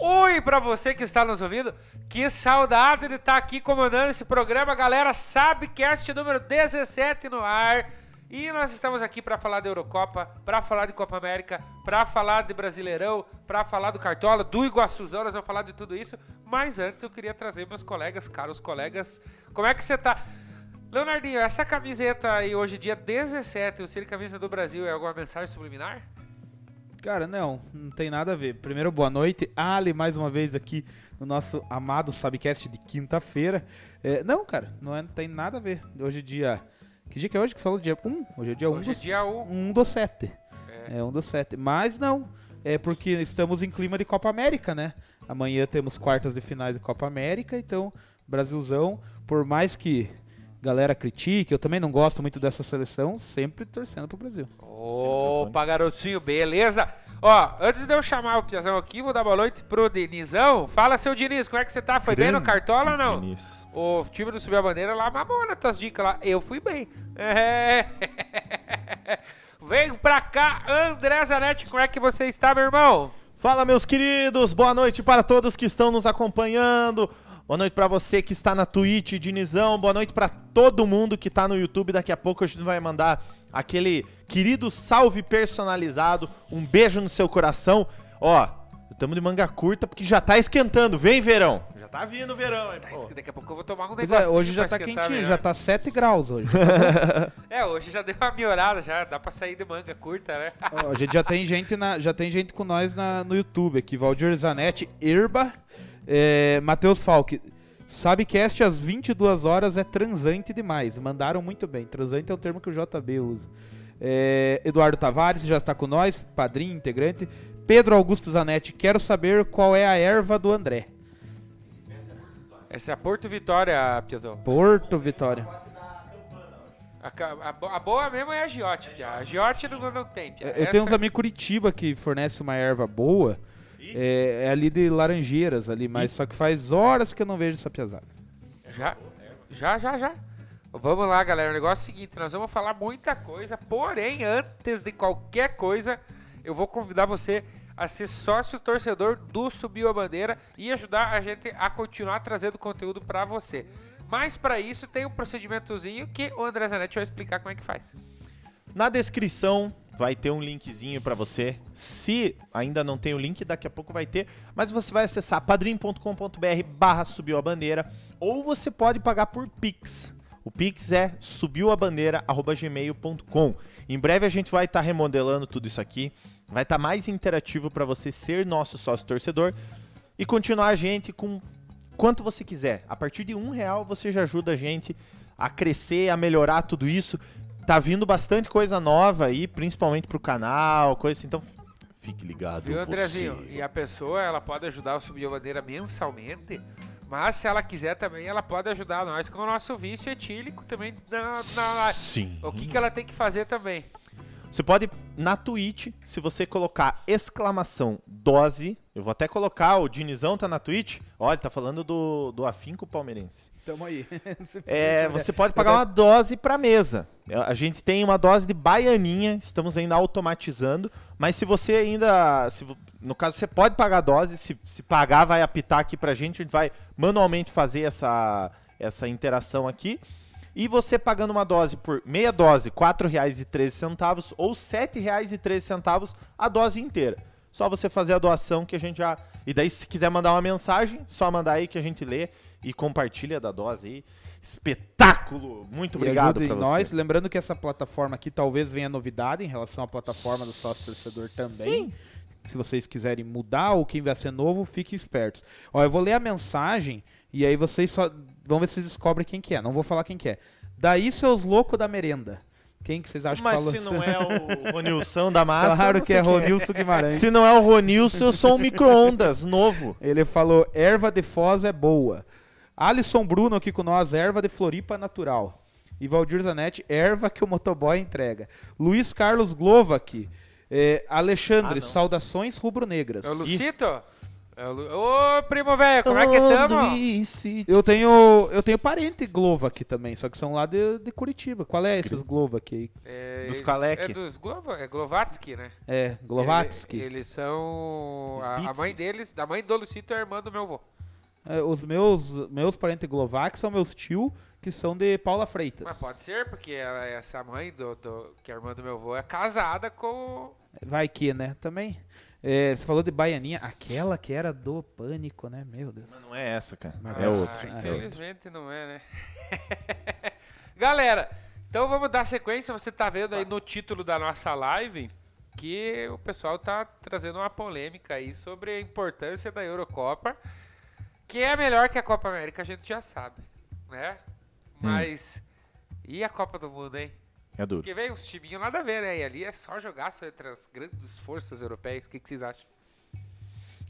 Oi pra você que está nos ouvindo. Que saudade de estar aqui comandando esse programa, galera. Sabcast número 17 no ar. E nós estamos aqui para falar da Eurocopa, para falar de Copa América, para falar de Brasileirão, para falar do Cartola, do Iguaçuzão, nós vamos falar de tudo isso. Mas antes eu queria trazer meus colegas, caros colegas. Como é que você tá? Leonardinho, essa camiseta aí hoje, dia 17, o Ciro Camisa do Brasil, é alguma mensagem subliminar? Cara, não, não tem nada a ver. Primeiro, boa noite. Ali, mais uma vez aqui no nosso amado Sabcast de quinta-feira. É, não, cara, não, é, não tem nada a ver. Hoje é dia. Que dia que é hoje que você falou? Dia 1? Hoje é dia 1 Hoje é dia 1. 1 do 7. É. É 1 do 7. Mas não, é porque estamos em clima de Copa América, né? Amanhã temos quartas de finais de Copa América, então, Brasilzão, por mais que galera critique, eu também não gosto muito dessa seleção, sempre torcendo pro Brasil. Opa, garotinho, beleza? Ó, antes de eu chamar o Piazão aqui, vou dar boa noite pro Denizão. Fala, seu Diniz, como é que você tá? Foi bem no Grande Cartola ou não? Diniz. O time do Subiu a Bandeira lá mamou nas tuas dicas lá. Eu fui bem. É. Vem pra cá, André Zanetti, como é que você está, meu irmão? Fala, meus queridos! Boa noite para todos que estão nos acompanhando. Boa noite para você que está na Twitch, Dinizão. Boa noite para todo mundo que está no YouTube. Daqui a pouco a gente vai mandar aquele querido salve personalizado. Um beijo no seu coração. Ó, estamos de manga curta porque já tá esquentando. Vem, verão! Já tá vindo o verão, hein, pô. Daqui a pouco eu vou tomar um Pois negócio. é, hoje já tá quentinho, já tá 7 graus hoje. É, hoje já deu uma melhorada, já dá pra sair de manga curta, né? Ó, já, já tem gente na, já tem gente com nós na- no YouTube aqui, Valdir Zanetti, Irba, é, Matheus Falck. Sabecast às 22 horas é transante demais. Mandaram muito bem. Transante é o termo que o JB usa. É, Eduardo Tavares já está com nós, padrinho, integrante. Pedro Augusto Zanetti, quero saber qual é a erva do André. Essa é a Porto Vitória, Piazão. Porto Vitória. A, a a boa mesmo é a Giote, Pia. A Giote não, não tem, Pia. Eu tenho uns amigos Curitiba que fornece uma erva boa. É, é ali de Laranjeiras ali, mas só que faz horas que eu não vejo essa piazada. Já, já, já, já. Vamos lá, galera. O negócio é o seguinte: nós vamos falar muita coisa, porém, antes de qualquer coisa, eu vou convidar você a ser sócio torcedor do Subiu a Bandeira e ajudar a gente a continuar trazendo conteúdo pra você. Mas pra isso tem um procedimentozinho que o André Zanetti vai explicar como é que faz. Na descrição vai ter um linkzinho pra você. Se ainda não tem o link, daqui a pouco vai ter. Mas você vai acessar padrim.com.br barra subiu a bandeira. Ou você pode pagar por Pix. O Pix é subiuabandeira.gmail.com. Em breve a gente vai estar remodelando tudo isso aqui. Vai estar mais interativo para você ser nosso sócio torcedor e continuar a gente com quanto você quiser. A partir de um real você já ajuda a gente a crescer, a melhorar tudo isso. Tá vindo bastante coisa nova aí, principalmente pro canal, coisa assim. Então, fique ligado. Viu, Andrezinho? E a pessoa, ela pode ajudar o a Bandeira mensalmente, mas se ela quiser também, ela pode ajudar nós com o nosso vício etílico também na, na. Sim. O que, que ela tem que fazer também? Você pode, na Twitch, se você colocar exclamação dose, eu vou até colocar, o Dinizão tá na Twitch, olha, tá falando do, do afinco palmeirense. Tamo aí. É, você pode pagar uma dose pra mesa. A gente tem uma dose de baianinha, estamos ainda automatizando, mas se você ainda, se no caso você pode pagar a dose, se, se pagar vai apitar aqui pra gente, a gente vai manualmente fazer essa, essa interação aqui. E você pagando uma dose por meia dose, R$ 4,13 ou R$ 7,13 a dose inteira. Só você fazer a doação que a gente já. E daí, se quiser mandar uma mensagem, só mandar aí que a gente lê e compartilha da dose aí. Espetáculo! Muito obrigado você. nós. Lembrando que essa plataforma aqui talvez venha novidade em relação à plataforma do sócio torcedor também. Sim. Se vocês quiserem mudar ou quem vai ser novo, fiquem espertos. Ó, eu vou ler a mensagem e aí vocês só. Vamos ver se vocês descobrem quem que é. Não vou falar quem que é. Daí, seus loucos da merenda. Quem que vocês acham Mas que falou se não é o Ronilson da massa. Claro que é quem Ronilson Guimarães. Se não é o Ronilson, eu sou um micro-ondas novo. Ele falou: erva de foz é boa. Alisson Bruno aqui com nós, erva de Floripa natural. E Valdir Zanetti, erva que o motoboy entrega. Luiz Carlos Glovo aqui. É, Alexandre, Ah, saudações rubro-negras. É o Lucito? É o Lu- Ô, primo velho, como é que tamo? Eu tenho, eu tenho parente Globo aqui também, só que são lá de, de Curitiba. Qual é esses Globo aqui? É, Dos Kalec. É dos Glova, é Glovatsky, né? É, Glovatsky. Ele- eles são. A, a mãe deles, da mãe do Lucito é a irmã do meu avô. É, os meus, meus parentes Glovac são meus tio, que são de Paula Freitas. Mas pode ser, porque ela- essa mãe do, do- que é a irmã do meu avô é casada com. Vai que, né? Também. É, você falou de Baianinha, aquela que era do Pânico, né? Meu Deus. Não é essa, cara. Mas é Ah, outra. é é outra. Infelizmente não é, né? Galera, então vamos dar sequência. Você tá vendo aí no título da nossa live que o pessoal tá trazendo uma polêmica aí sobre a importância da Eurocopa, que é melhor que a Copa América, a gente já sabe, né? Mas e a Copa do Mundo, hein? É duro. Porque vem uns timinhos nada a ver, né? E ali é só jogar só entre as grandes forças europeias. O que, que vocês acham?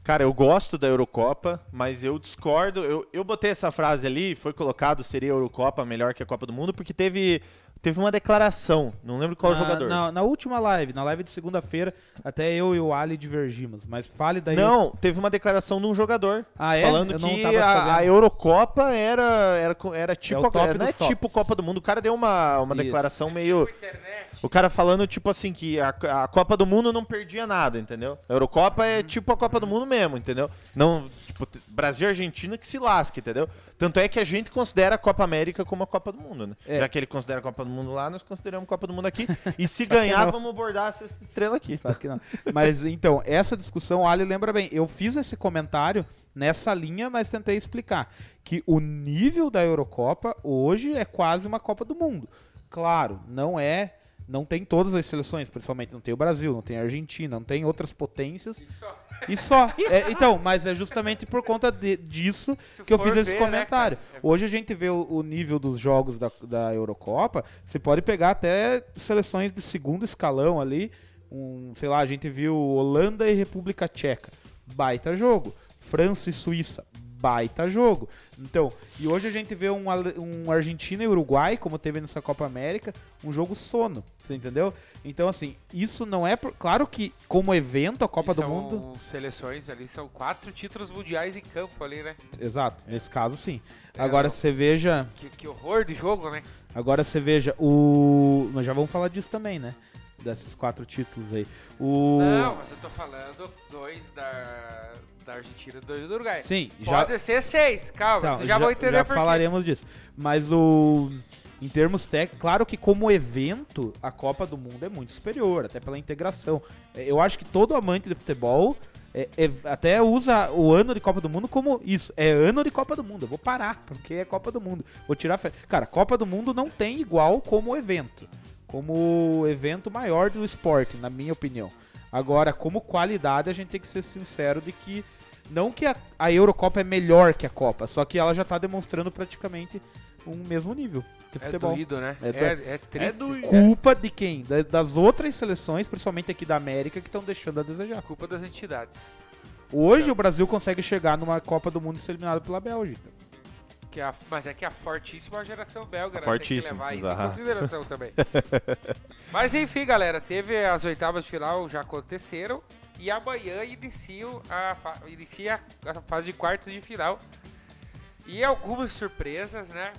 Cara, eu gosto da Eurocopa, mas eu discordo. Eu, eu botei essa frase ali, foi colocado, seria a Eurocopa melhor que a Copa do Mundo, porque teve, teve uma declaração, não lembro qual na, jogador. Na, na última live, na live de segunda-feira, até eu e o Ali divergimos. Mas fale daí. Não, teve uma declaração de um jogador. Ah, é? Falando Eu que tava a, a Eurocopa era, era, era tipo. o a- não é dos tipo tops. Copa do Mundo. O cara deu uma, uma Isso. declaração meio. Tipo internet. O cara falando, tipo assim, que a, a Copa do Mundo não perdia nada, entendeu? A Eurocopa é tipo a Copa do Mundo mesmo, entendeu? Não, tipo, Brasil e Argentina que se lasque, entendeu? Tanto é que a gente considera a Copa América como a Copa do Mundo, né? É. Já que ele considera a Copa do Mundo lá, nós consideramos a Copa do Mundo aqui. E se ganhar, vamos bordar a sexta estrela aqui. Só que não. Mas então, essa discussão, o Ali lembra bem. Eu fiz esse comentário nessa linha, mas tentei explicar que o nível da Eurocopa hoje é quase uma Copa do Mundo. Claro, não é. Não tem todas as seleções, principalmente não tem o Brasil, não tem a Argentina, não tem outras potências. Só. E só. É, então, mas é justamente por conta de- disso Se que eu fiz esse ver, né, comentário. cara? Hoje a gente vê o, o nível dos jogos da, da Eurocopa, você pode pegar até seleções de segundo escalão ali, um, sei lá, a gente viu Holanda e República Tcheca, baita jogo. França e Suíça, baita jogo. Então, e hoje a gente vê um, um Argentina e Uruguai, como teve nessa Copa América, um jogo sono, você entendeu? Então, assim, isso não é... por- Claro que, como evento, a Copa E do são Mundo... seleções ali, são quatro títulos mundiais em campo ali, né? Exato, nesse caso sim. É, Agora você veja, Que, que horror de jogo, né? agora você veja o, nós já vamos falar disso também, né? Desses quatro títulos aí. O Não, mas eu tô falando dois da, da Argentina e dois do Uruguai. Sim, já Pode ser seis, calma, Então, vocês já, vão entender já por quê. falaremos disso. Mas o em termos técnicos, claro que como evento, a Copa do Mundo é muito superior, até pela integração. É, Eu acho que todo amante de futebol é- é- até usa o ano de Copa do Mundo como isso. É ano de Copa do Mundo. Eu vou parar, porque é Copa do Mundo. Vou tirar. Cara, Copa do Mundo não tem igual como evento. Como evento maior do esporte, na minha opinião. Agora, como qualidade, a gente tem que ser sincero de que não que a, a Eurocopa é melhor que a Copa, só que ela já tá demonstrando praticamente um mesmo nível de É futebol. doído, né? É É, do- é, triste. doído. Culpa de quem? Da- das outras seleções, principalmente aqui da América, que estão deixando a desejar. Culpa das entidades. Hoje o Brasil consegue chegar numa Copa do Mundo e ser eliminado pela Bélgica. Que a, mas é que a fortíssima geração belga, né? fortíssima, Tem que levar isso em consideração também. mas enfim, galera, teve as oitavas de final, já aconteceram. E amanhã inicia a, inicia a fase de quartos de final. E algumas surpresas, né?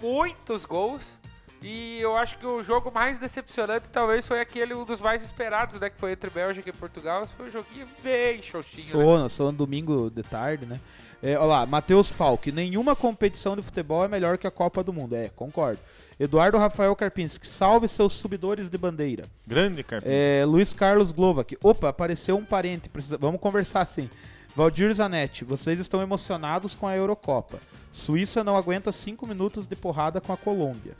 Muitos gols. E eu acho que o jogo mais decepcionante talvez foi aquele, um dos mais esperados, né? Que foi entre Bélgica e Portugal. Esse foi um joguinho bem xoxinho, né? Sono, sono domingo de tarde, né? É, olha lá, Matheus Falck, nenhuma competição de futebol é melhor que a Copa do Mundo. É, concordo. Eduardo Rafael Karpinski, salve seus subidores de bandeira. Grande Carpinhos. É, Luiz Carlos Glovac, opa, apareceu um parente, precisa- vamos conversar sim. Valdir Zanetti, vocês estão emocionados com a Eurocopa. Suíça não aguenta 5 minutos de porrada com a Colômbia.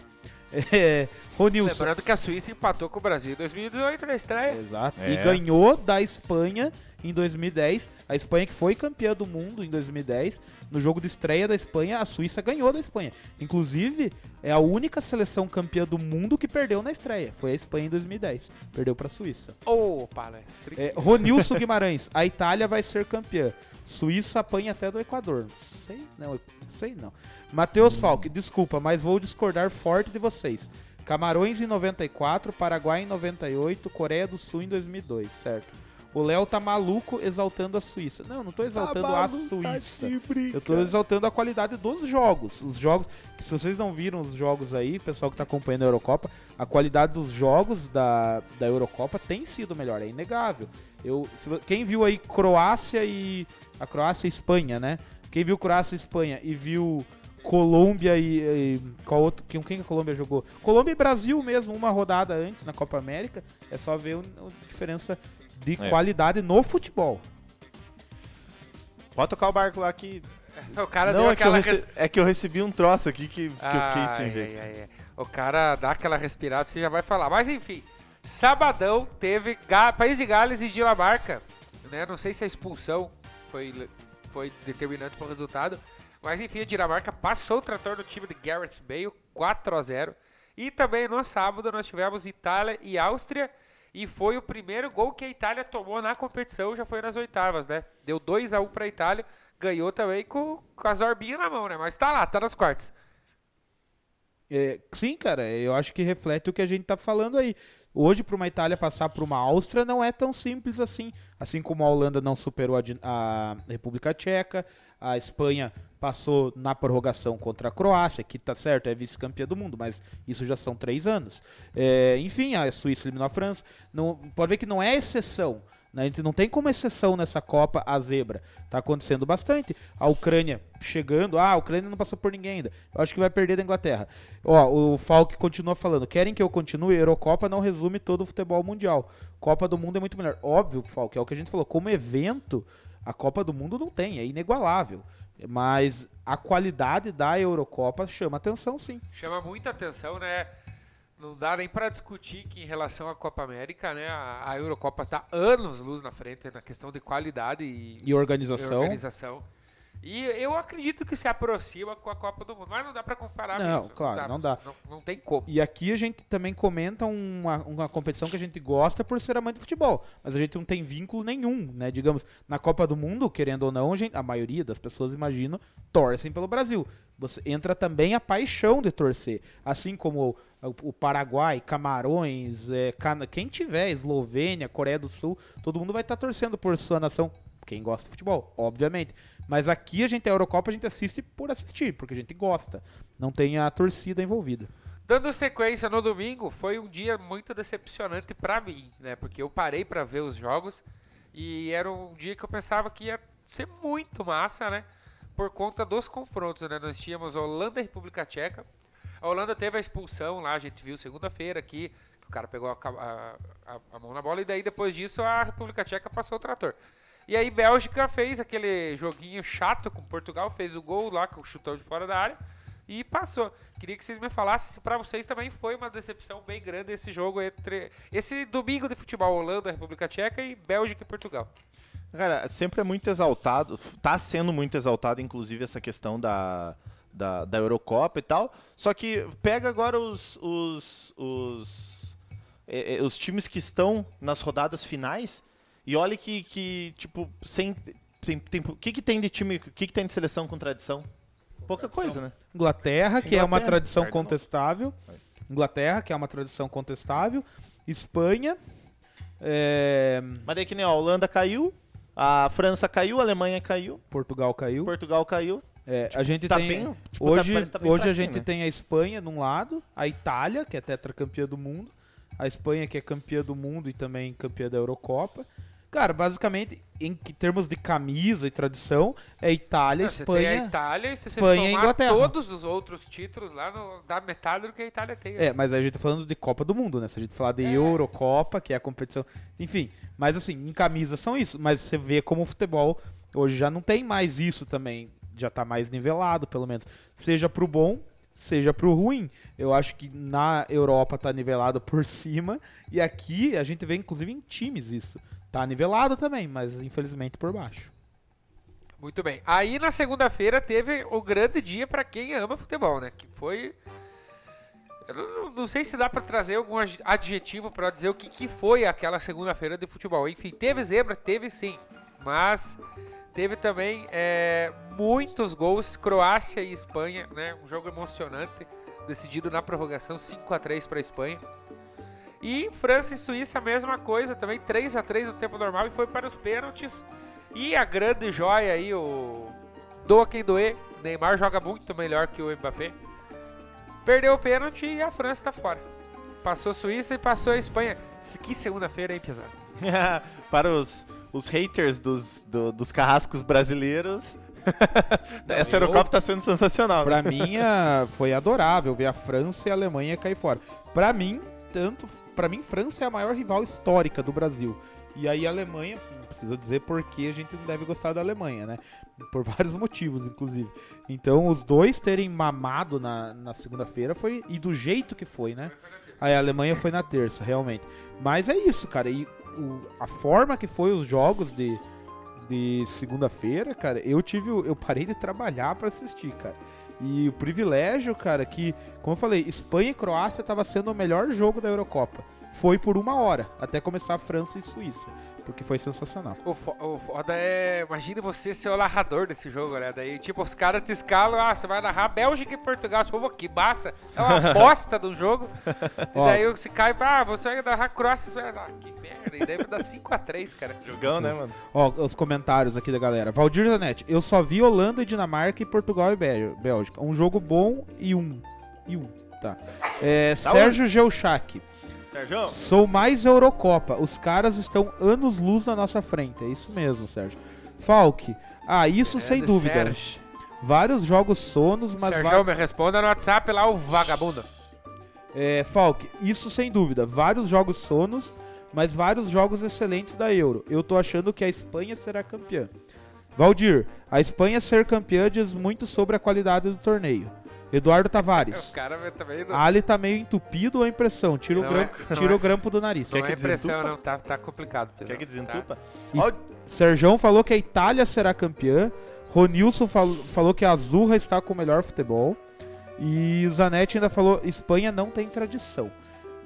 É, Ronilson, Lembrando que a Suíça empatou com o Brasil em 2018 na estreia. Exato. É. E ganhou da Espanha em 2010. A Espanha que foi campeã do mundo em 2010. No jogo de estreia da Espanha, a Suíça ganhou da Espanha. Inclusive, é a única seleção campeã do mundo que perdeu na estreia. Foi a Espanha em 2010. Perdeu para a Suíça. Ô, palestra. É, Ronilson Guimarães, a Itália vai ser campeã. Suíça apanha até do Equador. Sei não, sei não. Matheus Falck, desculpa, mas vou discordar forte de vocês. Camarões em 94, Paraguai em 98, Coreia do Sul em 2002, certo? O Léo tá maluco exaltando a Suíça. Não, eu não tô exaltando a Suíça. Eu tô exaltando a qualidade dos jogos. Os jogos, que se vocês não viram os jogos aí, pessoal que tá acompanhando a Eurocopa, a qualidade dos jogos da, da Eurocopa tem sido melhor, é inegável. Eu, se quem viu aí Croácia e. A Croácia e Espanha, né? Quem viu Croácia e Espanha e viu Colômbia e. e qual outro, quem, quem que a Colômbia jogou? Colômbia e Brasil mesmo, uma rodada antes na Copa América. É só ver a diferença de É. qualidade no futebol. Pode tocar o barco lá que. O cara Não, deu é que, rece- é que eu recebi um troço aqui que, que eu fiquei sem Ai, jeito. ai, ai. O cara dá aquela respirada, você já vai falar. Mas enfim, sabadão teve Ga- País de Gales e Dinamarca. Né? Não sei se a expulsão foi, foi determinante para o resultado. Mas enfim, a Dinamarca passou o trator no time de Gareth Bale, 4 a 0 E também no sábado nós tivemos Itália e Áustria. E foi o primeiro gol que a Itália tomou na competição, já foi nas oitavas, né? Deu 2 a 1 para a Itália, ganhou também com, com orbinhas na mão, né? Mas tá lá, tá nas quartas. É, sim, cara, eu acho que reflete o que a gente tá falando aí. Hoje, para uma Itália passar por uma Áustria, não é tão simples assim. Assim como a Holanda não superou a, a República Tcheca, a Espanha passou na prorrogação contra a Croácia, que tá certo, é vice-campeã do mundo, mas isso já são três anos. É, enfim, a Suíça eliminou a França. Não, pode ver que não é exceção. né? A gente não tem como exceção nessa Copa a zebra. Tá acontecendo bastante. A Ucrânia chegando. Ah, a Ucrânia não passou por ninguém ainda. Eu acho que vai perder da Inglaterra. Ó, o Falk continua falando. Querem que eu continue? Eurocopa não resume todo o futebol mundial. Copa do Mundo é muito melhor. Óbvio, Falk, é o que a gente falou. Como evento, a Copa do Mundo não tem. É inigualável. Mas a qualidade da Eurocopa chama atenção, sim. chama muita atenção, né? Não dá nem para discutir que em relação à Copa América, né, a, a Eurocopa tá anos luz na frente na questão de qualidade e, E organização. organização. E eu acredito que se aproxima com a Copa do Mundo, mas não dá para comparar Não, mesmo. claro, não dá. Não, não tem como. E aqui a gente também comenta uma, uma competição que a gente gosta por ser amante de futebol, mas a gente não tem vínculo nenhum, né? Digamos, na Copa do Mundo, querendo ou não, a, gente- a maioria das pessoas, imagino, torcem pelo Brasil. Você entra também a paixão de torcer, assim como o, o Paraguai, Camarões, é, quem tiver, Eslovênia, Coreia do Sul, todo mundo vai estar torcendo por sua nação. Quem gosta de futebol, obviamente. Mas aqui a gente, a Eurocopa, a gente assiste por assistir, porque a gente gosta. Não tem a torcida envolvida. Dando sequência no domingo, foi um dia muito decepcionante pra mim, né? Porque eu parei pra ver os jogos e era um dia que eu pensava que ia ser muito massa, né? Por conta dos confrontos, né? Nós tínhamos Holanda e República Tcheca. A Holanda teve a expulsão lá, a gente viu segunda-feira aqui, que o cara pegou a- a- a mão na bola e daí depois disso a República Tcheca passou o trator. E aí Bélgica fez aquele joguinho chato com Portugal, fez o gol lá com o chutão de fora da área e passou. Queria que vocês me falassem se pra vocês também foi uma decepção bem grande esse jogo entre esse domingo de futebol Holanda, República Tcheca e Bélgica e Portugal. Cara, sempre é muito exaltado, tá sendo muito exaltado, inclusive, essa questão da, da, da Eurocopa e tal. Só que pega agora os, os, os, é, é, os times que estão nas rodadas finais e olha que, que tipo, sem. Tem, tem, o que, que tem de time, o que, que tem de seleção com tradição? Pouca coisa, né? Inglaterra, que é uma Inglaterra. tradição de contestável. Inglaterra, que é uma tradição contestável. Espanha. é, Mas daí que nem a Holanda caiu, a França caiu, a Alemanha caiu, Portugal caiu. Portugal caiu. É, a gente tá tem. bem- tipo, tá- hoje tá bem hoje a fraquinho, gente né? tem a Espanha num lado, a Itália, que é tetracampeã do mundo, a Espanha, que é campeã do mundo e também campeã da Eurocopa. Cara, basicamente, em termos de camisa e tradição, é Itália, Você tem a Espanha. Itália e se você Espanha somar Inglaterra. todos os outros títulos lá, no, dá metade do que a Itália tem. É, mas aí a gente tá falando de Copa do Mundo, né? Se a gente falar de É. Eurocopa, que é a competição. Enfim, mas assim, em camisa são isso. Mas você vê como o futebol hoje já não tem mais isso também. Já tá mais nivelado, pelo menos. Seja pro bom, seja pro ruim. Eu acho que na Europa tá nivelado por cima. E aqui a gente vê, inclusive, em times isso. Tá nivelado também, mas infelizmente por baixo. Muito bem. Aí na segunda-feira teve o grande dia pra quem ama futebol, né? Que foi. Eu não, não sei se dá pra trazer algum ad- adjetivo pra dizer o que, que foi aquela segunda-feira de futebol. Enfim, teve zebra, teve sim. Mas teve também é, muitos gols. Croácia e Espanha, né? Um jogo emocionante. Decidido na prorrogação 5 a 3 pra Espanha. E França e Suíça, a mesma coisa também, 3 a 3 no tempo normal e foi para os pênaltis. E a grande joia aí, o doa quem doer, Neymar joga muito melhor que o Mbappé. Perdeu o pênalti e a França tá fora. Passou a Suíça e passou a Espanha. Que segunda-feira, hein, pesado? Para os, os haters dos, do- dos carrascos brasileiros, essa eu- Eurocopa tá sendo sensacional. Pra mim, a- foi adorável ver a França e a Alemanha cair fora. Pra mim, tanto. Pra mim, França é a maior rival histórica do Brasil. E aí a Alemanha, não precisa dizer porque a gente não deve gostar da Alemanha, né? Por vários motivos, inclusive. Então, os dois terem mamado na, na segunda-feira foi. E do jeito que foi, né? Aí a Alemanha foi na terça, realmente. Mas é isso, cara. E o- a forma que foi os jogos de, de segunda-feira, cara, eu tive. Eu parei de trabalhar pra assistir, cara. E o privilégio, cara, que, como eu falei, Espanha e Croácia tava sendo o melhor jogo da Eurocopa. Foi por uma hora, até começar França e Suíça. Porque foi sensacional. O, fo- o foda é. Imagine você ser o narrador desse jogo, né? Daí, tipo, os caras te escalam, ah, você vai narrar Bélgica e Portugal. "Pô, que massa! É uma bosta do jogo. E daí você cai pra, ah, você vai narrar você vai. Ah, que merda. E daí vai dar 5x3, cara. Jogão, né, mano? Ó, os comentários aqui da galera. Valdir Zanetti, eu só vi Holanda e Dinamarca e Portugal e Bé- Bélgica. Um jogo bom e um. E um, tá. É, Tá Sérgio Geuchac. Sérgio? Sou mais Eurocopa. Os caras estão anos luz na nossa frente. É isso mesmo, Sérgio. Falk. Ah, isso sem Grande dúvida. Sérgio. Vários jogos sonos, mas Sérgio, va- me responda no WhatsApp lá, o vagabundo. é, Falk, isso sem dúvida. Vários jogos sonos, mas vários jogos excelentes da Euro. Eu tô achando que a Espanha será campeã. Valdir, a Espanha ser campeã diz muito sobre a qualidade do torneio. Eduardo Os Tavares. caras também não, Ali tá meio entupido ou é impressão? Tira, o, grampo, é- tira é. o grampo do nariz. não Quer é que impressão, desentupa? não. Tá, tá complicado. Quer pessoal. que desentupa? E- Ó, Serjão falou que a Itália será campeã. Ronilson fal- falou que a Azurra está com o melhor futebol. E o Zanetti ainda falou: Espanha não tem tradição.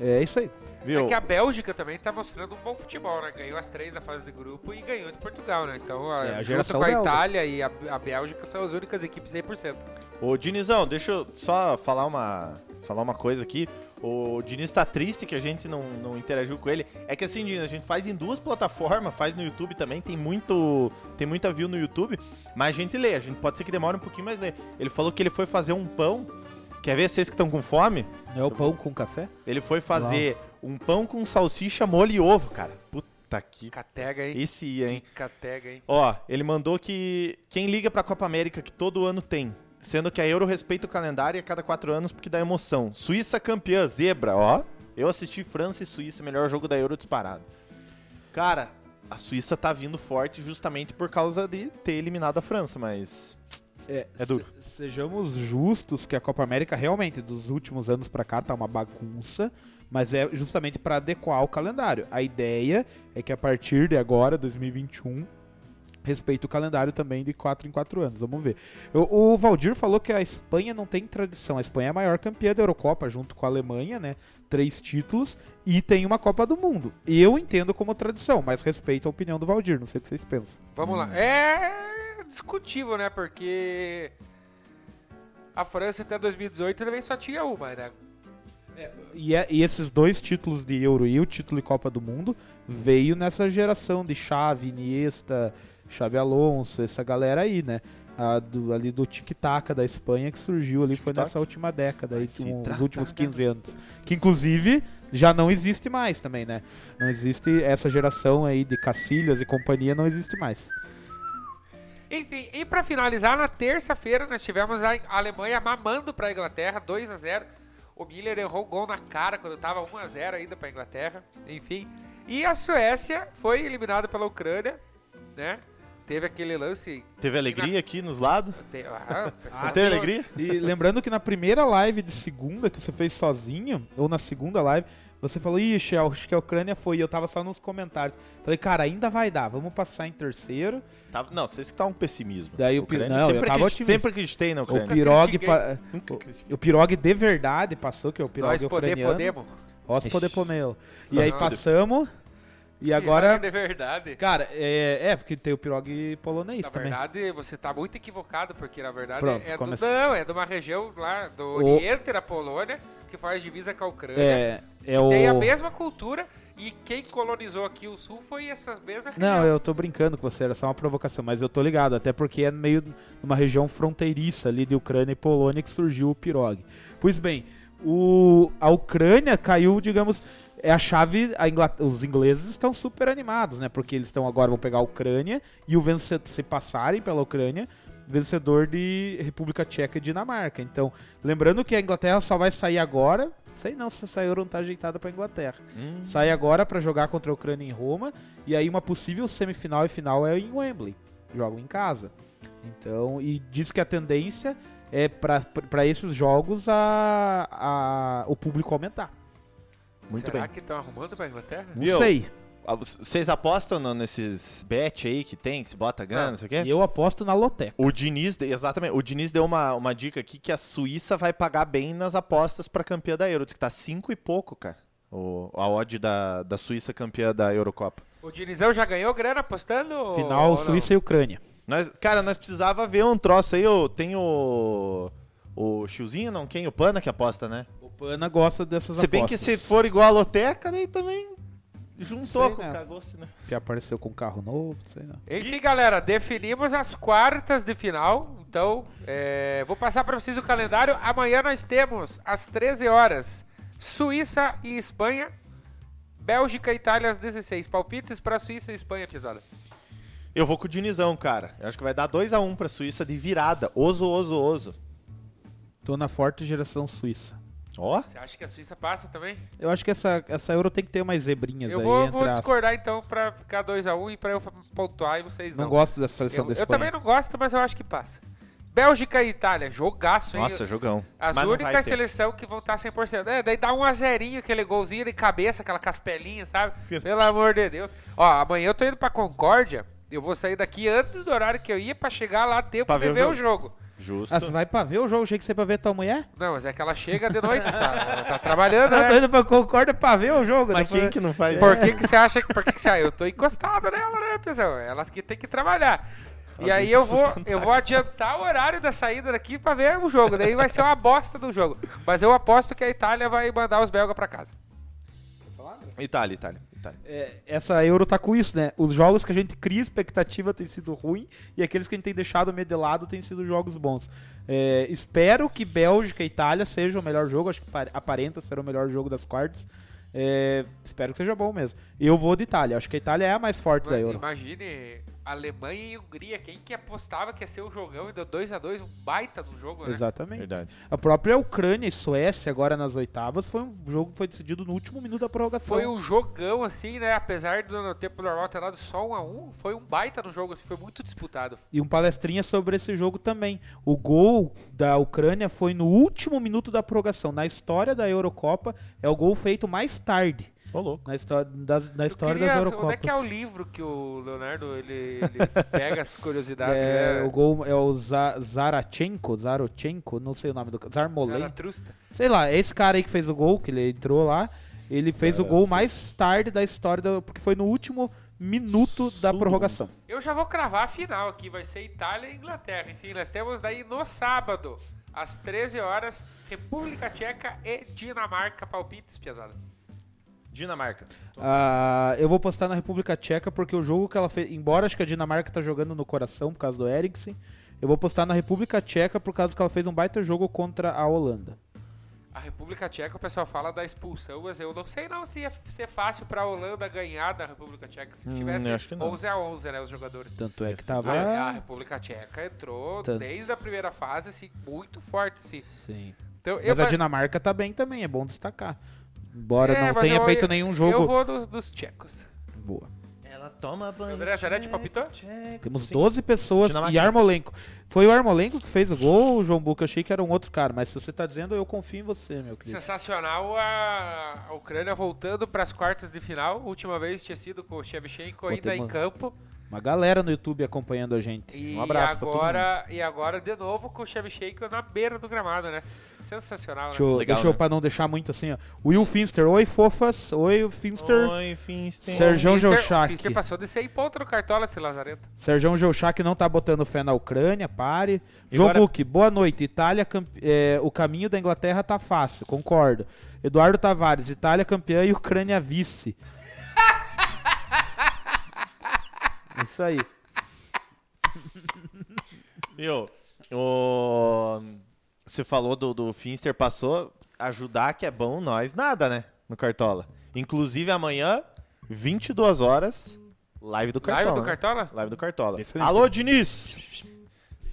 É isso aí. Viu? É que a Bélgica também tá mostrando um bom futebol, né? Ganhou as três na fase de grupo e ganhou de Portugal, né? Então, a, É, a junto com a belga. Itália e a, a Bélgica são as únicas equipes 100%. Ô, Dinizão, deixa eu só falar uma, falar uma coisa aqui. O Diniz tá triste que a gente não, não interagiu com ele. É que assim, Diniz, a gente faz em duas plataformas, faz no YouTube também, tem muito tem muita view no YouTube, mas a gente lê, a gente pode ser que demore um pouquinho, mas lê. Ele falou que ele foi fazer um pão. Quer ver vocês que estão com fome? É o pão com café? Ele foi fazer um pão com salsicha, molho e ovo, cara. Puta que... Catega, hein? Esse ia, hein? Catega, hein? Ó, ele mandou que quem liga pra Copa América que todo ano tem, sendo que a Euro respeita o calendário e a cada quatro anos porque dá emoção. Suíça campeã, zebra, ó. Eu assisti França e Suíça, melhor jogo da Euro disparado. Cara, a Suíça tá vindo forte justamente por causa de ter eliminado a França, mas É, É duro. se- sejamos justos que a Copa América realmente dos últimos anos pra cá tá uma bagunça, mas é justamente pra adequar o calendário. A ideia é que a partir de agora, 2021, respeite o calendário também de 4 em 4 anos. Vamos ver. O, o Valdir falou que a Espanha não tem tradição. A Espanha é a maior campeã da Eurocopa junto com a Alemanha, né? Três títulos e tem uma Copa do Mundo. Eu entendo como tradição, mas respeito a opinião do Valdir. Não sei o que vocês pensam. Vamos lá. É discutível, né? Porque a França até 2018 também só tinha uma, né? E, é- e esses dois títulos de Euro e o título de Copa do Mundo veio nessa geração de Xavi, Iniesta, Xavi Alonso, essa galera aí, né? A do- ali do tic-tac da Espanha que surgiu ali foi nessa última década, aí, um, os últimos da 15 anos. Que inclusive já não existe mais também, né? Não existe essa geração aí de Cacilhas e companhia, não existe mais. Enfim, e pra finalizar, na terça-feira nós tivemos a Alemanha mamando pra Inglaterra, 2 a 0 O Miller errou o gol na cara quando tava 1 a 0 ainda pra Inglaterra. Enfim. E a Suécia foi eliminada pela Ucrânia, né? Teve aquele lance. teve alegria aqui nos lados? te- ah, Não teve alegria? E lembrando que na primeira live de segunda que você fez sozinho, ou na segunda live, você falou, ixi, acho que a Ucrânia foi, e eu tava só nos comentários. Falei, cara, ainda vai dar, vamos passar em terceiro. Tava- não, vocês que estavam um pessimismo. Daí o Ucrânia, não, eu sempre, tava acreditei, otimista. sempre acreditei na O Ucrânia. Pirog, critiquei. pa- o, o Pirog de verdade passou, que é o Pirog Nós poder, ucraniano. podemos. Nós poder pomeu. E Nós aí poder. passamos, e agora... De verdade. Cara, é, é, porque tem o Pirog polonês Na também. verdade, você tá muito equivocado, porque na verdade Pronto, é do, não, é de uma região lá do O- Oriente da Polônia, que faz divisa com a Ucrânia. É, é o... tem a mesma cultura e quem colonizou aqui o sul foi essas mesmas Não, eu tô brincando com você, era só uma provocação, mas eu tô ligado, até porque é meio numa região fronteiriça ali de Ucrânia e Polônia que surgiu o pirog. Pois bem, o, a Ucrânia caiu, digamos, é a chave, a os ingleses estão super animados, né? Porque eles estão agora vão pegar a Ucrânia e o vencedor, se passarem pela Ucrânia, vencedor de República Tcheca e Dinamarca. Então, lembrando que a Inglaterra só vai sair agora, sei não se essa Euro não tá ajeitada pra Inglaterra. Hum. Sai agora pra jogar contra a Ucrânia em Roma e aí uma possível semifinal e final é em Wembley. Jogam em casa. Então, e diz que a tendência é pra esses jogos a, a o público aumentar. Muito Será bem. que estão arrumando pra Inglaterra? Não Viu? sei. Vocês apostam no- nesses bet aí que tem, se bota grana, Não. não sei o quê? E eu aposto na Loteca. O Diniz, de- exatamente, o Diniz deu uma, uma dica aqui que a Suíça vai pagar bem nas apostas pra campeã da Euro. Diz que tá cinco e pouco, cara. O, a odd da, da Suíça campeã da Eurocopa. O Dinizão já ganhou grana apostando? Final ou não? Suíça e Ucrânia. Nós, cara, nós precisava ver um troço aí. Eu tenho o. O Chiozinho, não? Quem? O Pana que aposta, né? O Pana gosta dessas Se bem que apostas. se for igual a Loteca, daí também juntou Sei, com né? o Cagoce, né? Que apareceu com carro novo, sei não. Enfim, galera, definimos as quartas de final. Então, é, vou passar para vocês o calendário. Amanhã nós temos, às 13 horas, Suíça e Espanha. Bélgica e Itália às 16. Palpites para Suíça e Espanha, pesada. Eu vou com o Dinizão, cara. Eu acho que vai dar 2x1 pra Suíça de virada. Oso, oso, oso. Tô na forte geração suíça. Ó. Você acha que a Suíça passa também? Eu acho que essa, essa Euro tem que ter umas zebrinhas Eu aí vou, entre vou discordar então para ficar 2x1 e para eu pontuar e vocês não. Não gosto dessa seleção eu, da eu também não gosto, mas eu acho que passa. Bélgica e Itália, jogaço, hein? Nossa, jogão. As Mas únicas seleção que vão estar 100%. É, daí dá um a zerinho, aquele golzinho de cabeça, aquela caspelinha, sabe? Sim. Pelo amor de Deus. Ó, amanhã eu tô indo pra Concórdia. Eu vou sair daqui antes do horário que eu ia pra chegar lá tempo Pra de ver ver, o o jogo. Justo. Ah, você vai pra ver o jogo? Achei que você ia pra ver tua mulher? Não, mas é que ela chega de noite, sabe? Ela tá trabalhando, tô né? indo pra Concórdia pra ver o jogo. Mas depois- quem que não faz Por que, que você acha que. Por que, que você Eu tô encostado nela, né, pessoal? Ela que tem que trabalhar. E aí eu vou, eu vou adiantar o horário da saída daqui pra ver o jogo. Daí vai ser uma bosta do jogo. Mas eu aposto que a Itália vai mandar os belgas pra casa. Itália, Itália, Itália. É, essa Euro tá com isso, né? Os jogos que a gente cria expectativa têm sido ruins e aqueles que a gente tem deixado meio de lado têm sido jogos bons. É, espero que Bélgica e Itália seja o melhor jogo, acho que pa- aparenta ser o melhor jogo das quartas. É, espero que seja bom mesmo. Eu vou de Itália, acho que a Itália é a mais forte da Mas Euro. Imagine Alemanha e Hungria. Quem que apostava que ia ser o jogão e deu 2x2, um baita do jogo, né? Exatamente. Verdade. A própria Ucrânia e Suécia, agora nas oitavas, foi um jogo que foi decidido no último minuto da prorrogação. Foi um jogão, assim, né? Apesar do no tempo normal ter dado só um a um, foi um baita no jogo, assim, foi muito disputado. E um palestrinha sobre esse jogo também. O gol da Ucrânia foi no último minuto da prorrogação. Na história da Eurocopa, é o gol feito mais tarde. Ô, louco. Na história, das, na história queria- das Onde Eurocopas. é que é o livro que o Leonardo ele, ele pega as curiosidades, É, né? O gol é o Za- Zarachenko, Zarochenko, não sei o nome do cara. Zarmolen. Zaratrusta. Sei lá, esse cara aí que fez o gol, que ele entrou lá, ele fez o gol mais tarde da história, da- porque foi no último minuto da Sul. prorrogação. Eu já vou cravar a final aqui, vai ser Itália e Inglaterra. Enfim, nós temos daí no sábado, às 13 horas, República Tcheca e Dinamarca. Palpites, piazada. Dinamarca. Ah, eu vou postar na República Tcheca porque o jogo que ela fez, embora acho que a Dinamarca tá jogando no coração por causa do Eriksen, eu vou postar na República Tcheca por causa que ela fez um baita jogo contra a Holanda. A República Tcheca, o pessoal fala da expulsão, mas eu não sei não se ia ser fácil pra Holanda ganhar da República Tcheca se Hum, tivesse eu acho que não. 11 a 11, né, os jogadores. Tanto é que tava. A, a República Tcheca entrou Tanto. desde a primeira fase, assim, muito forte, assim. Sim. Então, Mas a mas- Dinamarca tá bem também, é bom destacar. Embora É, não tenha eu- feito nenhum Eu jogo. vou dos, dos tchecos. Boa. Ela toma banho. André Zanetti palpitou? Temos Sim. 12 pessoas e Armolenco. Foi o Armolenco que fez o gol, João Buca. Eu achei que era um outro cara, mas se você tá dizendo, eu confio em você, meu querido. Sensacional a, a Ucrânia voltando para as quartas de final. Última vez tinha sido com o Shevchenko ainda em uma- campo. Uma galera no YouTube acompanhando a gente. E um abraço pra todo mundo. agora, e agora de novo com o Shevchenko na beira do gramado, né? Sensacional, Deixa né? eu, Legal, deixa eu né? pra não deixar muito assim, ó. Will Finster, oi fofas, oi Finster. Oi, Finster. Sérgio O Fister- Geuchac. O Fister passou de 100 pontos no cartola, esse lazarento. Sérgio Geuchac não tá botando fé na Ucrânia, pare. João agora- boa noite. Itália, é, o caminho da Inglaterra tá fácil, concordo. Eduardo Tavares, Itália campeã e Ucrânia vice. Isso aí. Viu? O... Você falou do, do Finster, passou. Ajudar que é bom, nós nada, né? No Cartola. Inclusive amanhã, 22 horas, live do Cartola. Live do né? Cartola? Live do Cartola. Excelente. Alô, Diniz!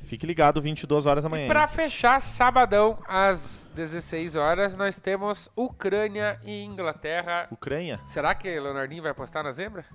Fique ligado, 22 horas da manhã. E pra fechar, sabadão, às 16 horas, nós temos Ucrânia e Inglaterra. Ucrânia? Será que Leonardinho vai apostar na zebra?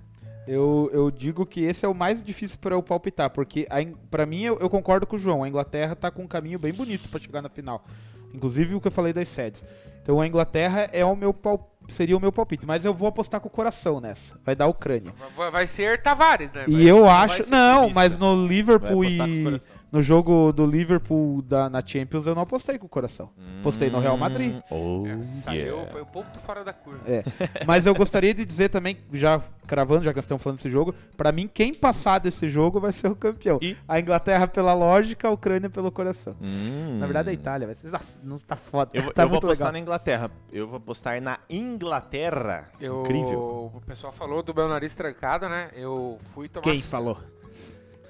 Eu, eu digo que esse é o mais difícil para eu palpitar, porque a In- pra mim eu, eu concordo com o João. A Inglaterra tá com um caminho bem bonito para chegar na final. Inclusive o que eu falei das sedes. Então a Inglaterra é o meu pal- seria o meu palpite, mas eu vou apostar com o coração nessa. Vai dar a Ucrânia. Vai- Vai ser Tavares, né? E Vai- eu vai acho. Não, mas no Vai Liverpool apostar com o e. No jogo do Liverpool da, na Champions eu não apostei com o coração. Apostei no Real Madrid. Oh, É, saiu, yeah. foi um ponto fora da curva. É. Mas eu gostaria de dizer também, já cravando, já que nós estamos falando desse jogo, pra mim quem passar desse jogo vai ser o campeão. E? A Inglaterra pela lógica, a Ucrânia pelo coração. Hum. Na verdade é a Itália, vai ser. Nossa, não tá foda. Eu, vou- tá eu vou apostar legal. na Inglaterra. Eu vou apostar na Inglaterra. Eu- Incrível. O pessoal falou do meu nariz trancado, né? Eu fui tomar. Quem falou?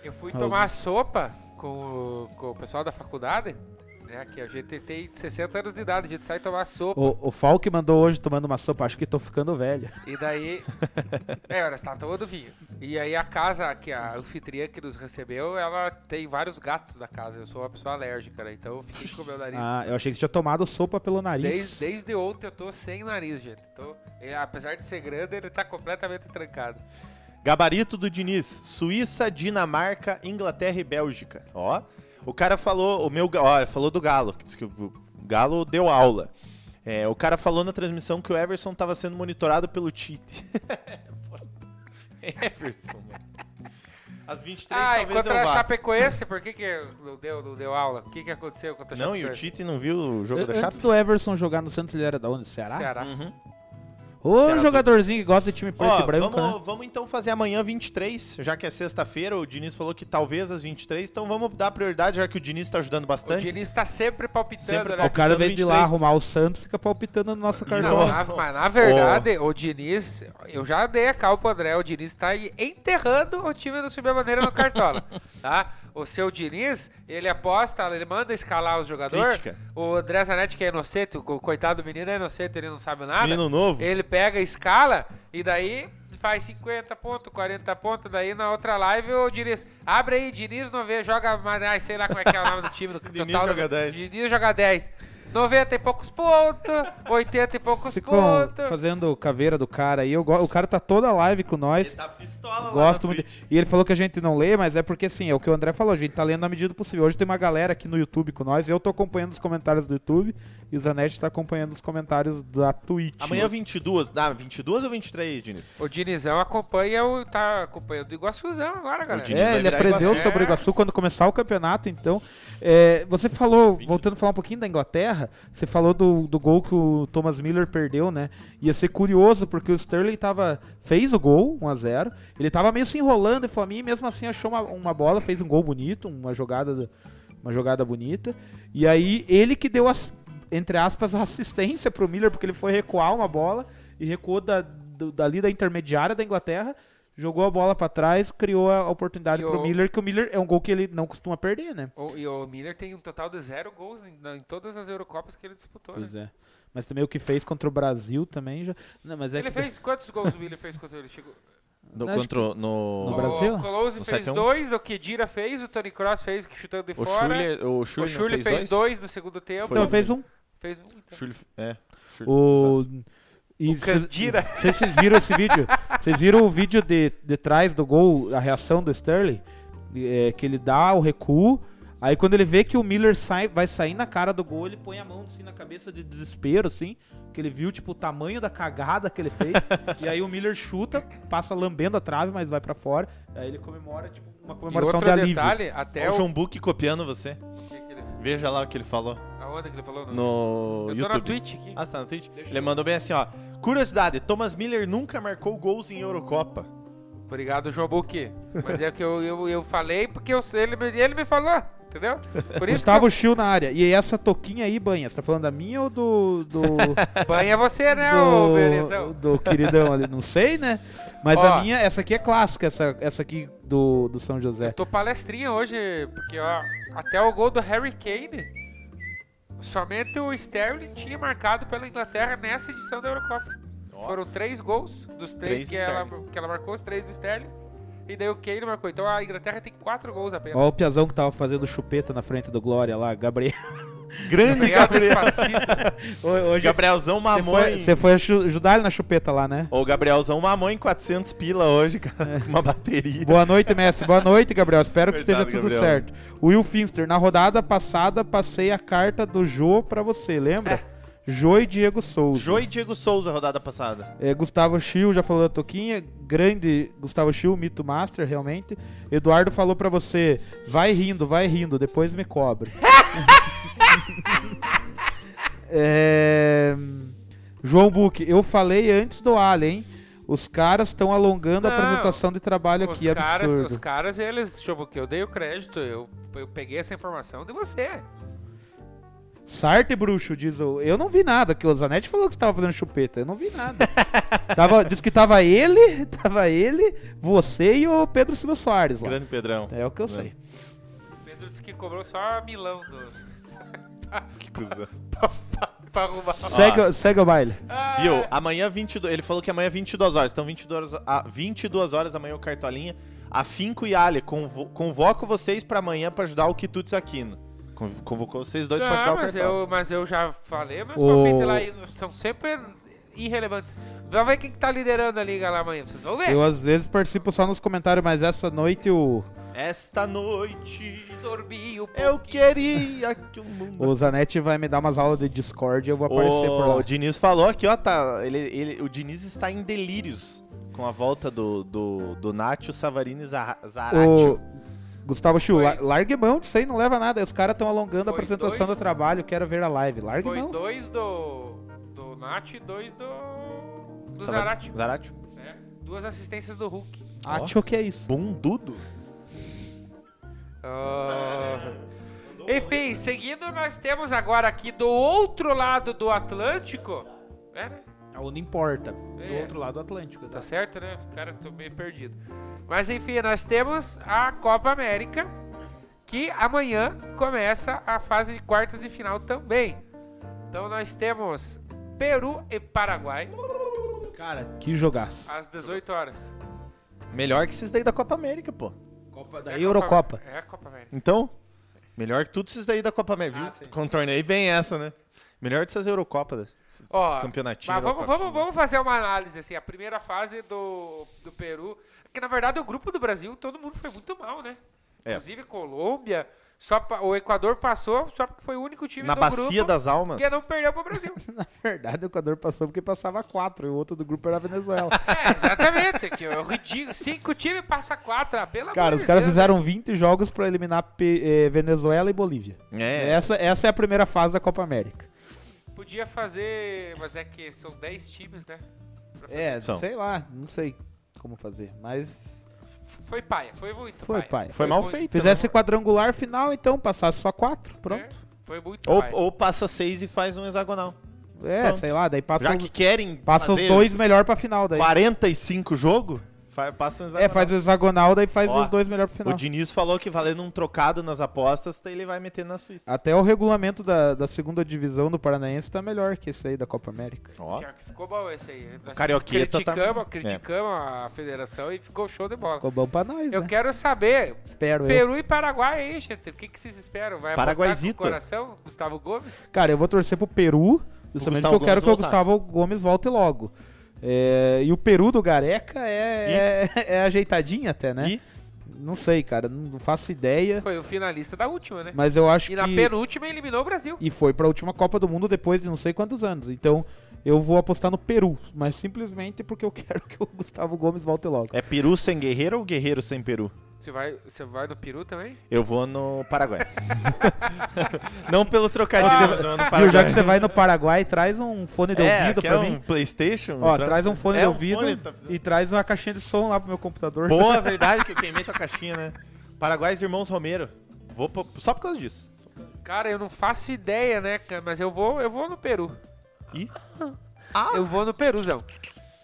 Eu fui Algum. tomar sopa com o, com o pessoal da faculdade, né? Que a gente tem 60 anos de idade, a gente sai tomar sopa. O, o Falk mandou hoje tomando uma sopa, acho que tô ficando velho. E daí. é, olha, está todo vinho. E aí a casa, que a anfitriã que nos recebeu, ela tem vários gatos da casa. Eu sou uma pessoa alérgica, né? Então eu fiquei com o meu nariz. Ah, eu achei que você tinha tomado sopa pelo nariz. Desde, desde ontem eu tô sem nariz, gente. Tô, e, apesar de ser grande, ele tá completamente trancado. Gabarito do Diniz: Suíça, Dinamarca, Inglaterra e Bélgica. Ó, o cara falou, o meu, ó, falou do Galo, que disse que o Galo deu aula. É, o cara falou na transmissão que o Everson estava sendo monitorado pelo Tite. Everson, mano. Às 23 Ah, e talvez contra eu a. Chapecoense, por que, que não, deu, não deu aula? O que, que aconteceu contra a Não, e o Chapecoense? Tite não viu o jogo da Antes Chape? do Everson jogar no Santos, ele era da onde? Ceará? Ceará. Uhum. Ô, Ceará jogadorzinho que gosta de time preto Ó, e branco, vamos, né? vamos então fazer amanhã 23, já que é sexta-feira, o Diniz falou que talvez às 23, então vamos dar prioridade, já que o Diniz tá ajudando O bastante. Diniz tá sempre palpitando, Sempre né? O cara, vem de lá 23. arrumar o Santos, fica palpitando no nosso Não, cartão. na- mas na verdade, o Diniz, eu já dei a cal pro André, o Diniz tá aí enterrando o time do Subir a Bandeira no Cartola, tá? O seu Diniz, ele aposta, ele manda escalar os jogadores. O André Zanetti, que é inocente, o co- coitado do menino é inocente, ele não sabe nada. Menino novo. Ele pega, escala e daí faz 50 pontos, 40 pontos. Daí na outra live o Diniz. Abre aí, Diniz não vê, joga. mais- ai, sei lá como é que é o nome do time. Do Diniz total joga do- 10. Diniz joga 10. 90 e poucos pontos, 80 e poucos pontos. fazendo caveira do cara aí. O cara tá toda live com nós. tá pistola Gosto muito. E ele falou que a gente não lê, mas é porque assim, é o que o André falou, a gente tá lendo na medida do possível. Hoje tem uma galera aqui no YouTube com nós, eu tô acompanhando os comentários do YouTube e o Zanetti tá acompanhando os comentários da Twitch. Amanhã 22, dá 22 ou 23, Diniz? O Dinizão acompanha o. tá acompanhando o Iguaçuzão agora, galera. Diniz É, ele aprendeu Iguaçu. sobre o. Iguaçu quando começar o campeonato, então. é, você falou, voltando a falar um pouquinho da Inglaterra, você falou do, do gol que o Thomas Miller perdeu, né? Ia ser curioso, porque o Sterling tava, fez o gol, 1x0. Ele tava meio se enrolando e foi a mim, mesmo assim achou uma, uma bola, fez um gol bonito, uma jogada, uma jogada bonita. E aí ele que deu, as, entre aspas, a assistência pro Miller, porque ele foi recuar uma bola e recuou da, do- dali da intermediária da Inglaterra jogou a bola pra trás, criou a oportunidade E pro o- Miller, que o Miller é um gol que ele não costuma perder, né? O- e o Miller tem um total de zero gols em, em todas as Eurocopas que ele disputou. né? Pois é. Mas também o que fez contra o Brasil também já. Não, mas é Ele que fez quantos gols o Miller fez contra ele? Chegou... No, contra, o- no, No Brasil? O Close fez 7 a 1? dois, o Kedira fez, o Tony Cross fez, que chutando de O fora. O o não Schürrle fez, dois no segundo tempo. Então fez um. Fez um. Então. Schürrle, é. Schürrle, O exato. e. Vocês viram esse vídeo? Vocês viram o vídeo de, de trás do gol, a reação do Sterling? É, que ele dá o recuo. Aí quando ele vê que o Miller sai, vai sair na cara do gol, ele põe a mão assim na cabeça de desespero, assim. Que ele viu, tipo, o tamanho da cagada que ele fez. e aí o Miller chuta, passa lambendo a trave, mas vai pra fora. Aí ele comemora, tipo, uma E comemoração outro de alívio. detalhe, até Olha o... o João Book copiando você. o que que ele- Veja lá o que ele falou Aonde que ele falou? no Eu tô YouTube. na Twitch aqui. Ah, você tá na Twitch? Ele mandou bem assim, ó. Curiosidade, Thomas Miller nunca marcou gols em Eurocopa. Obrigado, João Buque. Mas é que eu, eu, eu falei porque eu, ele, me, ele me falou. Entendeu? Por isso Gustavo Chiu na área. E essa toquinha aí, Banha, você tá falando da minha ou do. do banha você, né, ô do, belezão? do queridão ali? Não sei, né? Mas Ó. a minha, essa aqui é clássica, essa, essa aqui do, do São José. Eu tô palestrinha hoje, porque ó, até o gol do Harry Kane, somente o Sterling tinha marcado pela Inglaterra nessa edição da Eurocopa. Ó. Foram três gols, dos três, Três que, ela, que ela marcou, os três do Sterling. E daí o Kane marcou. Então a Inglaterra tem quatro gols apenas. Ó o Piazão que tava fazendo chupeta na frente do Glória lá, Gabriel. Grande Gabriel. Hoje Gabrielzão você foi, em... você foi aju- ajudar ele na chupeta lá, né? Ô, Gabrielzão mamou em 400 pila hoje, cara, com uma bateria. Boa noite, mestre. Boa noite, Gabriel. Espero que esteja tudo Gabriel. certo. Will Finster, na rodada passada passei a carta do Jô pra você, lembra? Jô e Diego Souza. Jô e Diego Souza, rodada passada. É, Gustavo Schill já falou da Toquinha. Grande Gustavo Schill, mito master, realmente. Eduardo falou pra você: vai rindo, vai rindo, depois me cobre. É, João Buque, eu falei antes do Alien, hein? Os caras estão alongando a Não, apresentação de trabalho Os aqui, caras, absurdo. os caras, eles, deixa eu ver o que eu dei o crédito, eu, eu peguei essa informação de você. Sarte bruxo, diz o. Eu não vi nada, que o Zanetti falou que você tava fazendo chupeta. Eu não vi nada. tava, diz que tava ele, tava ele, você e o Pedro Silva Soares lá. Grande Pedrão. É o que eu sei. O Pedro disse que cobrou só Milão do, Que cuzão. pra arrumar. Segue, segue o baile. Ah, Viu? Amanhã 22, ele falou que amanhã 22 horas. Então 22 horas, ah, 22 horas amanhã o Cartolinha. Afinco e Ale, convo, convoco vocês pra amanhã pra ajudar o Quitutes Aquino. Conv- Convocou vocês dois pra ajudar Não, o mas Cartola. eu, mas eu já falei, meus O- palpites lá são sempre irrelevantes. Vamos ver quem que tá liderando a liga lá amanhã, vocês vão ver. Eu às vezes participo só nos comentários, mas essa noite o, Esta noite Dormi um eu queria que o mundo... o Zanetti vai me dar umas aulas de Discord e eu vou aparecer por O lá. Diniz falou aqui, ó, tá. Ele, ele, o Diniz está em delírios com a volta do, do, do Nacho Savarini Zara- Zaratio. O Gustavo Chiu, Foi- la- largue mão disso aí, não leva nada. Os caras estão alongando a Foi apresentação dois- do trabalho, quero ver a live. Largue Foi mão. dois do, do Nath e dois do, do Zarate. Zaratio. né? Duas assistências do Hulk. Acho que é isso. Bundudo? Ah. Enfim, seguindo, nós temos agora aqui do outro lado do Atlântico. É, né? Não importa. Do É. outro lado do Atlântico. Tá certo, né? Cara, tô meio perdido. Mas enfim, nós temos a Copa América, que amanhã começa a fase de quartas de final também. Então nós temos Peru e Paraguai Cara, que jogaço. às 18 horas. Melhor que esses daí da Copa América, pô. Copa É da a Eurocopa. Copa- É a Copa América. Então, melhor que tudo esses daí da Copa América. Ah, viu? sim. Contornei bem essa, né? Melhor dessas Eurocopas. Esse Ó, campeonatinho. Mas vamos, vamos, vamos fazer uma análise assim. A primeira fase do, do Peru. Que na verdade o grupo do Brasil, todo mundo foi muito mal, né? É. Inclusive Colômbia. Só pa- o Equador passou só porque foi o único time Na do Bacia grupo das Almas. que não perdeu pro Brasil. Na verdade, o Equador passou porque passava quatro e o outro do grupo era a Venezuela. é, exatamente. Que é ridículo. Cinco times passa quatro. Ah, pelo Cara, os de caras Deus, fizeram 20 jogos pra eliminar Pe- eh, Venezuela e Bolívia. É. Essa, essa é a primeira fase da Copa América. né? Podia fazer. Mas é que são 10 times, né? É, São. sei lá, não sei como fazer, mas Foi paia, foi muito foi, paia. pai. Foi mal muito- feito. Fizesse quadrangular final, então passasse só quatro, pronto. É, foi muito Ou, paia. ou passa seis e faz um hexagonal. É, Pronto. sei lá, daí passa, Já os, que querem passa os dois melhor pra final daí. 45 jogos, fa- passa um hexagonal. É, faz o hexagonal, daí faz Ó, os dois melhor pro final. O Diniz falou que valendo um trocado nas apostas, ele vai meter na Suíça. Até o regulamento da, da segunda divisão do Paranaense tá melhor que esse aí da Copa América. Ó, Ficou bom esse aí. Nós Carioqueta tá- criticamos, criticamos a federação e ficou show de bola. Ficou bom pra nós, Eu né? quero saber, Espero eu. Peru e Paraguai aí, gente. O que, que vocês esperam? Vai apostar com o Paraguaizito. coração? Gustavo Gomes? Cara, eu vou torcer pro Peru, justamente porque eu quero Gomes que o voltar. Gustavo Gomes volte logo. É, e o Peru do Gareca é, é, é ajeitadinho até, né? E? Não sei, cara, não faço ideia. Foi o finalista da última, né? Mas eu acho E que. na penúltima eliminou o Brasil. E foi pra última Copa do Mundo depois de não sei quantos anos. Então eu vou apostar no Peru, mas simplesmente porque eu quero que o Gustavo Gomes volte logo. é Peru sem Guerreiro ou Guerreiro sem Peru? Você vai, você vai no Peru também? Eu vou no Paraguai. Não pelo trocadilho, Ah, no Paraguai. já que você vai no Paraguai, traz um fone de é, ouvido quer pra um mim. Playstation? Ó, Tra- traz um fone É, de um ouvido fone, tá e traz uma caixinha de som lá pro meu computador. Boa, verdade que eu queimei tua caixinha, né? Paraguai, irmãos Romero. vou po- só por causa disso. Cara, eu não faço ideia, né, cara? Mas eu vou, eu vou no Peru. Ih. Eu vou no Peruzão.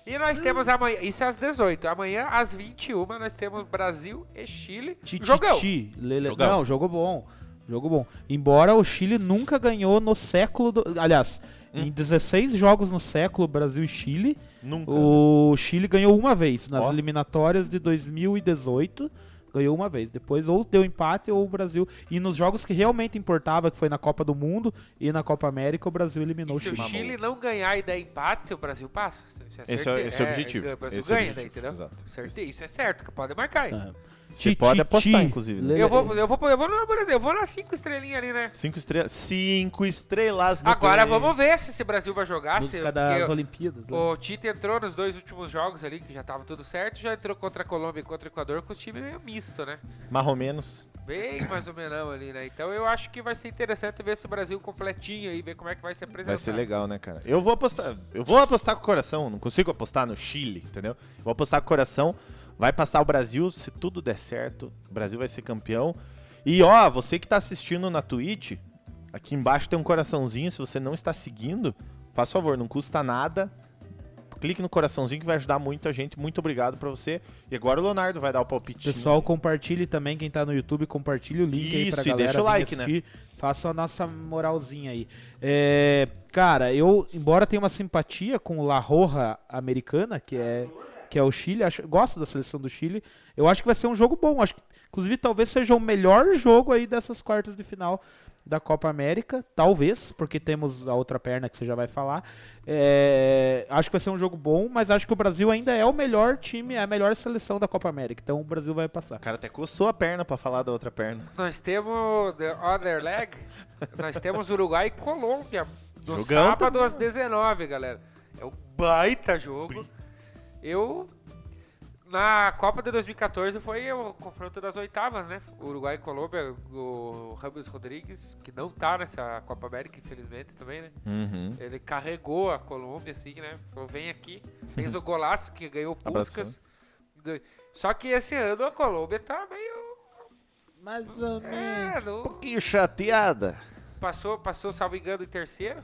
E nós temos amanhã, isso é às 18. Amanhã, às 21, nós temos Brasil e Chile. Ti, Jogão. ti. Lele- Jogão. Não, jogo bom. Jogo bom. Embora o Chile nunca ganhou no século. do- Aliás, em 16 jogos no século, Brasil e Chile, Nunca. o Chile ganhou uma vez. Nas Ó. eliminatórias de 2018, ganhou uma vez. Depois ou deu empate ou o Brasil. E nos jogos que realmente importava, que foi na Copa do Mundo e na Copa América, o Brasil eliminou E o se o Chile. Chile não ganhar e der empate, o Brasil passa. Isso Esse é, certeza. esse é o objetivo. O Brasil Esse é ganha, daí, objetivo, entendeu? exato. Certo, Isso é certo, que pode marcar. hein? Aham. Você Ti, pode ti, apostar, ti. inclusive. né? Eu vou, eu vou, eu vou no Brasil, eu vou nas cinco estrelinhas ali, né? Cinco estrelas. Cinco estrelas no Agora play. vamos ver se esse Brasil vai jogar. Se, Música das porque Olimpíadas. né? o Tite entrou nos dois últimos jogos ali, que já tava tudo certo, já entrou contra a Colômbia e contra o Equador com o time meio misto, né? Marromenos. Bem mais ou menos ali, né? Então eu acho que vai ser interessante ver esse Brasil completinho aí, ver como é que vai se apresentar. Vai ser legal, né, cara? Eu vou apostar. Eu vou apostar com o coração. Não consigo apostar no Chile, entendeu? Vou apostar com o coração. Vai passar o Brasil, se tudo der certo. O Brasil vai ser campeão. E ó, você que tá assistindo na Twitch, aqui embaixo tem um coraçãozinho. Se você não está seguindo, faz favor, não custa nada. Clique no coraçãozinho que vai ajudar muito a gente. Muito obrigado pra você. E agora o Leonardo vai dar o palpite. Pessoal, compartilhe também, quem tá no YouTube, compartilhe o link aí pra Isso, e galera deixa o like, né? assistir. Faça a nossa moralzinha aí. É, cara, eu, embora tenha uma simpatia com o La Roja americana, que é, que é o Chile, acho, gosto da seleção do Chile, eu acho que vai ser um jogo bom. Acho que, inclusive, talvez seja o melhor jogo aí dessas quartas de final da Copa América, talvez, porque temos a outra perna que você já vai falar. É, acho que vai ser um jogo bom, mas acho que o Brasil ainda é o melhor time, é a melhor seleção da Copa América. Então o Brasil vai passar. O cara até coçou a perna pra falar da outra perna. Nós temos The Other Leg, nós temos Uruguai e Colômbia no Jogão sábado às 19, galera. É um baita jogo. Eu na Copa de 2014 foi o confronto das oitavas, né? Uruguai e Colômbia, o Ramos Rodrigues, que não tá nessa Copa América, infelizmente, também, né? Uhum. Ele carregou a Colômbia, assim, né? Falou, vem aqui. Fez o golaço que ganhou Puskas. Só que esse ano a Colômbia tá meio... Mais ou É, não- Um pouquinho chateada. Passou, passou, salvo engano, em terceiro.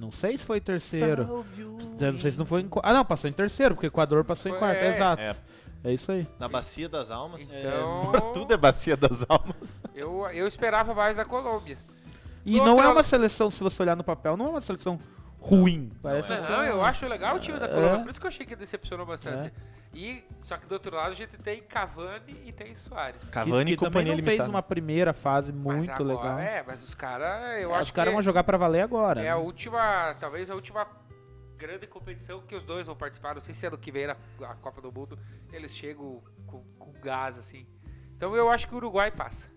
Não sei se foi terceiro. Salve Não sei se não foi em Ah, não, passou em terceiro, porque o Equador passou em Foi- quarto. é. Exato. É, É isso aí. na bacia das almas. Então, Tudo é bacia das almas. eu, eu esperava mais da Colômbia. E Do não é uma lado- seleção, se você olhar no papel, não é uma seleção ruim. Parece é. Não, seleção- eu acho legal o time da Colômbia, É. por isso que eu achei que decepcionou bastante. E, só que do outro lado a gente tem Cavani e tem Soares. que- Cavani que e também companhia não limitada. fez uma primeira fase Mas muito agora- legal. É, mas os caras, eu É, acho Os caras que vão jogar pra valer agora. é né? a última, talvez a última grande competição que os dois vão participar. Não sei se ano que vem na a Copa do Mundo eles chegam com, com gás, assim. Então eu acho que o Uruguai passa.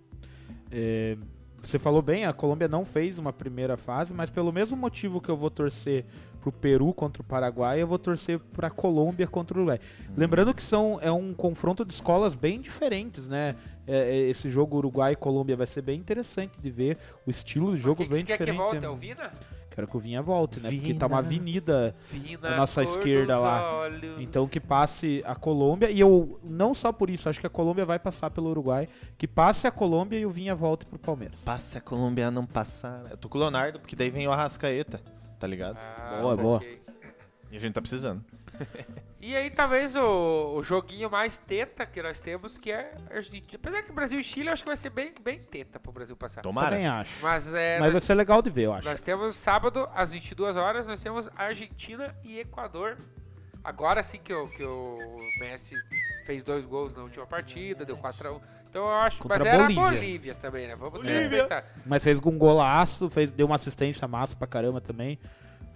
É, você falou bem, a Colômbia não fez uma primeira fase, mas pelo mesmo motivo que eu vou torcer pro Peru contra o Paraguai, eu vou torcer pra Colômbia contra o Uruguai. Lembrando que são, é um confronto de escolas bem diferentes, né? É, é, esse jogo Uruguai e Colômbia vai ser bem interessante de ver. O estilo de jogo bem você quer que diferente. volte? É o Vina? Quero que o Vinha volte, né? Porque tá uma Vina. avenida Vina, Na nossa esquerda lá. olhos. Então que passe a Colômbia e eu não só por isso, acho que a Colômbia vai passar pelo Uruguai, que passe a Colômbia e o Vinha volte pro Palmeiras. Passa a Colômbia a não passar. Eu tô com o Leonardo, porque daí vem o Arrascaeta, tá ligado? Ah, Boa, boa. E a gente tá precisando. E aí, talvez o, o joguinho mais teta que nós temos, que é a Argentina. Apesar que Brasil e Chile, eu acho que vai ser bem, bem teta pro Brasil passar. Tomara. Também acho. Mas, é, Mas vai nós, ser legal de ver, eu acho. nós temos sábado, às 22 horas, nós temos Argentina e Equador. Agora sim que o, que o Messi fez dois gols na última partida, deu 4x1. Então eu acho Contra Mas a era Bolívia. a Bolívia também, né? Vamos Bolívia. respeitar. Mas fez um golaço, fez, deu uma assistência massa pra caramba também.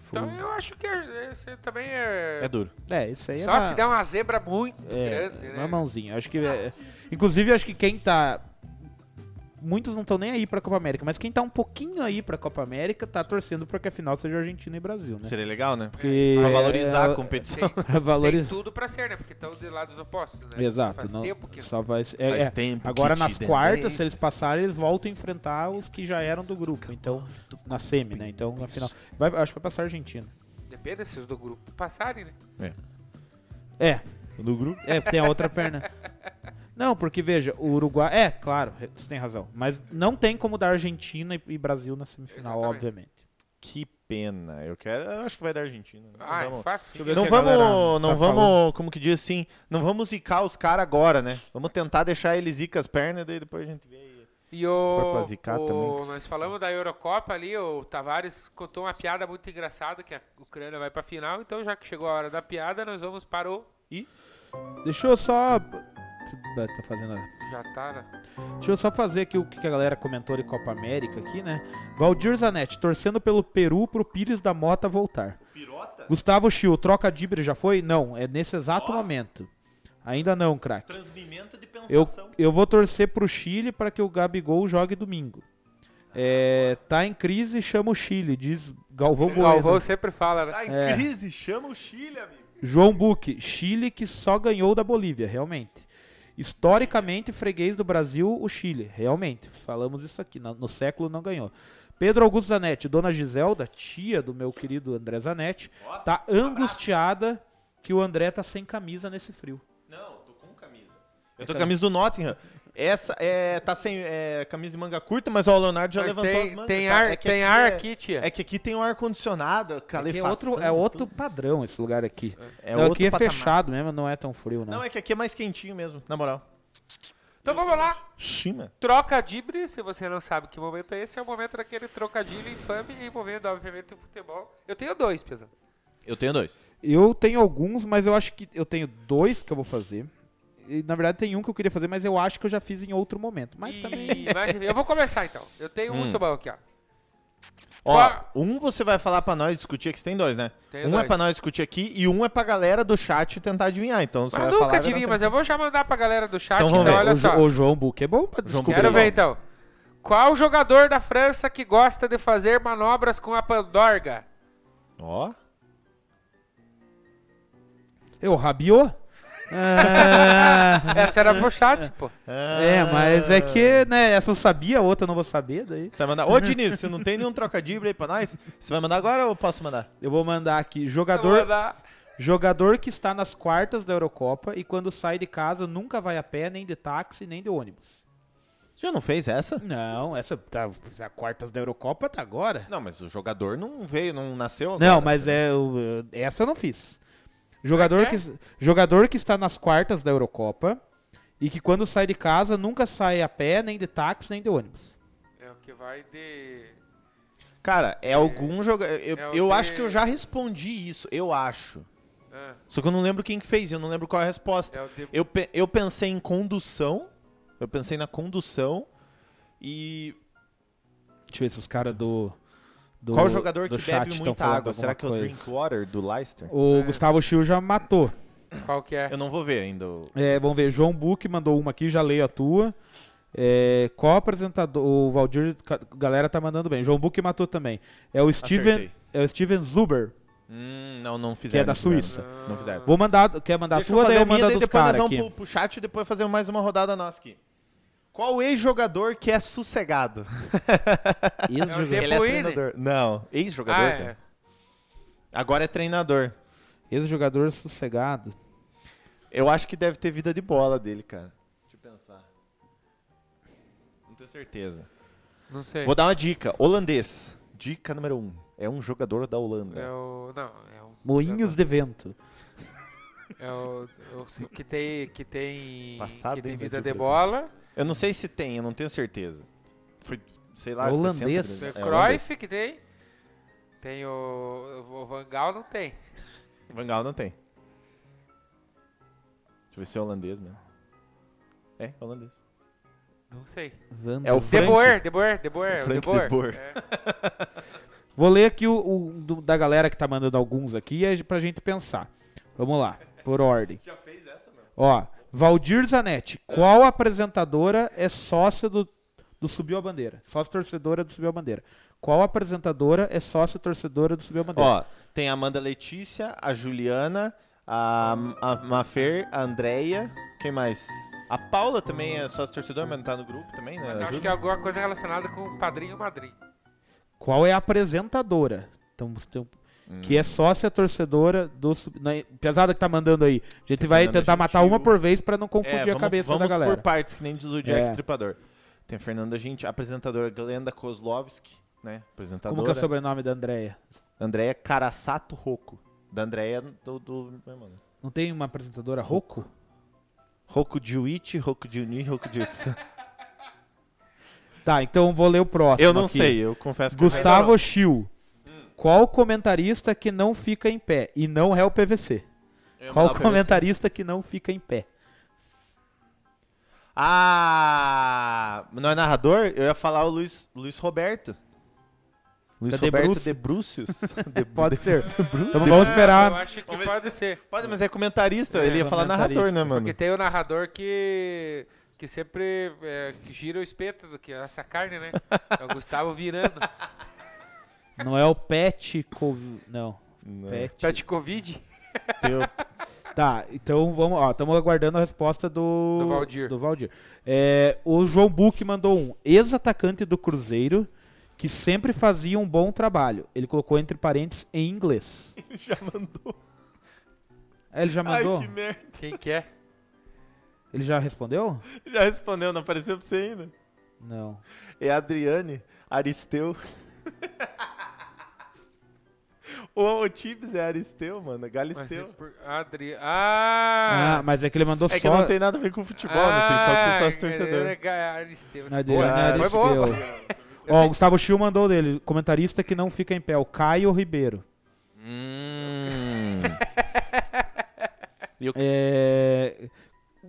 Então eu acho que esse também é. É duro. É, isso aí é Só uma- se der uma zebra muito é, grande, uma né? mãozinha. Acho que é- inclusive acho que quem tá muitos não estão nem aí pra Copa América, mas quem tá um pouquinho aí pra Copa América tá torcendo pra que a final seja Argentina e Brasil, né? Seria legal, né? Porque Pra é- valorizar é- a competição. Tem, é valoriza- tem tudo pra ser, né? Porque estão de lados opostos, né? Exato, Faz não, tempo que só vai ser- é, Faz é. tempo Agora que nas quartas, se eles passarem, eles voltam a enfrentar os que já eram do grupo. Então, na semi, né? Então, na final. Vai- acho que vai passar a Argentina. Depende se os do grupo passarem, né? É. Do grupo? É, tem a outra perna. Não, porque veja, o Uruguai. É, claro, você tem razão. Mas não tem como dar Argentina e, e Brasil na semifinal, Exatamente. obviamente. Que pena. Eu quero. Eu acho que vai dar Argentina. Ah, é vamos, fácil. não vamos, não tá vamos, como que diz assim, não vamos zicar os caras agora, né? Vamos tentar deixar eles zicar as pernas, daí depois a gente vê. aí. E o, zicar o- também, nós se falamos da Eurocopa ali, o Tavares contou uma piada muito engraçada que a Ucrânia vai pra final, então já que chegou a hora da piada, nós vamos para o Deixa eu só. Tá fazendo. a- já tá, né? Deixa eu só fazer aqui o que a galera comentou de Copa América aqui, né? Valdir Zanetti, torcendo pelo Peru pro Pires da Mota voltar. Pirota? Gustavo Chiu, troca Dibre já foi? Não, é nesse exato Ó. momento. Ainda não, craque. Transmimento de Eu, pensação. eu vou torcer pro Chile para que o Gabigol jogue domingo. É, tá em crise, chama o Chile, diz Galvão Bueno. Galvão sempre fala, né? Tá em É. crise, chama o Chile, amigo. João Buque, Chile que só ganhou da Bolívia, realmente. Historicamente, freguês do Brasil, o Chile, realmente. Falamos isso aqui, no, no século não ganhou. Pedro Augusto Zanetti, Dona Giselda, tia do meu querido André Zanetti, tá angustiada que o André tá sem camisa nesse frio. Não, tô com camisa. Eu tô com a camisa do Nottingham. Essa é, tá sem é, camisa de manga curta, mas ó, o Leonardo já Mas levantou tem, as mangas. tem tá? ar, É que tem aqui ar é- aqui, tia. É que aqui tem um ar-condicionado, Aqui calefação. é outro, é outro padrão esse lugar aqui. É Não, outro aqui é patamar. fechado mesmo, não é tão frio, não. Não, é que aqui é mais quentinho mesmo, na moral. Então vamos lá. China. Trocadibre, se você não sabe que momento é esse, é o momento daquele trocadilho infame e momento, obviamente, do futebol. Eu tenho dois, pessoal. Eu tenho dois. Eu tenho alguns, mas eu acho que eu tenho dois que eu vou fazer. Na verdade tem um que eu queria fazer, mas eu acho que eu já fiz em outro momento. Mas E- também. mas, eu vou começar então. Eu tenho um Hum. muito bom aqui, ó. Ó, Qual- um você vai falar pra nós discutir aqui, você tem dois, né? Tenho um dois. é pra nós discutir aqui e um é pra galera do chat tentar adivinhar. Então você Mas vai nunca falar. adivinha, mas eu vou já mandar pra galera do chat, Então então, vamos ver. olha o, Jo- só. o João Buque é bom pra João descobrir. Quero ver então. Qual jogador da França que gosta de fazer manobras com a pandorga? Ó. É o Rabiot? Ah, Essa era pro chat, pô. é, mas é que, né, essa eu sabia, a outra eu não vou saber, daí. Você vai mandar. Ô, Diniz, você não tem nenhum trocadilho aí pra nós? Você vai mandar agora ou eu posso mandar? Eu vou mandar aqui, Eu jogador, jogador que está nas quartas da Eurocopa e quando sai de casa nunca vai a pé, nem de táxi, nem de ônibus. Você já não fez essa? Não, essa tá, a quartas da Eurocopa tá agora. Não, mas o jogador não veio, não nasceu agora. Não, mas é o- essa eu não fiz. Jogador é que, jogador que está nas quartas da Eurocopa e que quando sai de casa nunca sai a pé, nem de táxi, nem de ônibus. É o que vai de. Cara, é algum jogador. Eu, É eu de- acho que eu já respondi isso, eu acho. Ah, Só que eu não lembro quem que fez, eu não lembro qual é a resposta. é de. Eu, pe- eu pensei em condução. Eu pensei na condução. E. Deixa eu ver se os caras do, do. qual jogador do que chat bebe muita água? Será que é o. Drinkwater do Leicester? O É. Gustavo Schill já matou. Qual que é? Eu não vou ver ainda. É, vamos ver. João Buque mandou uma aqui, já leio a tua. É, qual apresentador? O Valdir, galera tá mandando bem. João Buque matou também. É o Steven, Acertei. é o Steven Zuber, Hum, não, não que fizeram. é da não. Suíça. Não fizeram. Vou mandar, quer mandar Deixa a tua, eu daí a eu mando daí dos caras aqui. pro, pro chat e depois fazer mais uma rodada nossa aqui. Qual ex-jogador que é sossegado? Ex-jogador. De Ele é treinador. Não, ex-jogador. Ah, é. Agora é treinador. Ex-jogador sossegado. Eu acho que deve ter vida de bola dele, cara. Deixa eu pensar. Não tenho certeza. Não sei. Vou dar uma dica. Holandês. Dica número um. É um jogador da Holanda. É o. Não, é o. Moinhos de vento. É o, o, que tem. Que tem. Passado, que tem vida de bola. Eu não sei se tem, eu não tenho certeza. Foi, sei lá, Holandês. 60 Tem é. Cruyff que tem. Tem o. O Van Gaal não tem. Van Gaal não tem. Deixa eu ver se é holandês mesmo. É, holandês. Não sei. Van É o der- De Frank. Boer, De Boer, De Boer. o Frank De Boer. de Boer. É. Vou ler aqui o, o do- da galera que tá mandando alguns aqui é pra gente pensar. Vamos lá, por ordem. Já fez essa, não? Ó, Valdir Zanetti, qual apresentadora é sócia do, do Subiu a Bandeira? Sócia torcedora do Subiu a Bandeira. Qual apresentadora é sócia torcedora do Subiu a Bandeira? Ó, tem a Amanda Letícia, a Juliana, a, a Mafer, a Andrea. Quem mais? A Paula também é sócia torcedora, mas não tá no grupo também, né? Mas eu acho que é alguma coisa relacionada com o padrinho e madrinho. Qual é a apresentadora? Então, você tem- que é sócia torcedora do. na- Pesada que tá mandando aí. A gente vai Fernanda tentar matar Gentil. uma por vez pra não confundir É, a vamos, cabeça vamos da galera. por partes, que nem diz o Jack É. Stripador. Tem a Fernanda Gente, a apresentadora Glenda Kozlovski, né? Apresentadora. Como que é o sobrenome da Andrea? Andréia Carasato Rocco. Da Andréia do, do irmão. Não tem uma apresentadora Roku? Rocco Juichi, Rocco Juni, Rocco Jus. Tá, então vou ler o próximo. Eu não aqui. sei, eu confesso que Gustavo Schill. Qual comentarista que não fica em pé? E não é o PVC. Eu Qual o PVC. comentarista que não fica em pé? Ah, não é narrador? Eu ia falar o Luiz, Luiz Roberto. Luiz Cadê Roberto de Brúcios. De- Pode de- ser. Então Ah, vamos Eu esperar. acho que pode ser. Pode, mas é comentarista. É, Ele ia falar comentarista. narrador, né, mano? Porque tem o narrador que, que sempre é, que gira o espeto do que essa carne, né? É o Gustavo virando. Não é o Pet. Cov... Não. Não. Pet. De Covid? Tem o- Tá, então vamos, ó, estamos aguardando a resposta do Do Valdir. do Valdir. É, o João Buck mandou um ex-atacante do Cruzeiro que sempre fazia um bom trabalho. Ele colocou entre parênteses em inglês. Ele já mandou. É, ele já mandou? Ai, que merda. Quem que é? Ele já respondeu? Já respondeu, não apareceu pra você ainda. Não. É Adriane Aristeu. o, o Tibbs é Aristeu, mano. Mas Galisteu. é por- Adri... Ah, Ah! mas é que ele mandou É que só não tem nada a ver com futebol, né? Tem só com Ah, sócio torcedor. é, é, Aristeu. É Boa, dele, não é foi boa. Aristeu. Ó, o Gustavo Schill mandou dele, comentarista que não fica em pé, o Caio Ribeiro. Hum. É...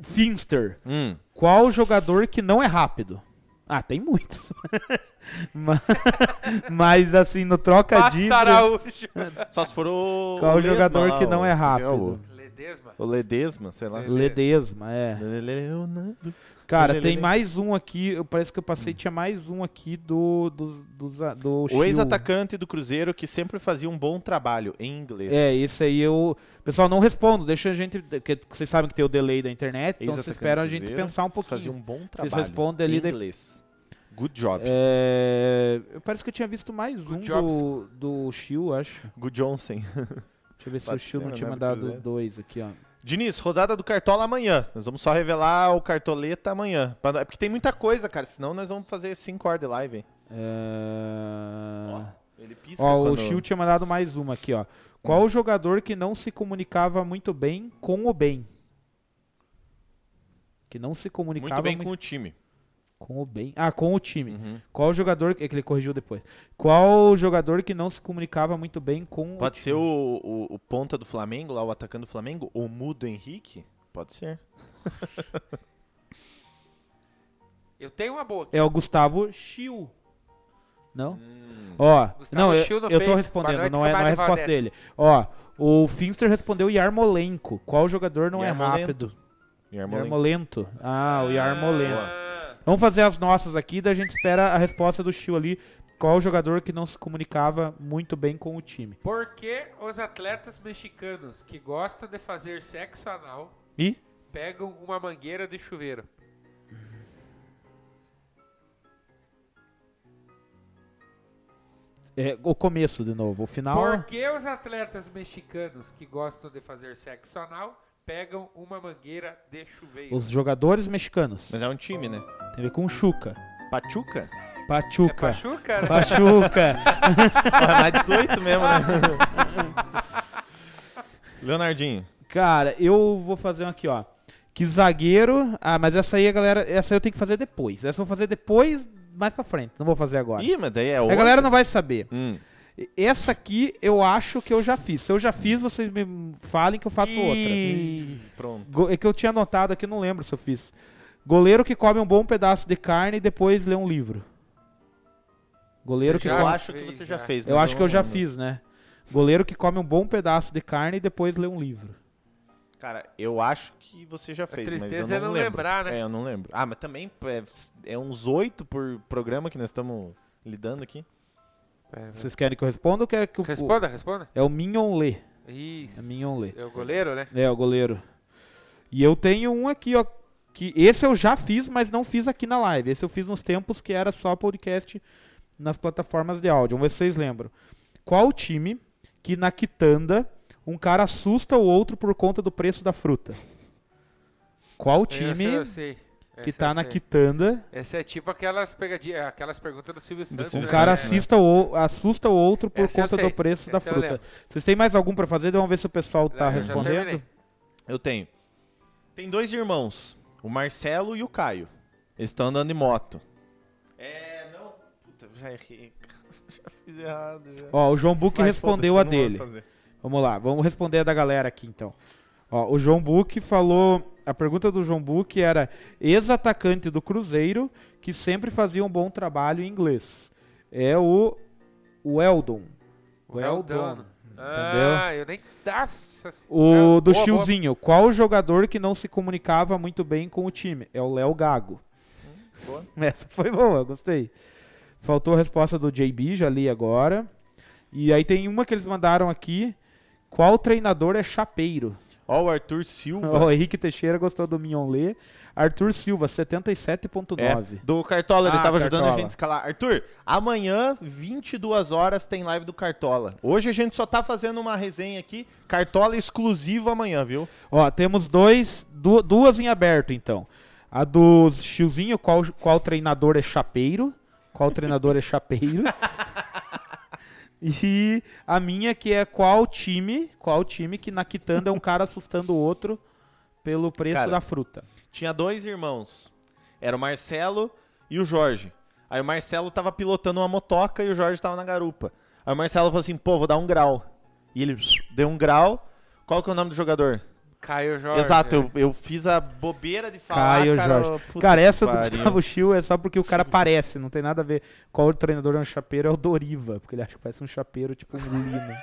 Finster. Hum. Qual jogador que não é rápido? Ah, tem muitos. mas, mas, assim, no trocadilho. Passaraújo. Só se for o. Qual o jogador lá, que não o- é o- rápido? Ledesma. O Ledesma, sei lá. Le- Ledesma, é. Leonardo. Cara, tem mais um aqui. Eu parece que eu passei, tinha mais um aqui do. Do, do, do O ex-atacante do Cruzeiro que sempre fazia um bom trabalho em inglês. É, esse aí eu. Pessoal, não respondo. Deixa a gente. que Vocês sabem que tem o delay da internet, então vocês esperam a gente Cruzeiro, pensar um pouquinho. Fazia um bom Vocês trabalho. respondem ali em de- inglês. Good job. É, eu parece que eu tinha visto mais Good um do, do Chiu, acho. Good Johnson. Deixa eu ver se Pode o Chiu ser, não né, tinha do mandado dois aqui, ó. Diniz, rodada do Cartola amanhã. Nós vamos só revelar o Cartoleta amanhã. É porque tem muita coisa, cara. Senão nós vamos fazer 5 horas de live. É... Ele pisca Ó, o quando... Chiu tinha mandado mais uma aqui, ó. Qual o jogador que não se comunicava muito bem com o bem? Que não se comunicava Muito bem com o time. Com o bem. Ah, com o time. Uhum. Qual o jogador. É que ele corrigiu depois. Qual o jogador que não se comunicava muito bem com o Pode time? ser o, o, o ponta do Flamengo, lá o atacante do Flamengo, o Mudo Henrique? Pode ser. Eu tenho uma boa aqui. É o Gustavo Chiu. Não? Hum. Ó, Gustavo não, eu, Schill no eu tô respondendo, noite, não é, não é a resposta Valdete. dele. Ó, o Finster respondeu Yarmolenko. Qual jogador não é Yarmolenko. rápido? Yarmolenko. Yarmolento. Ah, o Yarmolento. Ah, Vamos fazer as nossas aqui, daí a gente espera a resposta do Chiu ali. Qual o jogador que não se comunicava muito bem com o time? Por que os atletas mexicanos que gostam de fazer sexo anal E? pegam uma mangueira de chuveiro? É, o começo de novo, o final. Por que os atletas mexicanos que gostam de fazer sexo anal pegam uma mangueira de chuveiro? Os jogadores mexicanos. Mas é um time, né? Tem a ver com o Chuca. Pachuca? É Pachuca. Pachuca, né? Pachuca. Mais 18 mesmo, né? Leonardinho. Cara, eu vou fazer um aqui, ó. Que zagueiro. Ah, mas essa aí, a galera. Essa eu tenho que fazer depois. Essa eu vou fazer depois, mais pra frente. Não vou fazer agora. Ih, mas daí é a outra. galera não vai saber. Hum. Essa aqui eu acho que eu já fiz. Se eu já fiz, vocês me falem que eu faço outra. Pronto. É que eu tinha anotado aqui, não lembro se eu fiz. Goleiro que come um bom pedaço de carne e depois lê um livro. Goleiro Você que Eu acho que você já fez. Eu mas acho que eu já fiz, né? Goleiro que come um bom pedaço de carne e depois lê um livro. Cara, eu acho que você já fez, mas tristeza eu é não, não lembro. lembrar, né? É, eu não lembro. Ah, mas também é, é uns oito por programa que nós estamos lidando aqui. É, Vocês querem que eu responda ou quer que eu... Responda, responda. É o Mignon Lê. Isso. É Mignon Lê. É o goleiro, né? É, o goleiro. E eu tenho um aqui, ó. Que esse eu já fiz, mas não fiz aqui na live. Esse eu fiz nos tempos que era só podcast nas plataformas de áudio. Vamos ver se vocês lembram. Qual time que na quitanda um cara assusta o outro por conta do preço da fruta? Qual time Eu sei, eu sei. Que Essa tá eu na quitanda Esse é tipo aquelas pegadinhas, aquelas perguntas do Silvio Santos. um né? cara É, assista o, assusta o outro por Essa conta do preço da Essa eu fruta? Vocês têm mais algum pra fazer? Vamos ver se o pessoal tá Eu respondendo. Eu tenho. Tem dois irmãos, o Marcelo e o Caio. Eles estão andando de moto. É, não. Puta, já errei. Já fiz errado. Já. Ó, o João Buck respondeu a dele. Vamos lá, vamos responder a da galera aqui então. Ó, o João Buck falou. A pergunta do João Buck era ex-atacante do Cruzeiro que sempre fazia um bom trabalho em inglês. É o, o Eldon. O Eldon. Eldon. Ah, eu nem. Nossa O do Boa, boa. Chilzinho. Qual jogador que não se comunicava muito bem com o time? É o Léo Gago. boa. Essa foi boa, gostei. Faltou a resposta do JB, já li agora. E aí tem uma que eles mandaram aqui. Qual treinador é chapeiro? Ó, o Arthur Silva. O Henrique Teixeira gostou do Mignon Arthur Silva, 77.9. É, do Cartola, ele Ah, tava ajudando a Cartola. gente a escalar. Arthur, amanhã, 22 horas, tem live do Cartola. Hoje a gente só tá fazendo uma resenha aqui. Cartola exclusivo amanhã, viu? Ó, temos dois, du- duas em aberto, então. A do Chilzinho, qual, qual treinador é chapeiro? Qual treinador é chapeiro? E a minha que é qual time, qual time que na quitanda é um cara assustando o outro pelo preço Cara, da fruta. Tinha dois irmãos. Era o Marcelo e o Jorge. Aí o Marcelo tava pilotando uma motoca e o Jorge tava na garupa. Aí o Marcelo falou assim, pô, vou dar um grau. E ele deu um grau. Qual que é o nome do jogador? Caio Jorge. Exato, né? eu, eu fiz a bobeira de falar, Caio cara. Jorge. puta Cara, essa do. Gustavo Schill é só porque o cara Sim. parece, não tem nada a ver. Qual o treinador é um chapeiro é o Doriva, porque ele acha que parece um chapeiro, tipo um Lino.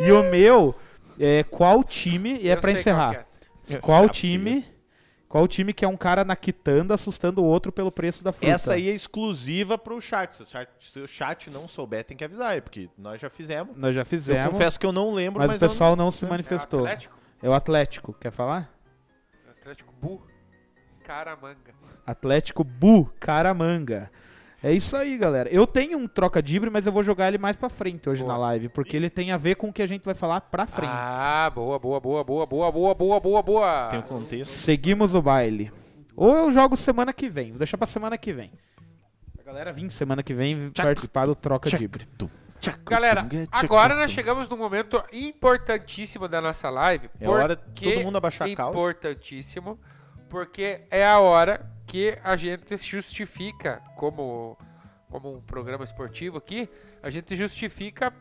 e o meu é qual time, e é Eu pra qual encerrar. que é. Qual Chapeiro. time? Qual time que é um cara na quitanda assustando o outro pelo preço da fruta? Essa aí é exclusiva pro chat. Se o chat, se o chat não souber, tem que avisar aí, porque nós já fizemos. Nós já Eu fizemos, confesso que eu não lembro, mas, mas, o pessoal eu não se o É o manifestou. Atlético? É o Atlético, quer falar? Atlético Bu. Caramanga. Atlético Bu Caramanga. É isso aí, galera. Eu tenho um troca dibre, mas eu vou jogar ele mais pra frente hoje Boa. na live, porque ele tem a ver com o que a gente vai falar pra frente. Ah, boa, boa, boa, boa, boa, boa, boa, boa, boa. Tem um contexto. Seguimos o baile. Ou eu jogo semana que vem. Vou deixar pra semana que vem. A galera vir semana que vem Tchac. participar do troca Tchac. dibre. Galera, agora nós chegamos num momento importantíssimo da nossa live. É hora de porque todo mundo abaixar a calça. Importantíssimo, porque é a hora que a gente justifica, como, como um programa esportivo aqui, a gente justifica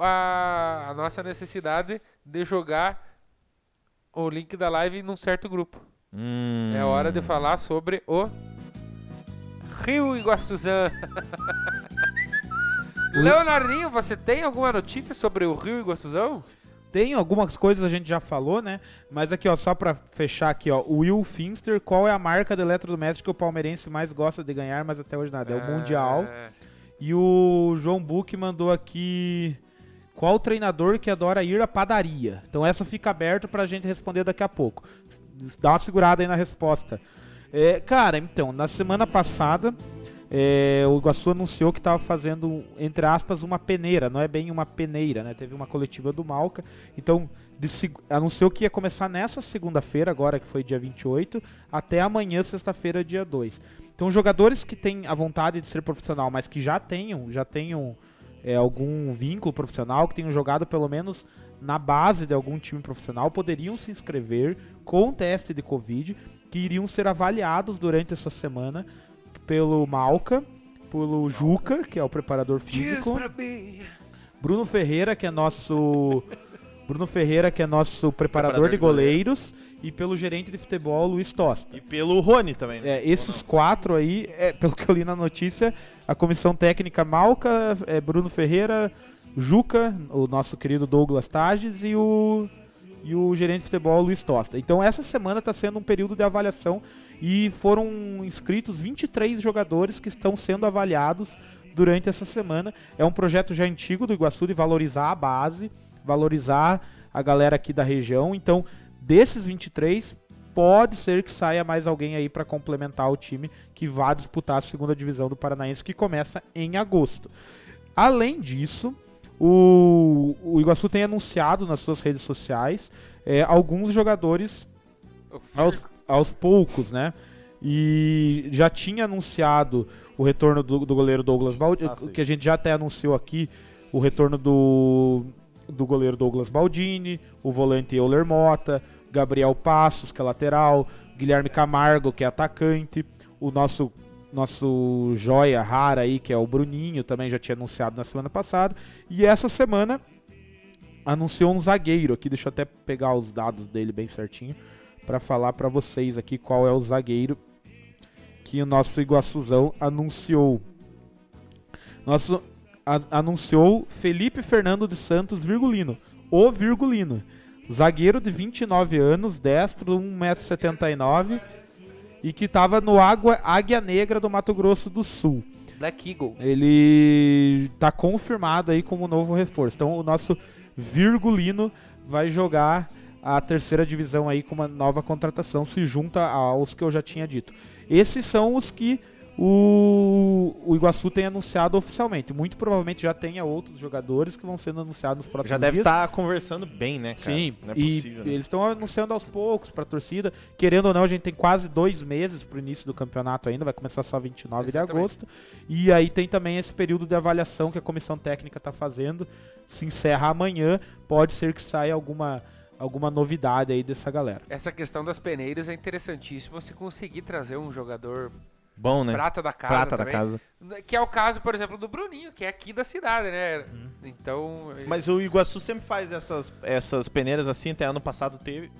a, a nossa necessidade de jogar o link da live num certo grupo. Hum. É hora de falar sobre o Rio Iguaçuzão. Leonardinho, você tem alguma notícia sobre o Rio Iguaçuzão? Tem algumas coisas a gente já falou, né? Mas aqui, ó, só pra fechar aqui, ó. O Will Finster, qual é a marca de eletrodoméstico que o palmeirense mais gosta de ganhar, mas até hoje nada? É o Mundial. É, E o João Buck mandou aqui qual treinador que adora ir à padaria. Então essa fica aberta pra gente responder daqui a pouco. Dá uma segurada aí na resposta. É, cara, então, na semana passada é, o Iguaçu anunciou que estava fazendo, entre aspas, uma peneira. Não é bem uma peneira, né? Teve uma coletiva do Malca. Então, anunciou que ia começar nessa segunda-feira, agora que foi dia 28, até amanhã, sexta-feira, dia 2. Então, jogadores que têm a vontade de ser profissional, mas que já tenham, já tenham é, algum vínculo profissional, que tenham jogado pelo menos na base de algum time profissional, poderiam se inscrever com teste de Covid, que iriam ser avaliados durante essa semana pelo Malca, pelo Juca, que é o preparador físico, Bruno Ferreira, que é nosso Bruno Ferreira, que é nosso preparador, Preparador de de goleiro. goleiros, e pelo gerente de futebol Luiz Tosta. E pelo Rony também, né? É, esses quatro aí, é, pelo que eu li na notícia, a comissão técnica Malca, é, Bruno Ferreira, Juca, o nosso querido Douglas Tages e o, e o gerente de futebol Luiz Tosta. Então essa semana está sendo um período de avaliação e foram inscritos 23 jogadores que estão sendo avaliados durante essa semana. É um projeto já antigo do Iguaçu de valorizar a base, valorizar a galera aqui da região. Então, desses 23, pode ser que saia mais alguém aí para complementar o time que vá disputar a segunda divisão do Paranaense, que começa em agosto. Além disso, o, o Iguaçu tem anunciado nas suas redes sociais é, alguns jogadores aos, aos poucos, né? E já tinha anunciado o retorno do, do goleiro Douglas Baldini, Ah, que a gente já até anunciou aqui, o retorno do, do goleiro Douglas Baldini, o volante Euler Mota, Gabriel Passos, que é lateral, Guilherme Camargo, que é atacante, o nosso nosso joia rara aí, que é o Bruninho, também já tinha anunciado na semana passada, e essa semana anunciou um zagueiro aqui, deixa eu até pegar os dados dele bem certinho para falar para vocês aqui qual é o zagueiro que o nosso Iguaçuzão anunciou. Nosso a- anunciou Felipe Fernando de Santos Virgulino, o Virgulino. Zagueiro de 29 anos, destro, 1,79m e que estava no Água Águia Negra do Mato Grosso do Sul. Black Eagle. Ele tá confirmado aí como novo reforço. Então o nosso Virgulino vai jogar a terceira divisão aí com uma nova contratação, se junta aos que eu já tinha dito. Esses são os que o, o Iguaçu tem anunciado oficialmente. Muito provavelmente já tenha outros jogadores que vão sendo anunciados nos próximos Já deve estar conversando bem, né, cara? Sim, Não é e possível, né? eles estão anunciando aos poucos pra torcida. Querendo ou não, a gente tem quase dois meses pro início do campeonato ainda, vai começar só 29 Exatamente. de agosto. E aí tem também esse período de avaliação que a comissão técnica tá fazendo. Se encerra amanhã, pode ser que saia alguma, alguma novidade aí dessa galera. Essa questão das peneiras é interessantíssima se conseguir trazer um jogador Bom, né? prata da casa Prata da também, casa. Que é o caso, por exemplo, do Bruninho, que é aqui da cidade, né? Uhum. Então. Mas o Iguaçu sempre faz essas, essas peneiras assim, até ano passado teve.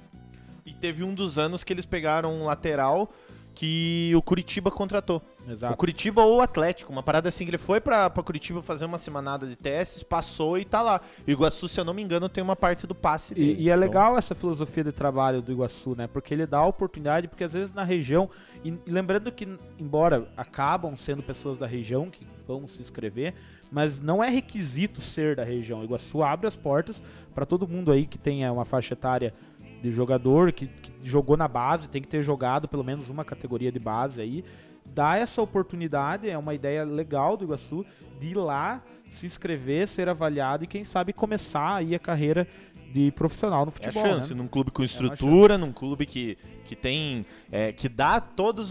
E teve um dos anos que eles pegaram um lateral que o Curitiba contratou. O Exato. Curitiba ou o Atlético, uma parada assim que ele foi pra, pra Curitiba fazer uma semanada de testes, passou e tá lá. O Iguaçu, se eu não me engano, tem uma parte do passe dele. E, e é Então, legal essa filosofia de trabalho do Iguaçu, né? Porque ele dá a oportunidade, porque às vezes na região, e, e lembrando que, embora acabam sendo pessoas da região que vão se inscrever, mas não é requisito ser da região. O Iguaçu abre as portas para todo mundo aí que tenha uma faixa etária de jogador, que, que jogou na base, tem que ter jogado pelo menos uma categoria de base aí. Dá essa oportunidade, é uma ideia legal do Iguaçu, de ir lá, se inscrever, ser avaliado e quem sabe começar aí a carreira de profissional no É a futebol. chance, né? num clube com uma estrutura, num clube que, que tem. é, que dá todas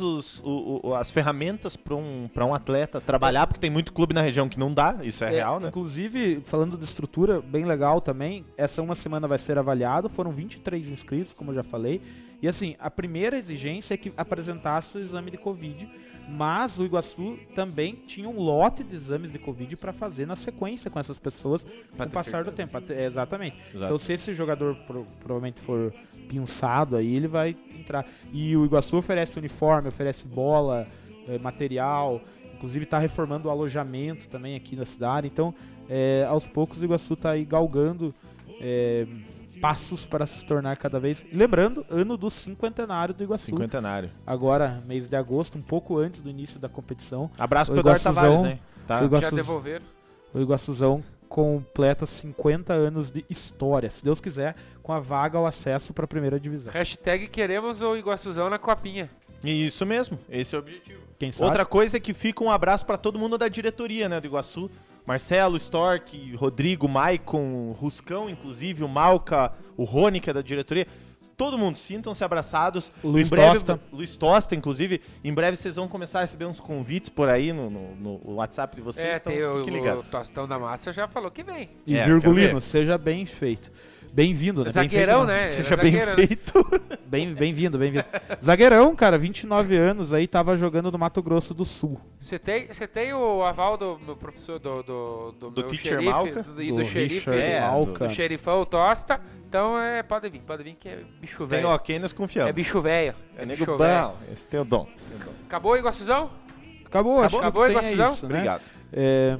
as ferramentas para um, pra um atleta trabalhar, porque tem muito clube na região que não dá, isso é, É, real, né? Inclusive, falando de estrutura, bem legal também, essa uma semana vai ser avaliado, foram 23 inscritos, como eu já falei. E assim, a primeira exigência é que apresentasse o exame de Covid, mas o Iguaçu também tinha um lote de exames de Covid para fazer na sequência com essas pessoas Pra com o passar do certeza. tempo. Até- é, exatamente. Exato. Então, se esse jogador pro- provavelmente for pinçado aí, ele vai entrar. E o Iguaçu oferece uniforme, oferece bola, eh, material, inclusive está reformando o alojamento também aqui na cidade. Então, eh, aos poucos, o Iguaçu está aí galgando eh, passos para se tornar cada vez. Lembrando, ano do cinquentenário do Iguaçu. Cinquentenário. Agora, mês de agosto, um pouco antes do início da competição, Abraço O pro Eduardo Iguaçuzão- Tavares, né? Tá? o Já devolveram. o Iguaçuzão completa 50 anos de história, se Deus quiser, com a vaga ao acesso para a primeira divisão. Hashtag queremos o Iguaçuzão na copinha. Isso mesmo, esse é o objetivo. Quem sabe? Outra coisa é que fica um abraço pra todo mundo da diretoria, né, do Iguaçu. Marcelo, Stork, Rodrigo, Maicon, Ruscão, inclusive, o Malca, o Rony, que é da diretoria. Todo mundo, sintam-se abraçados. Luiz em breve, Tosta. Luiz Tosta, inclusive. Em breve vocês vão começar a receber uns convites por aí no, no- no WhatsApp de vocês. é, então tem o, o. Tostão da Massa já falou que vem. E É, Virgulino, seja bem feito. Bem-vindo, né? Zagueirão, bem né? Seja bem feito. Bem, bem-vindo, bem-vindo. Zagueirão, cara, 29 anos aí, tava jogando no Mato Grosso do Sul. Você tem, você tem o aval do meu professor, do, do, do, Do meu teacher xerife, Malca? do, e do, Do xerife, é, Malca. do xerifão Tosta. Então, é, pode vir, pode vir que é bicho Se tem velho. ok, nós confiamos. É bicho velho. É É nego bicho velho. bom. Esse tem o dom. O. Acabou o Iguaçuzão? Acabou, acho que Acabou o que o tem é Iguaçuzão? isso, né? Obrigado. É,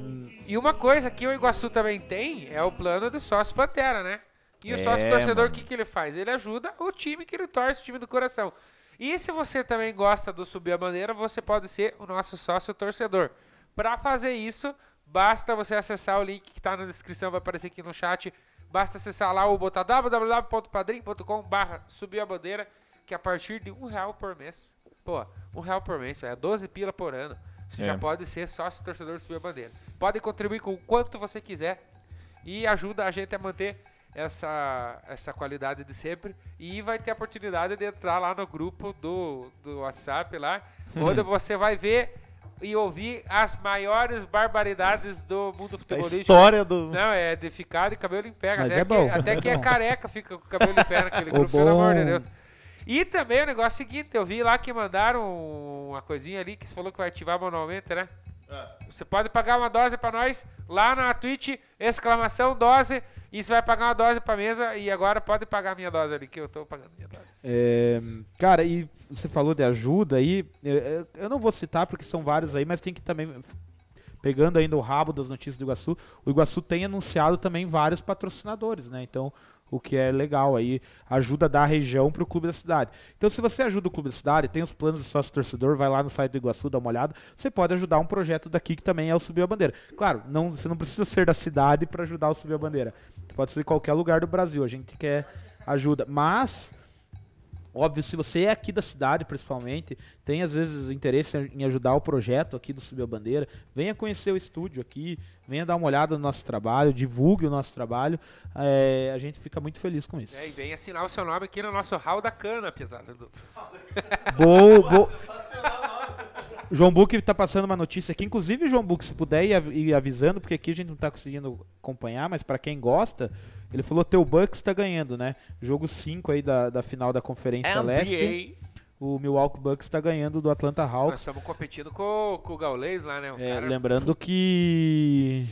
E uma coisa que o Iguaçu também tem é o plano do sócio Pantera, né? E o É, sócio torcedor, o que, que ele faz? Ele ajuda o time que ele torce, o time do coração. E se você também gosta do Subir a Bandeira, você pode ser o nosso sócio torcedor. Para fazer isso, basta você acessar o link que está na descrição, vai aparecer aqui no chat. Basta acessar lá ou botar www.padrim.com barra subir a bandeira, que a partir de um real por mês, pô, um real por mês, é 12 pila por ano. Você É. já pode ser sócio torcedor do Subir a Bandeira. Pode contribuir com o quanto você quiser e ajuda a gente a manter essa, essa qualidade de sempre. E vai ter a oportunidade de entrar lá no grupo do, do WhatsApp lá, onde você vai ver e ouvir as maiores barbaridades do mundo A futebolístico. história do. Não, é de ficar de cabelo em pé. Mas Até, é que, bom, até é quem é bom. careca fica com o cabelo em pé naquele grupo, pelo amor de. Deus. E também o negócio seguinte, eu vi lá que mandaram uma coisinha ali que você falou que vai ativar manualmente, né? Você pode pagar uma dose pra nós lá na Twitch, exclamação dose, e você vai pagar uma dose pra mesa e agora pode pagar a minha dose ali, que eu tô pagando minha dose. É, cara, e você falou de ajuda aí, eu, eu- eu não vou citar porque são vários aí, mas tem que também, pegando ainda o rabo das notícias do Iguaçu, o Iguaçu tem anunciado também vários patrocinadores, né? Então, o que é legal aí, ajuda da região pro clube da cidade. Então, se você ajuda o clube da cidade, tem os planos de sócio torcedor, vai lá no site do Iguaçu, dá uma olhada, você pode ajudar um projeto daqui que também é o Subir a Bandeira. Claro, não, você não precisa ser da cidade para ajudar o Subir a Bandeira. Pode ser em qualquer lugar do Brasil, a gente quer ajuda, mas Óbvio, se você é aqui da cidade, principalmente, tem às vezes interesse em ajudar o projeto aqui do Subir a Bandeira, venha conhecer o estúdio aqui, venha dar uma olhada no nosso trabalho, divulgue o nosso trabalho. é, a gente fica muito feliz com isso. É, e vem assinar o seu nome aqui no nosso hall da cana, pesada. Do... Boa, boa. João Buque tá passando uma notícia aqui, inclusive, João Buque, se puder ir, av- ir avisando, porque aqui a gente não tá conseguindo acompanhar, mas pra quem gosta, ele falou teu Bucks tá ganhando, né? Jogo 5 aí da, da final da Conferência Leste. O Milwaukee Bucks tá ganhando do Atlanta Nós Hawks. estamos competindo com, com o Gaulês lá, né? É, cara- lembrando que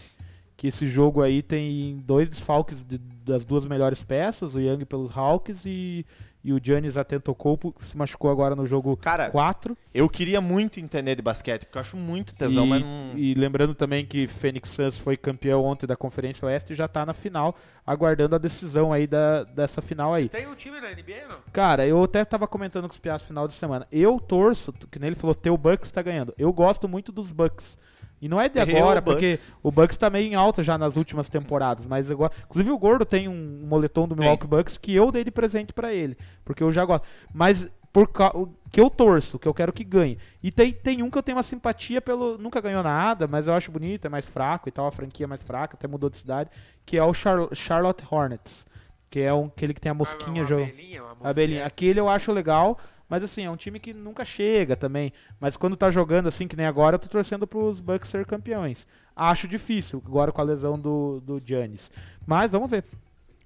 que esse jogo aí tem dois desfalques de- das duas melhores peças, o Young pelos Hawks e, e o Giannis Atentocoupo, que se machucou agora no jogo Cara, 4. eu queria muito entender de basquete, porque eu acho muito tesão, e, mas não. e lembrando também que Phoenix Suns foi campeão ontem da Conferência Oeste e já tá na final, aguardando a decisão aí da, dessa final aí. Tem um time na NBA, não? Cara, eu até tava comentando com os piás final de semana. Eu torço, que nem ele falou, teu Bucks tá ganhando. Eu gosto muito dos Bucks. E não é de Eu, agora, porque Bucks. o Bucks tá meio em alta já nas últimas temporadas, mas agora, inclusive o Gordo tem um moletom do Tem. Milwaukee Bucks que eu dei de presente pra ele, porque eu já gosto. Mas por ca- o que eu torço, que eu quero que ganhe. E tem, tem um que eu tenho uma simpatia pelo, nunca ganhou nada, mas eu acho bonito, é mais fraco e tal, a franquia é mais fraca, até mudou de cidade, que é o Char- Charlotte Hornets, que é um aquele que tem a mosquinha Ah, uma jogo. abelhinha, uma A Abelhinha. mosquinha. Aquele eu acho legal, mas assim, é um time que nunca chega também. Mas quando tá jogando assim, que nem agora, eu tô torcendo pros Bucks ser campeões. Acho difícil, agora com a lesão do, do Giannis. Mas vamos ver.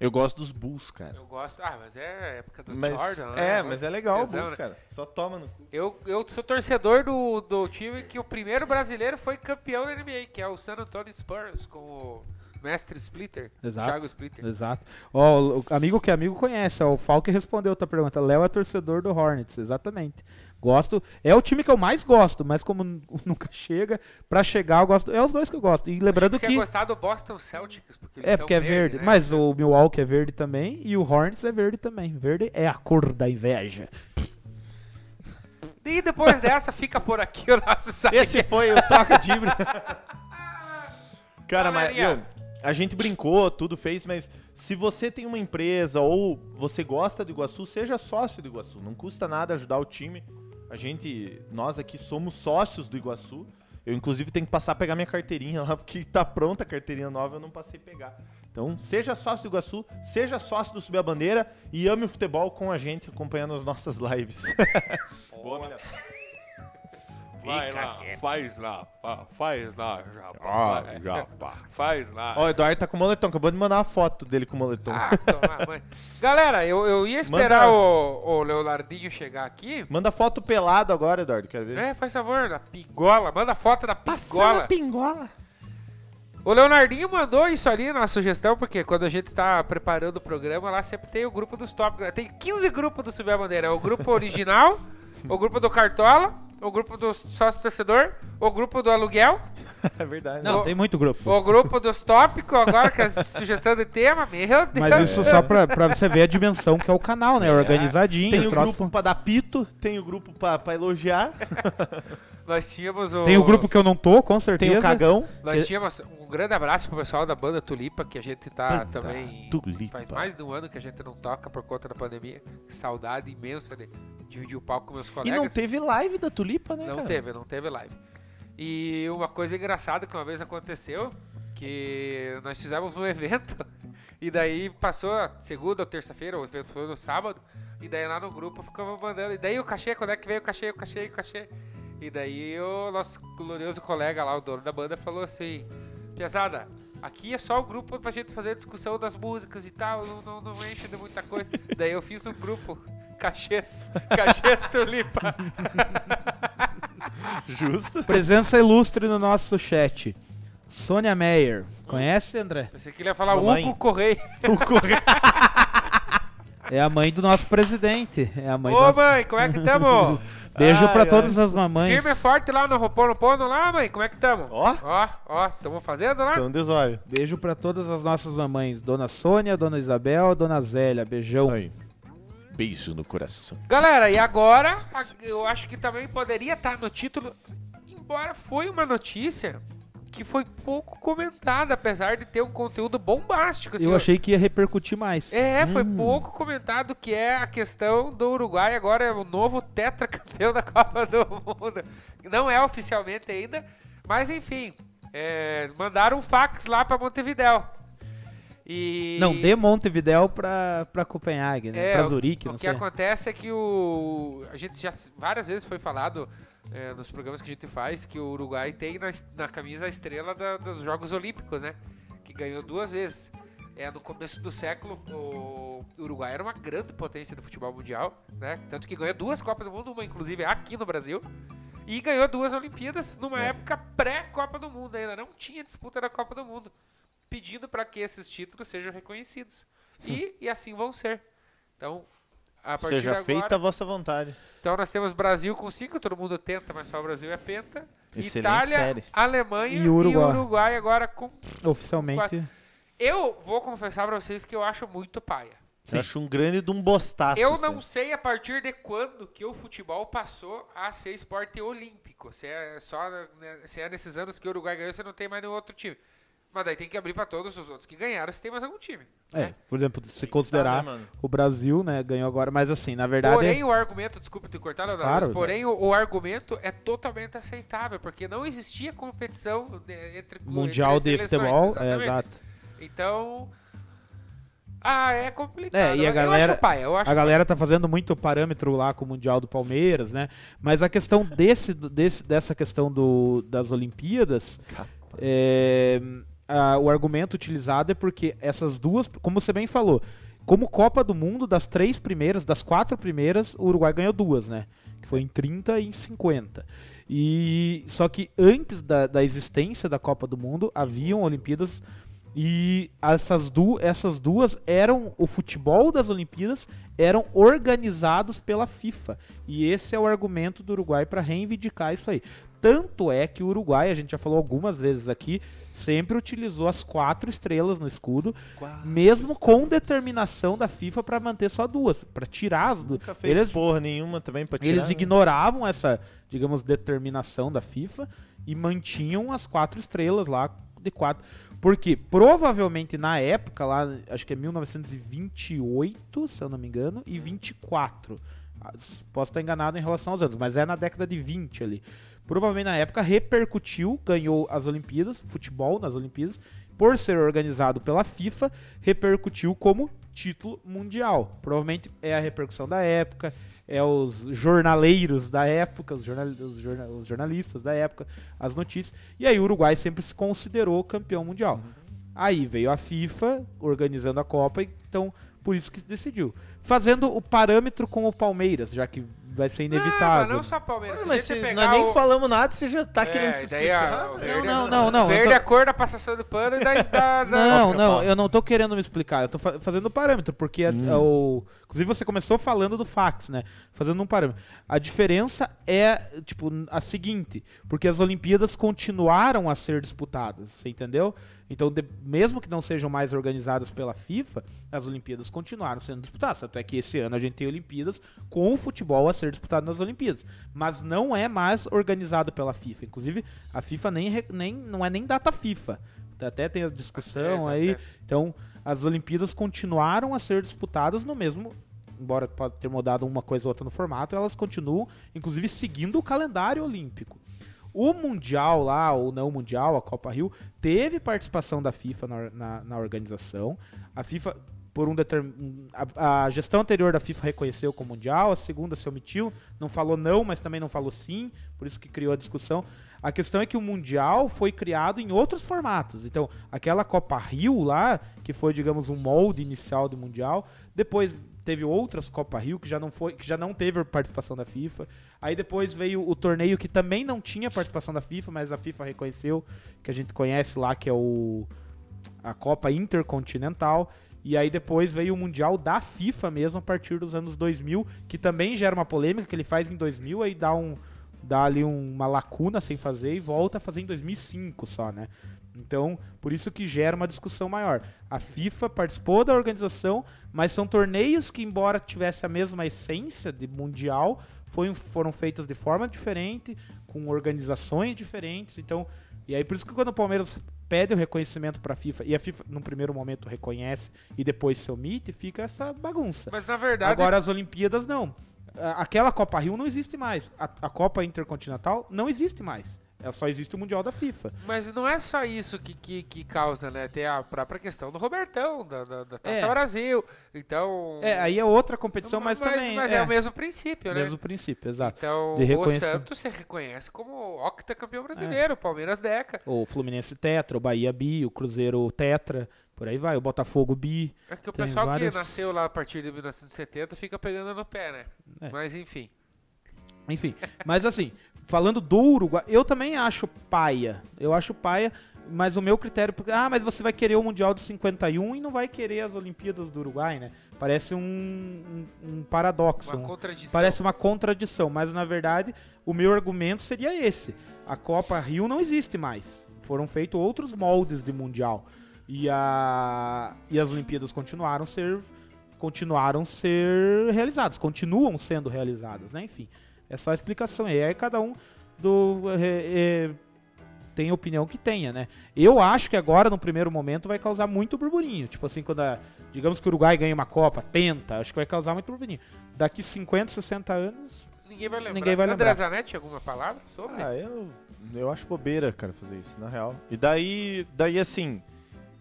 Eu gosto dos Bulls, cara. Eu gosto. Ah, mas é época do Mas, Jordan, né? é, mas é legal o Tesão, Bulls, né? cara. Só toma no cu. Eu, eu sou torcedor do, do time que o primeiro brasileiro foi campeão da NBA, que é o San Antonio Spurs, com o mestre Splitter, Exato. Thiago Splitter. Exato. Ó, o o amigo que amigo conhece, ó, o Falk respondeu a tua pergunta. Léo é torcedor do Hornets, exatamente. Gosto, é o time que eu mais gosto, mas como nunca chega, pra chegar eu gosto, é os dois que eu gosto. E lembrando Achei que você ia gostar do Boston Celtics, porque eles É, são porque é verde, verde. né? Mas o Milwaukee é verde também e o Hornets é verde também. Verde é a cor da inveja. E depois dessa, fica por aqui o nosso site. Esse foi o Troca de. Cara, mas meu, a gente brincou, tudo fez, mas se você tem uma empresa ou você gosta do Iguaçu, seja sócio do Iguaçu. Não custa nada ajudar o time. A gente, nós aqui somos sócios do Iguaçu. Eu, inclusive, tenho que passar a pegar minha carteirinha lá, porque tá pronta a carteirinha nova, eu não passei a pegar. Então, seja sócio do Iguaçu, seja sócio do Subir a Bandeira e ame o futebol com a gente, acompanhando as nossas lives. Boa, Milhão. Vai lá, faz lá, fa- faz lá, japa, Ah, vai, japa. faz lá. Ó, o Eduardo tá com moletom, acabou de mandar uma foto dele com moletom. Ah, toma, mãe. Galera, eu, eu ia esperar Manda- o, o Leonardinho chegar aqui. Manda foto pelado agora, Eduardo, quero ver. É, faz favor, da pigola. Manda foto da pigola. pingola. O Leonardinho mandou isso ali na sugestão, porque quando a gente tá preparando o programa, lá sempre tem o grupo dos tópicos. Tem 15 grupos do Subir a Bandeira. É o grupo original, o grupo do Cartola, o grupo do sócio torcedor, o grupo do aluguel, É verdade. Não, Ô, tem muito grupo. o grupo dos tópicos, agora com as sugestões de tema. Meu Deus. Mas isso só pra, pra você ver a dimensão que é o canal, né? Organizadinho. Tem o troço- grupo pra dar pito, tem o grupo pra, pra elogiar, Nós tínhamos o... Tem o grupo que eu não tô, com certeza. tem o cagão. Nós tínhamos um grande abraço pro pessoal da banda Tulipa, que a gente tá Banda também. Tulipa. Faz mais de um ano que a gente não toca por conta da pandemia. Saudade imensa de dividir o palco com meus E colegas. não teve live da Tulipa, né, Não cara? teve, não teve live. E uma coisa engraçada que uma vez aconteceu, que nós fizemos um evento, e daí passou a segunda ou terça-feira, o evento foi no sábado, e daí lá no grupo ficamos mandando, e daí o cachê, quando é que veio o cachê, o cachê, o cachê? E daí o nosso glorioso colega lá, o dono da banda, falou assim, Pesada, aqui é só o grupo pra gente fazer a discussão das músicas e tal, não, não, não enche de muita coisa. daí eu fiz um grupo, cachês, cachês tulipa. Justo. Presença ilustre no nosso chat. Sônia Meyer. Conhece, André? Pensei que ele ia falar Mamãe. Hugo Correia. É a mãe do nosso presidente. É a mãe do Ô nosso... mãe, como é que tamo? Beijo Ai, pra ai. todas as mamães. Firme e forte lá no Roponopono lá, mãe, como é que tamo? Ó. Ó, ó, tamo fazendo lá? Então, desólio. Beijo pra todas as nossas mamães. Dona Sônia, Dona Isabel, Dona Zélia. Beijão. Isso aí. Beijo no coração. Galera, e agora, a- eu acho que também poderia estar no título, embora foi uma notícia que foi pouco comentada, apesar de ter um conteúdo bombástico. assim, Eu achei que ia repercutir mais. É, foi pouco comentado que é a questão do Uruguai agora é o novo tetracampeão da Copa do Mundo. Não é oficialmente ainda, mas enfim, é, mandaram um fax lá pra Montevidéu. E Não, de Montevidéu pra, pra Copenhague, né? É, pra o- Zurique, o não que sei. acontece é que o a gente já várias vezes foi falado é, nos programas que a gente faz que o Uruguai tem na, na camisa a estrela da- dos Jogos Olímpicos, né? Que ganhou duas vezes. É, no começo do século, o Uruguai era uma grande potência do futebol mundial, né? Tanto que ganhou duas Copas do Mundo, uma inclusive aqui no Brasil, e ganhou duas Olimpíadas numa É. época pré-Copa do Mundo ainda. Não tinha disputa da Copa do Mundo, pedindo para que esses títulos sejam reconhecidos. E, e assim vão ser. Então, Seja agora, feita a vossa vontade. então nós temos Brasil com 5, todo mundo tenta, mas só o Brasil é penta. Excelente Itália, série. Alemanha E e Uruguai. Uruguai. agora com. Oficialmente. Eu vou confessar pra vocês que eu acho muito paia. Eu acho um grande de um bostaço. Eu assim. não sei a partir de quando que o futebol passou a ser esporte olímpico. Se é só né, se é nesses anos que o Uruguai ganhou, você não tem mais nenhum outro time. Mas daí tem que abrir pra todos os outros que ganharam, se tem mais algum time. É, né? por exemplo, se Tá, considerar né, o Brasil, né, ganhou agora, mas assim, na verdade. Porém, o argumento, desculpa te cortar, Leonardo, Claro, mas porém o, o argumento é totalmente aceitável, porque não existia competição de- entre Mundial entre de seleções, futebol, é, exato. Então. Ah, é complicado. É, e a eu galera- acho paia, eu acho A galera tá fazendo muito parâmetro lá com o Mundial do Palmeiras, né? Mas a questão desse, desse dessa questão do, das Olimpíadas, é, a- o argumento utilizado é porque essas duas, como você bem falou, como Copa do Mundo, das três primeiras, das quatro primeiras, o Uruguai ganhou duas, né? Que foi em 30 e em 50. E só que antes da, da existência da Copa do Mundo, haviam Olimpíadas e essas, du essas duas eram o futebol das Olimpíadas eram organizados pela FIFA. E esse é o argumento do Uruguai para reivindicar isso aí. Tanto é que o Uruguai, a gente já falou algumas vezes aqui, sempre utilizou as quatro estrelas no escudo, mesmo com determinação da FIFA para manter só duas, para tirar as duas. Nunca fez Eles, porra nenhuma também pra tirar. eles né? ignoravam essa, digamos, determinação da FIFA e mantinham as quatro estrelas lá de quatro. Porque provavelmente na época, lá, acho que é 1928, se eu não me engano, e 24. Ah, Posso estar enganado em relação aos anos, mas é na década de 20 ali. Provavelmente na época repercutiu, ganhou as Olimpíadas, futebol nas Olimpíadas, por ser organizado pela FIFA, repercutiu como título mundial. Provavelmente é a repercussão da época, é os jornaleiros da época, os, jornal- os jorna- os jornalistas da época, as notícias. E aí o Uruguai sempre se considerou campeão mundial. Aí veio a FIFA organizando a Copa, então por isso que se decidiu. Fazendo o parâmetro com o Palmeiras, já que vai ser Não, inevitável. mas não só Palmeiras. Se mas gente se pegar nós nem o- falamos nada, você já tá É, querendo se daí explicar. a- o velho. verde, não, não, não, Verde tô- é a cor da passação de pano e da. da, da- Não, não, eu não tô querendo me explicar, eu tô fa- fazendo o parâmetro, porque é- é o. Inclusive você começou falando do fax, né? Fazendo um parâmetro. A diferença é, tipo, a seguinte, porque as Olimpíadas continuaram a ser disputadas, você entendeu? Então, de- mesmo que não sejam mais organizadas pela FIFA, as Olimpíadas continuaram sendo disputadas. Tanto é que esse ano a gente tem Olimpíadas com o futebol a ser disputado nas Olimpíadas. Mas não é mais organizado pela FIFA. Inclusive, a FIFA nem, nem não é nem data FIFA. Até tem a discussão É, aí. Então, as Olimpíadas continuaram a ser disputadas no mesmo. Embora pode ter mudado uma coisa ou outra no formato, elas continuam, inclusive, seguindo o calendário olímpico. O Mundial lá, ou não Mundial, a Copa Rio, teve participação da FIFA na, na, na organização. A FIFA, por um determinado. A, a, gestão anterior da FIFA reconheceu como Mundial, a segunda se omitiu, não falou não, mas também não falou sim, por isso que criou a discussão. A questão é que o Mundial foi criado em outros formatos. Então, aquela Copa Rio lá, que foi, digamos, um molde inicial do Mundial, depois teve outras Copa Rio que já não foi, que já não teve participação da FIFA. Aí depois veio o torneio que também não tinha participação da FIFA, mas a FIFA reconheceu, que a gente conhece lá, que é o a Copa Intercontinental. E aí depois veio o Mundial da FIFA mesmo a partir dos anos 2000, que também gera uma polêmica que ele faz em 2000 aí dá um dá ali uma lacuna sem fazer e volta a fazer em 2005 só, né? Então, por isso que gera uma discussão maior. A FIFA participou da organização, mas são torneios que, embora tivesse a mesma essência de mundial, foi, foram feitos de forma diferente, com organizações diferentes. Então, e aí por isso que quando o Palmeiras pede o reconhecimento para a FIFA e a FIFA no primeiro momento reconhece e depois se omite, fica essa bagunça. Mas na verdade agora as Olimpíadas não. Aquela Copa Rio não existe mais. A, a Copa Intercontinental não existe mais. Ela é só existe o Mundial da FIFA. Mas não é só isso que, que, que causa, né? Tem a própria questão do Robertão, da, da, da Taça É. Brasil. Então. É, aí é outra competição, mas, também. Mas é. o mesmo princípio, né? mesmo princípio, exato. Então, o. Santos se reconhece como octacampeão brasileiro, Palmeiras Deca. O Fluminense Tetra, o Bahia Bi, o Cruzeiro Tetra, por aí vai, o Botafogo Bi. É que o pessoal vários- que nasceu lá a partir de 1970 fica pegando no pé, né? É. Mas enfim. Enfim, mas assim, falando do Uruguai, eu também acho paia. Eu acho paia, mas o meu critério. Ah, mas você vai querer o Mundial de 51 e não vai querer as Olimpíadas do Uruguai, né? Parece um, um, um paradoxo. Uma um- contradição. Parece uma contradição, mas na verdade o meu argumento seria esse. A Copa Rio não existe mais. Foram feitos outros moldes de mundial. E, a, e as Olimpíadas continuaram ser continuaram ser realizadas, continuam sendo realizadas, né? Enfim, é só a explicação. E aí cada um do é, é, tem a opinião que tenha, né? Eu acho que agora, no primeiro momento, vai causar muito burburinho. Tipo assim, quando a, digamos que o Uruguai ganha uma Copa, penta, acho que vai causar muito burburinho. Daqui 50, 60 anos, Ninguém vai lembrar. Ninguém vai André lembrar. Zanetti, alguma palavra sobre? Ah, eu, eu acho bobeira, cara, fazer isso, na real. E daí, daí assim,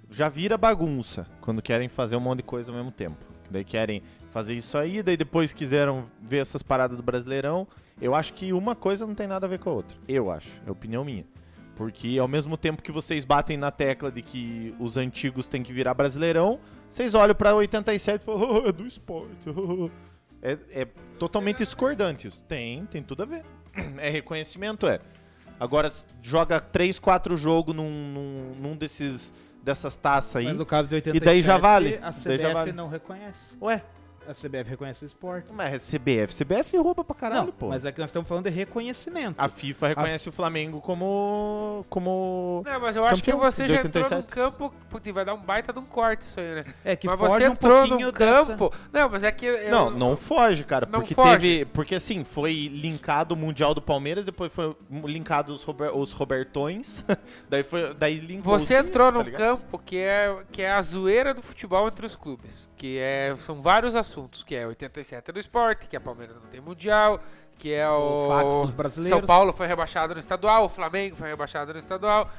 já vira bagunça quando querem fazer um monte de coisa ao mesmo tempo. Daí querem fazer isso aí, daí depois quiseram ver essas paradas do Brasileirão. Eu acho que uma coisa não tem nada a ver com a outra. Eu acho, é opinião minha. Porque ao mesmo tempo que vocês batem na tecla de que os antigos têm que virar Brasileirão, vocês olham pra 87 e falam, "Oh, é do esporte. oh." É, é totalmente discordante isso. Tem, tem tudo a ver. É reconhecimento, é. Agora, joga 3, 4 jogos num, num, num desses, dessas taças aí. mas no caso de 87, E daí já vale. a Daí já CBF vale. não reconhece. Ué, A CBF reconhece o esporte. mas é CBF. CBF rouba pra caralho, não, pô. mas é que nós estamos falando de reconhecimento. A FIFA reconhece o Flamengo como. como. Não, mas eu acho que você já entrou 87. num campo. Putz, vai dar um baita de um corte isso aí, né? É que mas foge você um entrou pouquinho num dessa- campo. Não, mas é que. eu- Não, não foge, cara. Não porque foge. teve. Porque assim, foi linkado o Mundial do Palmeiras, depois foi linkado os, Rober- os Robertões. daí foi. Daí linkou Você os- entrou tá num ligado? campo que é, que é a zoeira do futebol entre os clubes. Que é, são vários assuntos, que é 87 do esporte, que a Palmeiras não tem mundial, que é o. O. São Paulo foi rebaixado no estadual, o Flamengo foi rebaixado no estadual.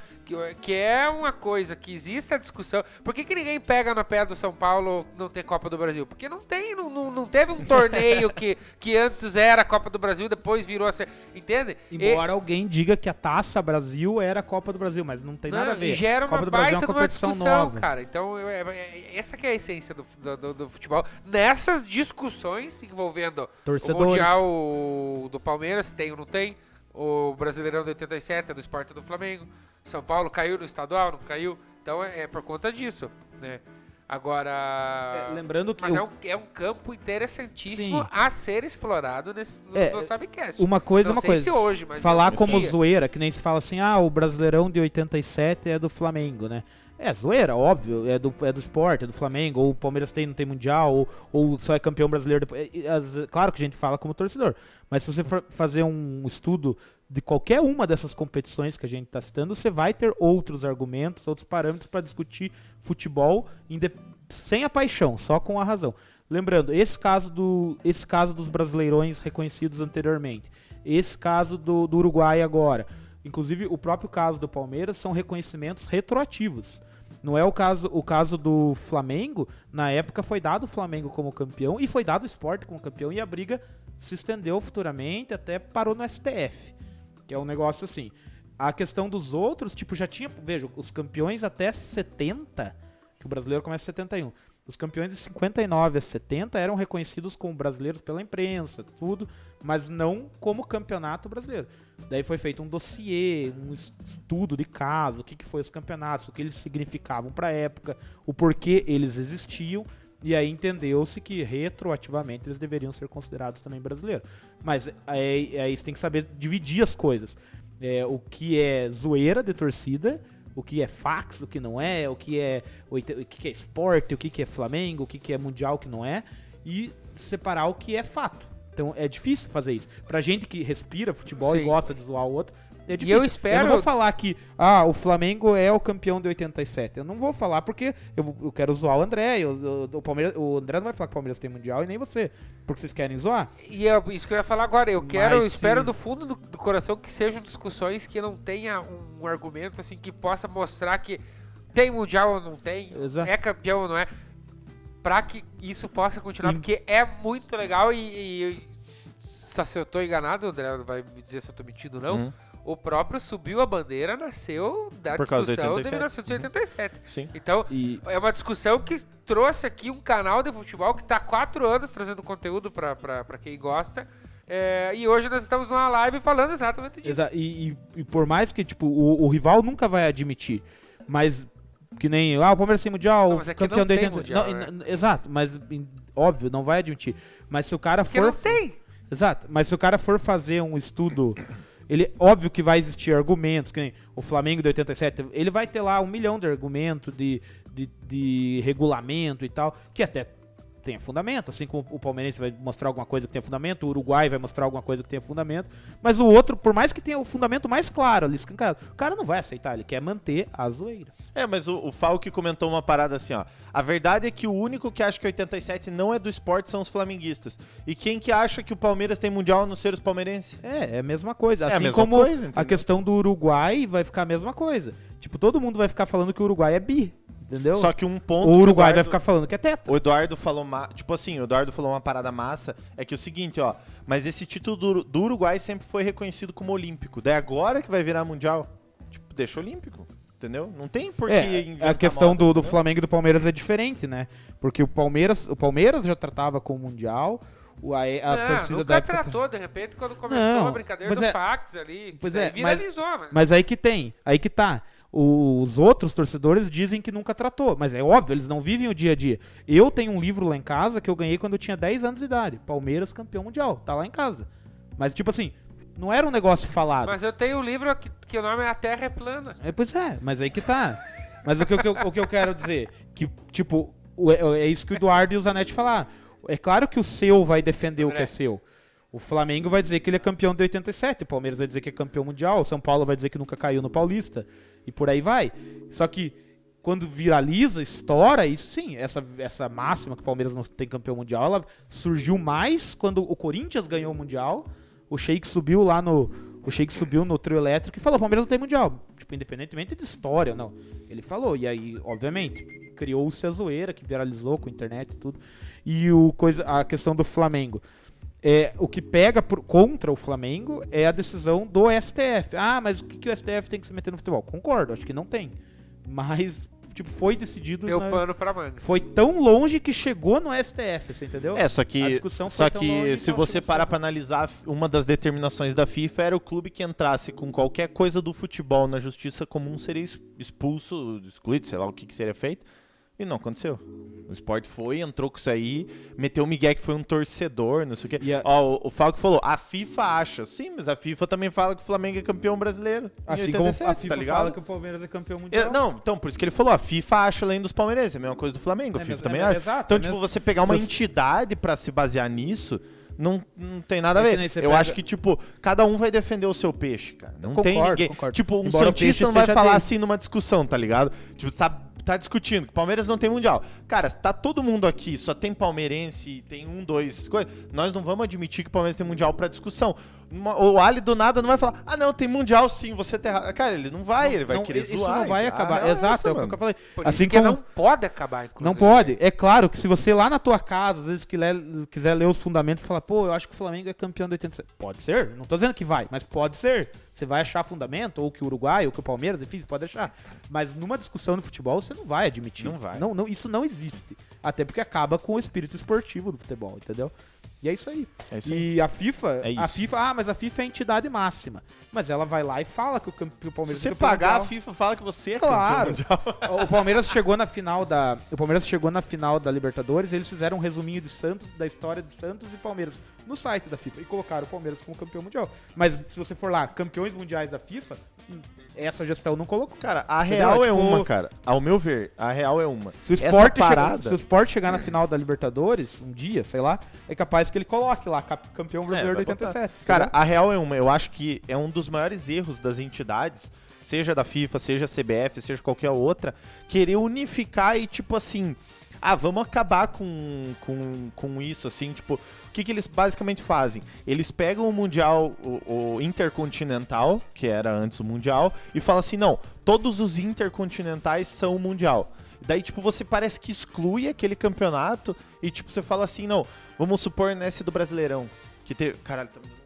Que, é uma coisa que existe a discussão. Por que, que ninguém pega no pé do São Paulo não ter Copa do Brasil? Porque não tem, não, não, não teve um torneio que, que antes era a Copa do Brasil, depois virou a ser. Entende? E- Embora alguém diga que a Taça Brasil era a Copa do Brasil, mas não tem Não, nada a ver. E gera Copa uma do Brasil é baita uma competição discussão, nova. cara. Então, é- é- essa que é a essência do, do, do- futebol. Nessas discussões envolvendo o Torcedores. Mundial do Palmeiras, tem ou não tem, o Brasileirão de 87, é do Esporte do Flamengo, São Paulo caiu no estadual, não caiu. Então, é, é por conta disso, né? Agora... É, lembrando que Mas o- é, um, é um campo interessantíssimo Sim. a ser explorado nesse, no, É, no Sabcast. uma coisa é não uma coisa. hoje, mas falar como dia. zoeira, que nem se fala assim, ah, o Brasileirão de 87 é do Flamengo, né? É zoeira, óbvio, é do, é do esporte, é do Flamengo, ou o Palmeiras tem, não tem mundial, ou, ou só é campeão brasileiro depois. É, é, claro que a gente fala como torcedor, mas se você for fazer um estudo de qualquer uma dessas competições que a gente está citando, você vai ter outros argumentos, outros parâmetros para discutir futebol sem a paixão, só com a razão. Lembrando, esse caso, do, esse caso dos brasileirões reconhecidos anteriormente, esse caso do, do Uruguai agora, inclusive o próprio caso do Palmeiras são reconhecimentos retroativos. Não é o caso, o caso do Flamengo, na época foi dado o Flamengo como campeão e foi dado o esporte como campeão e a briga se estendeu futuramente até parou no STF. Que é um negócio assim. A questão dos outros, tipo, já tinha, veja, os campeões até 70, que o brasileiro começa em 71. Os campeões de 59 a 70 eram reconhecidos como brasileiros pela imprensa, tudo, mas não como campeonato brasileiro. Daí foi feito um dossiê, um estudo de caso, o que, que foi os campeonatos, o que eles significavam para a época, o porquê eles existiam, e aí entendeu-se que retroativamente eles deveriam ser considerados também brasileiros. Mas aí, aí você tem que saber dividir as coisas. É, o que é zoeira de torcida o que é fax, o que não é, o que é o, que é esporte, o que é Flamengo, o que é mundial, o que não é, e separar o que é fato. Então é difícil fazer isso. Pra gente que respira futebol Sim. e gosta de zoar o outro, é difícil. E eu espero. Eu não vou falar que ah, o Flamengo é o campeão de 87. Eu não vou falar porque eu, eu quero zoar o André. Eu, o, Palmeiras, o André não vai falar que o Palmeiras tem mundial e nem você. Porque vocês querem zoar. E é isso que eu ia falar agora. Eu quero, Mas, espero sim. do fundo do, do, coração que sejam discussões que não tenha um, um argumento assim que possa mostrar que tem mundial ou não tem, Exato. é campeão ou não é. Pra que isso possa continuar, porque é muito legal e, e, e se eu tô enganado, o André vai me dizer se eu tô mentindo ou não. Uhum o próprio Subiu a Bandeira nasceu da Por discussão de, de 1987. Sim. Então, e... é uma discussão que trouxe aqui um canal de futebol que está há quatro anos trazendo conteúdo para quem gosta. É, e hoje nós estamos numa live falando exatamente disso. Exa e, e, e, por mais que tipo, o, o, rival nunca vai admitir, mas que nem ah, o Palmeiras tem mundial, não, é campeão de 80. Mundial, não, né? Exato, mas óbvio, não vai admitir. Mas se o cara Porque for. Não tem! Exato, mas se o cara for fazer um estudo ele, óbvio que vai existir argumentos, que nem o Flamengo de 87, ele vai ter lá um milhão de argumentos de, de, de regulamento e tal, que até tenha fundamento, assim como o palmeirense vai mostrar alguma coisa que tenha fundamento, o Uruguai vai mostrar alguma coisa que tenha fundamento, mas o outro, por mais que tenha o fundamento mais claro ali, escancarado, o cara não vai aceitar, ele quer manter a zoeira. É, mas o, o Falk comentou uma parada assim, ó. A verdade é que o único que acha que 87 não é do esporte são os flamenguistas. E quem que acha que o Palmeiras tem mundial não ser os palmeirenses? É, é a mesma coisa. Assim é a assim mesma como coisa, a questão do Uruguai vai ficar a mesma coisa. Tipo, todo mundo vai ficar falando que o Uruguai é bi. Entendeu? Só que um ponto. O Uruguai o Eduardo, vai ficar falando que é teto. O Eduardo falou. Tipo assim, o Eduardo falou uma parada massa. É que é o seguinte, ó. Mas esse título do, do Uruguai sempre foi reconhecido como olímpico. Daí agora que vai virar mundial, tipo, deixa olímpico entendeu? Não tem por que é, A questão moda, do, do Flamengo e do Palmeiras é diferente, né? Porque o Palmeiras, o Palmeiras já tratava com o Mundial, a, a não, torcida nunca da época... tratou, de repente, quando começou não, a brincadeira do é, fax ali, pois é, viralizou. Mas... mas aí que tem, aí que tá os outros torcedores dizem que nunca tratou, mas é óbvio, eles não vivem o dia a dia. Eu tenho um livro lá em casa que eu ganhei quando eu tinha 10 anos de idade, Palmeiras campeão mundial, tá lá em casa. Mas tipo assim, não era um negócio falado. Mas eu tenho um livro que, que o nome é A Terra é Plana. É, pois é, mas aí que tá. mas o que, o, que eu, o que eu quero dizer, que tipo, é, é isso que o Eduardo e o Zanetti falaram. É claro que o seu vai defender o que é seu. O Flamengo vai dizer que ele é campeão de 87, o Palmeiras vai dizer que é campeão mundial, o São Paulo vai dizer que nunca caiu no Paulista, e por aí vai. Só que quando viraliza, estoura, e sim, essa, essa máxima que o Palmeiras não tem campeão mundial, ela surgiu mais quando o Corinthians ganhou o Mundial, o Sheik subiu lá no. O Sheik subiu no trio elétrico e falou: Palmeiras não tem mundial. Tipo, independentemente de história, não. Ele falou, e aí, obviamente, criou-se a zoeira que viralizou com a internet e tudo. E o coisa, a questão do Flamengo é, o que pega por, contra o Flamengo é a decisão do STF. Ah, mas o que, que o STF tem que se meter no futebol? Concordo, acho que não tem. Mas, tipo, foi decidido. Deu na, pano pra manga. Foi tão longe que chegou no STF, você entendeu? É, só que. A discussão só que se você parar pra analisar, uma das determinações da FIFA era o clube que entrasse com qualquer coisa do futebol na justiça comum seria expulso, excluído, sei lá o que, que seria feito. E não aconteceu. O esporte foi, entrou com isso aí, meteu o Miguel que foi um torcedor, não sei o quê. Ó, o, o Falco falou, a FIFA acha. Sim, mas a FIFA também fala que o Flamengo é campeão brasileiro. Assim 87, como a FIFA tá fala que o Palmeiras é campeão mundial. É, não, então, por isso que ele falou, a FIFA acha além dos palmeirenses, é a mesma coisa do Flamengo, a é FIFA mesmo, também é, acha. Exato, então, é tipo, mesmo... você pegar uma entidade para se basear nisso não, não tem nada a ver. Eu pega... acho que, tipo, cada um vai defender o seu peixe, cara. Não concordo, tem ninguém. Concordo. Tipo, um Embora cientista não vai falar dele. assim numa discussão, tá ligado? Tipo, você tá, tá discutindo que o Palmeiras não tem mundial. Cara, tá todo mundo aqui, só tem palmeirense, tem um, dois, coisa, nós não vamos admitir que o Palmeiras tem mundial pra discussão. O Ali do nada não vai falar, ah não, tem mundial sim, você tá errado. Cara, ele não vai, ele vai Não, querer isso zoar. não vai acabar. real é Exato, essa, é o que eu falei. Por assim isso que como não pode acabar, inclusive. Não pode. É claro que se você lá na tua casa, às vezes, quiser, quiser ler os fundamentos e falar, pô, eu acho que o Flamengo é campeão do 87. Pode ser. Não tô dizendo que vai, mas pode ser. Você vai achar fundamento, ou que o Uruguai, ou que o Palmeiras, enfim, você pode achar. Mas numa discussão no futebol, você não vai admitir. Não vai. Não, não, isso não existe. Até porque acaba com o espírito esportivo do futebol, entendeu? E é isso aí. É isso aí. e a FIFA, É a. FIFA, ah, mas a FIFA é a entidade máxima. Mas ela vai lá e fala que o, que o Se Palmeiras você é campeão pagar, a mundial. FIFA fala que você é Claro. campeão mundial. O Palmeiras chegou na final da. O Palmeiras chegou na final da Libertadores, eles fizeram um resuminho de Santos, da história de Santos e Palmeiras no site da FIFA e colocaram o Palmeiras como campeão mundial. Mas se você for lá, campeões mundiais da FIFA, hum, essa gestão não colocou. Cara, a Entendeu? real é Tipo, uma, cara. Ao meu ver, a real é uma. Se o chegar, parada... se o Sport chegar na final da Libertadores, um dia, sei lá, é capaz que ele coloque lá, campeão É, brasileiro vai de botar. 87. Cara, a real é uma. Eu acho que é um dos maiores erros das entidades, seja da FIFA, seja CBF, seja qualquer outra, querer unificar e, tipo assim, ah, vamos acabar com, com, com isso, assim, tipo, o que, que eles basicamente fazem? Eles pegam o Mundial, o, o Intercontinental, que era antes o Mundial, e falam assim, não, todos os Intercontinentais são o Mundial. Daí, tipo, você parece que exclui aquele campeonato e, tipo, você fala assim, não, vamos supor nesse do Brasileirão, que teve... Caralho, tá me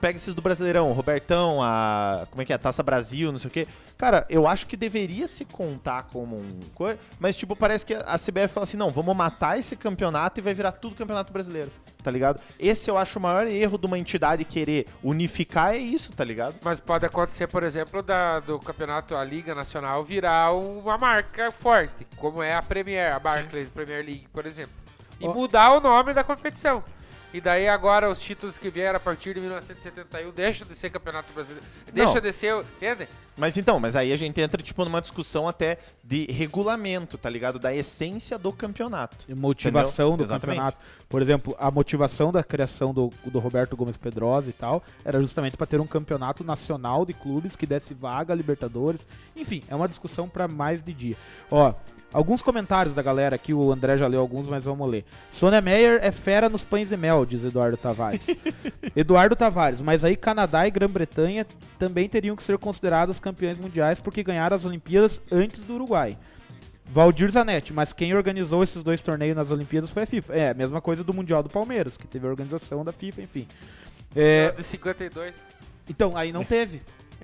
pega esses do Brasileirão, o Robertão, a... como é que é? A Taça Brasil, não sei o quê. Cara, eu acho que deveria se contar como um... Mas, tipo, parece que a CBF fala assim, não, vamos matar esse campeonato e vai virar tudo campeonato brasileiro, tá ligado? Esse eu acho o maior erro de uma entidade querer unificar, é isso, tá ligado? Mas pode acontecer, por exemplo, da, do campeonato, a Liga Nacional virar uma marca forte, como é a Premier, a Barclays Premier League, por exemplo. E mudar o nome da competição. E daí agora os títulos que vieram a partir de 1971 deixam de ser campeonato brasileiro. Deixa Não. de ser, entende? Mas então, mas aí a gente entra, tipo, numa discussão até de regulamento, tá ligado? Da essência do campeonato. E motivação Entendeu? do Exatamente. campeonato. Por exemplo, a motivação da criação do, do Roberto Gomes Pedrosa e tal era justamente para ter um campeonato nacional de clubes que desse vaga a Libertadores. Enfim, é uma discussão para mais de dia. Ó, alguns comentários da galera aqui, o André já leu alguns, mas vamos ler. Sônia Meyer é fera nos pães de mel, diz Eduardo Tavares. Eduardo Tavares, mas aí Canadá e Grã-Bretanha também teriam que ser considerados campeões mundiais porque ganharam as Olimpíadas antes do Uruguai. Valdir Zanetti, mas quem organizou esses dois torneios nas Olimpíadas foi a FIFA. É, a mesma coisa do Mundial do Palmeiras, que teve a organização da FIFA, enfim. É, De 52. então, aí não teve.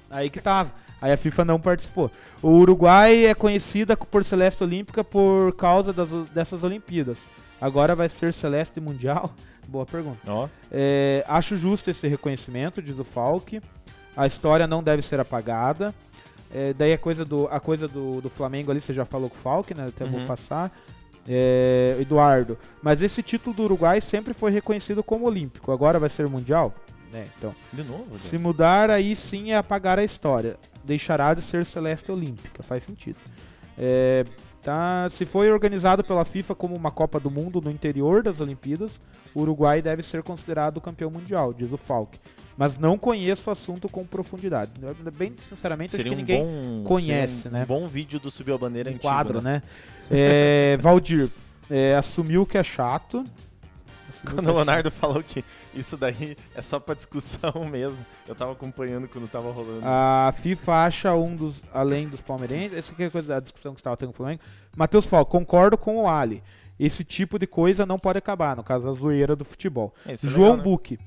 Aí que tava. Aí a FIFA não participou. O Uruguai é conhecida por Celeste Olímpica por causa das, dessas Olimpíadas. Agora vai ser Celeste Mundial? Boa pergunta. Ó. É, acho justo esse reconhecimento, diz o Falk. A história não deve ser apagada. É, daí a coisa, do, a coisa do, do Flamengo ali, você já falou com o Falk, né? Até vou Uhum. passar. É, Eduardo, mas esse título do Uruguai sempre foi reconhecido como olímpico. Agora vai ser mundial? É, então. De novo, Se gente. mudar, aí sim é apagar a história. Deixará de ser Celeste Olímpica. Faz sentido. É, tá, se foi organizado pela FIFA como uma Copa do Mundo no interior das Olimpíadas, o Uruguai deve ser considerado campeão mundial, diz o Falk. Mas não conheço o assunto com profundidade. Bem sinceramente, Seria acho um que ninguém bom, conhece, um né? bom vídeo do Subiu a Bandeira um antigo, quadro, né? É, Valdir é, assumiu que é chato. Quando o Leonardo falou que isso daí é só pra discussão mesmo, eu tava acompanhando quando tava rolando. A FIFA acha um dos, além dos palmeirenses, essa aqui é a coisa da discussão que você estava tendo com o Flamengo. Matheus Falco, concordo com o Ali. Esse tipo de coisa não pode acabar, no caso, a zoeira do futebol. É, é João legal, né? Buque.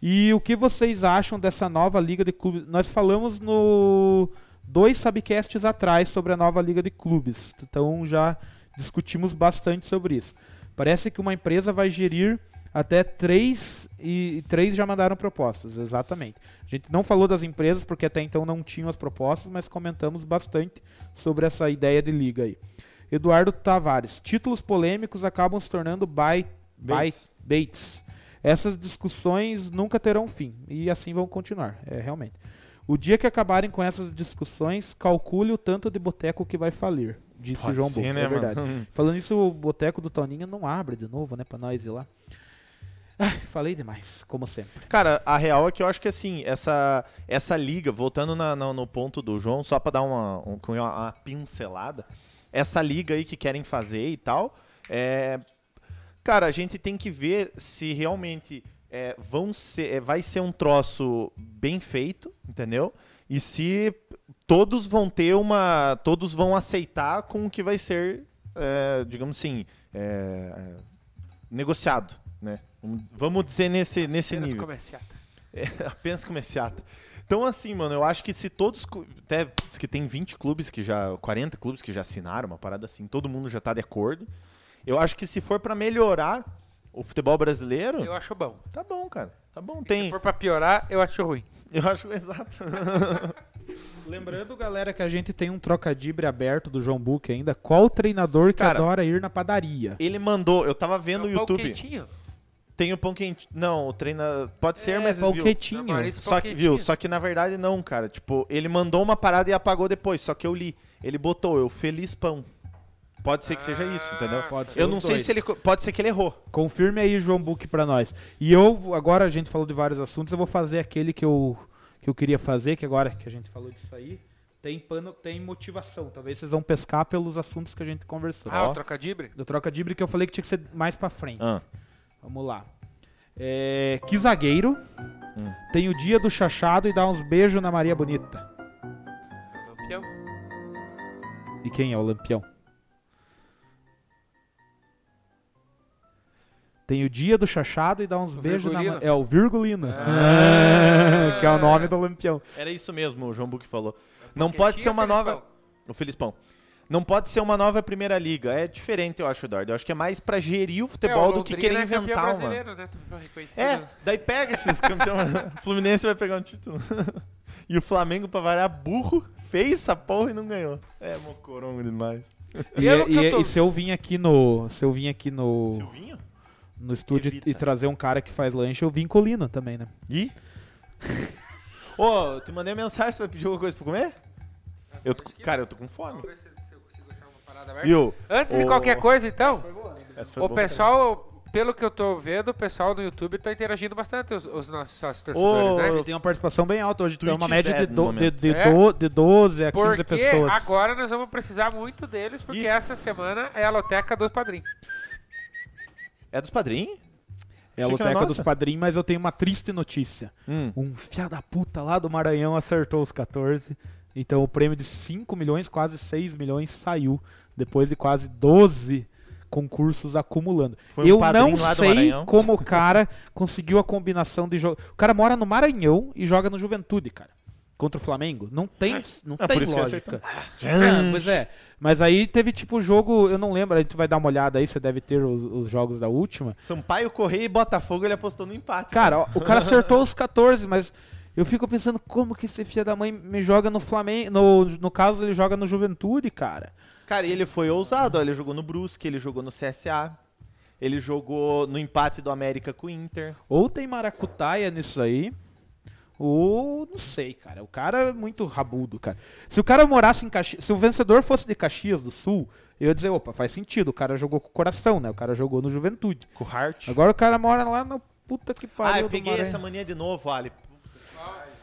E o que vocês acham dessa nova liga de clubes? Nós falamos no dois subcasts atrás sobre a nova liga de clubes. Então já discutimos bastante sobre isso. Parece que uma empresa vai gerir até três e, três já mandaram propostas, exatamente. A gente não falou das empresas porque até então não tinham as propostas, mas comentamos bastante sobre essa ideia de liga aí. Eduardo Tavares, títulos polêmicos acabam se tornando Baits. baits. baits. Essas discussões nunca terão fim e assim vão continuar, é realmente. O dia que acabarem com essas discussões, calcule o tanto de boteco que vai falir, disse Pode João ser, Buco, né, é verdade. mano? Falando isso, o boteco do Toninho não abre de novo, né, pra nós ir lá. Ai, falei demais, como sempre. Cara, a real é que eu acho que assim, essa, essa liga, voltando na- na- no ponto do João, só pra dar uma, um- uma, uma pincelada, essa liga aí que querem fazer e tal, é. Cara, a gente tem que ver se realmente é, vão ser, é, vai ser um troço bem feito, entendeu? E se todos vão ter uma. Todos vão aceitar com o que vai ser, é, digamos assim, é, negociado, né? Vamos- dizer nesse, nesse Cenas nível. comerciata. É, apenas comerciata. Então, assim, mano, eu acho que se todos. Até que tem 20 clubes que já. 40 clubes que já assinaram, uma parada assim, todo mundo já tá de acordo. Eu acho que se for pra melhorar o futebol brasileiro, Eu acho bom. tá bom, cara. Tá bom. Se Tem. for pra piorar, eu acho ruim. Eu acho exato. Lembrando, galera, que a gente tem um trocadibre aberto do João Book ainda. Qual treinador que Cara, adora ir na padaria? Ele mandou, eu tava vendo É no um pão YouTube. quentinho. Tem o pão quente. Não, o treina. Pode ser, mas. pão viu, quentinho. Só que, quentinho. viu, só que na verdade não, cara. Tipo, ele mandou uma parada e apagou depois. Só que eu li. Ele botou, eu feliz pão. Pode ser que seja isso, entendeu? Pode ser Eu não sei dois. se ele. Pode ser que ele errou. Confirme aí, João Book, pra nós. E eu, agora a gente falou de vários assuntos, eu vou fazer aquele que eu, que eu queria fazer, que agora que a gente falou disso aí, tem pano, tem motivação. Talvez vocês vão pescar pelos assuntos que a gente conversou. Ah, o trocadibre? Do trocadibre que eu falei que tinha que ser mais pra frente. Ah. Vamos lá. É, que zagueiro Hum. tem o dia do chachado e dá uns beijos na Maria Bonita. Lampião. E quem é o Lampião? Tem o dia do chachado e dá uns O beijos na Virgulino. Ma- É o Virgulino. Ah. que é o nome do Lampião. Era isso mesmo, o João Buque falou. Não Quentinho pode ser uma nova. O Felipão. Não pode ser uma nova primeira liga. É diferente, eu acho, Eduardo. Eu acho que é mais pra gerir o futebol É, o do que querer é inventar uma. né? Tu foi reconhecido. É, daí pega esses campeões. o Fluminense vai pegar um título. e o Flamengo, pra variar, burro, fez essa porra e não ganhou. É, mocorongo demais. E, e- eu tô- e se eu vim aqui no. Se eu vim aqui no, Silvinho? No estúdio Evita. e trazer um cara que faz lanche, eu vim colino também, né? Ih? Ô, eu te mandei mensagem, você vai pedir alguma coisa pra comer? Eu tô- cara, eu tô com fome. Vamos ver se, se eu consigo achar uma parada aberta. Viu? Antes de qualquer coisa, então, essa foi o pessoal, pelo que eu tô vendo, o pessoal no YouTube tá interagindo bastante, os, os nossos torcedores, né? Ele tem uma participação bem alta hoje, tem uma média de, dead no do, de, de, É? do- de 12 a 15 Porque pessoas. agora nós vamos precisar muito deles, porque Ih. essa semana é a loteca dos padrinhos. É dos padrinhos? É a loteca dos padrinhos, mas eu tenho uma triste notícia. Hum. Um fia da puta lá do Maranhão acertou os 14. Então o prêmio de 5 milhões, quase 6 milhões, saiu depois de quase 12 concursos acumulando. Foi um eu padrinho não sei como o cara conseguiu a combinação de jogo. O cara mora no Maranhão e joga no Juventude, cara. Contra o Flamengo. Não tem, não É, tem por isso que lógica. É, pois é. Mas aí teve tipo jogo, eu não lembro, a gente vai dar uma olhada aí, você deve ter os, os jogos da última. Sampaio Correia e Botafogo ele apostou no empate. Cara, ó, o cara acertou os 14, mas eu fico pensando como que esse filho da mãe me joga no Flamengo. No, no caso, ele joga no Juventude, cara. Cara, e ele foi ousado, ó, ele jogou no Brusque, ele jogou no CSA, ele jogou no empate do América com o Inter. Ou tem maracutaia nisso aí, ou não sei, cara. O cara é muito rabudo, cara. Se o cara morasse em Caxias, se o vencedor fosse de Caxias do Sul, eu ia dizer, opa, faz sentido. O cara jogou com o coração, né? O cara jogou no Juventude. Com o Hart. Agora o cara mora lá no puta que pariu. ah, eu peguei essa mania de novo, Ali.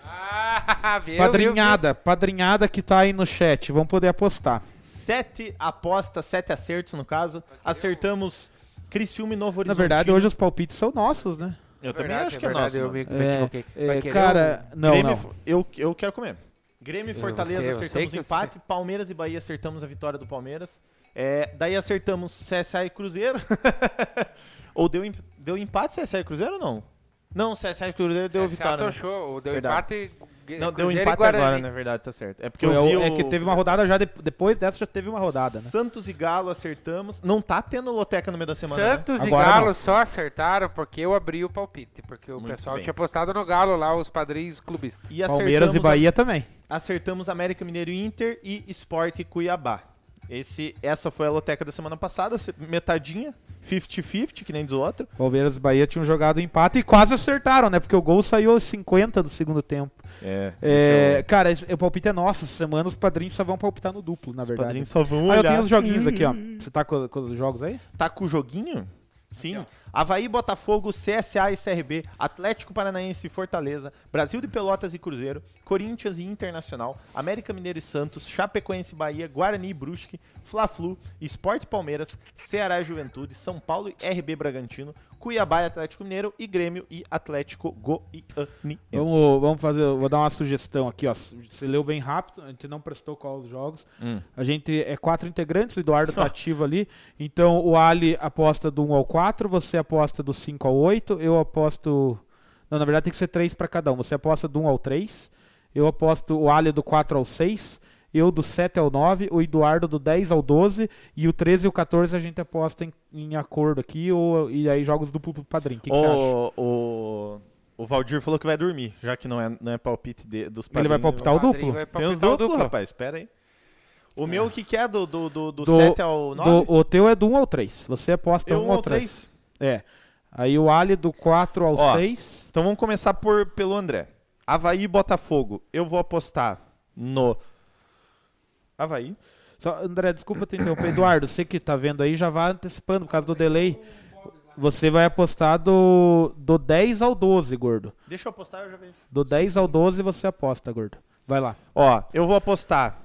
Ah, viu, Padrinhada, padrinhada que tá aí no chat, vão poder apostar. Sete apostas, sete acertos no caso. Acertamos Criciúma e Novo Na Horizonte. verdade, hoje os palpites são nossos, né? Eu É também verdade, acho é que é verdade, nosso. eu me, me equivoquei. É, Vai é, querer cara, não, Grêmio, não. Eu, eu quero comer. Grêmio e Fortaleza sei, sei acertamos o empate. Palmeiras e Bahia acertamos a vitória do Palmeiras. É, daí acertamos CSA e Cruzeiro. ou deu, deu empate CSA e Cruzeiro ou não? Não, CSA e Cruzeiro deu CSA vitória. né? show, deu Verdade. empate. Não, deu e empate Guarani. agora, na verdade, tá certo. É porque Foi eu vi o-. É que teve uma rodada já, de- depois dessa já teve uma rodada, né? Santos e Galo acertamos. Não tá tendo loteca no meio da semana, né? Santos e Agora Galo não. só acertaram porque eu abri o palpite. Porque o Muito pessoal bem. tinha apostado no Galo lá, os padrinhos clubistas. E Palmeiras e acertamos Bahia também. a- acertamos América Mineiro e Inter e Sport e Cuiabá. Esse, essa foi a loteca da semana passada, metadinha, 50-50, que nem diz o outro. Palmeiras e Bahia tinham jogado empate e quase acertaram, né? Porque o gol saiu aos 50 do segundo tempo. É, É, cara, esse- o palpite é nosso. Essa semana os padrinhos só vão palpitar no duplo, na Os verdade. padrinhos só vão Ah, eu olhar. tenho os joguinhos aqui, ó. Você tá com, com os jogos aí? Tá com o joguinho? Sim. Havaí, Botafogo, CSA e CRB, Atlético Paranaense e Fortaleza, Brasil de Pelotas e Cruzeiro, Corinthians e Internacional, América Mineiro e Santos, Chapecoense e Bahia, Guarani e Brusque, Fla-Flu, Esporte Palmeiras, Ceará e Juventude, São Paulo e RB Bragantino, Cuiabá e Atlético Mineiro e Grêmio e Atlético Goianiense. Vamos, vamos fazer, vou dar uma sugestão aqui, ó. Você leu bem rápido, a gente não prestou qual os jogos. Hum. A gente é quatro integrantes, o Eduardo tá ativo ali. Então o Ali aposta do 1 ao 4, você aposta do 5 ao 8, eu aposto. Não, na verdade tem que ser 3 para cada um. Você aposta do 1 ao 3, eu aposto o Ali do 4 ao 6, eu do 7 ao 9, o Eduardo do 10 ao 12 e o 13 e o 14 a gente aposta em, em acordo aqui ou, e aí jogos duplo pro padrinho. O que, que você acha? o, o, o Valdir falou que vai dormir, já que não é, não é palpite de- dos Ele vai padrinhos. palpitar o duplo? vai Tem os palpitar o duplos, duplo. rapaz, espera aí. O meu, o que, que é do, do, do, do Do- 7 ao 9? Do- o teu é do 1 ao 3. Você aposta Eu 1 um ao ao 3. 3. É. Aí o Ali do 4 ao Ó. 6. Então vamos começar por, pelo André. Havaí e Botafogo. Eu vou apostar no Havaí. Só, André, desculpa te interromper. Eduardo, você que tá vendo aí já vai antecipando por causa do delay. Você vai apostar do, do 10 ao 12, gordo. Deixa eu apostar, eu já vejo. Do 10 ao 12 você aposta, gordo. Vai lá. Ó, eu vou apostar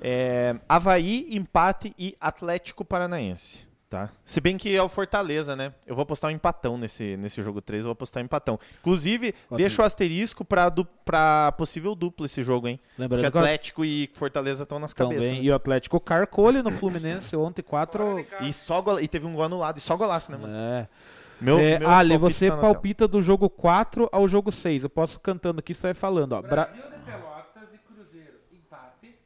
é, Havaí, empate e Atlético Paranaense. Tá? Se bem que é o Fortaleza, né? Eu vou apostar um empatão nesse, nesse jogo 3, eu vou apostar um empatão. Inclusive, Ótimo. deixa o asterisco pra, du, pra possível duplo esse jogo, hein? Porque Lembrando que o Atlético e Fortaleza estão nas cabeças. também, né? e o Atlético carcolho no Fluminense ontem 4. E, só e teve um gol anulado, e só golaço, né, mano? É. Meu, É, meu você tá palpita do jogo 4 ao jogo 6. Eu posso cantando aqui, você vai falando, ó. Bra- Brasil de Pelotas e Cruzeiro, empate.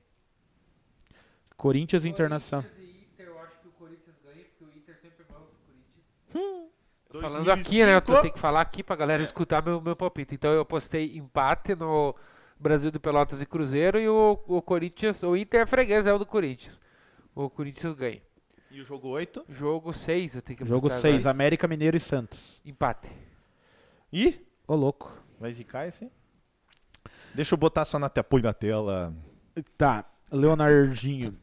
Corinthians e Internacional. Corinthians e Inter, eu acho que o Corinthians ganha, porque o Inter sempre é bom pro Corinthians. Tô falando 2005. aqui, né? Eu tô- tenho que falar aqui pra galera escutar meu, meu palpite. Então eu postei empate no Brasil de Pelotas e Cruzeiro e o, o Corinthians, o Inter é freguês, é o do Corinthians. O Corinthians ganha. E o jogo 8? Jogo 6, eu tenho que Jogo apostar 6, agora. América Mineiro e Santos. Empate. Ih, Ô, louco. vai zicar esse? Deixa eu botar só na tela. Põe na tela. Tá, Leonardinho.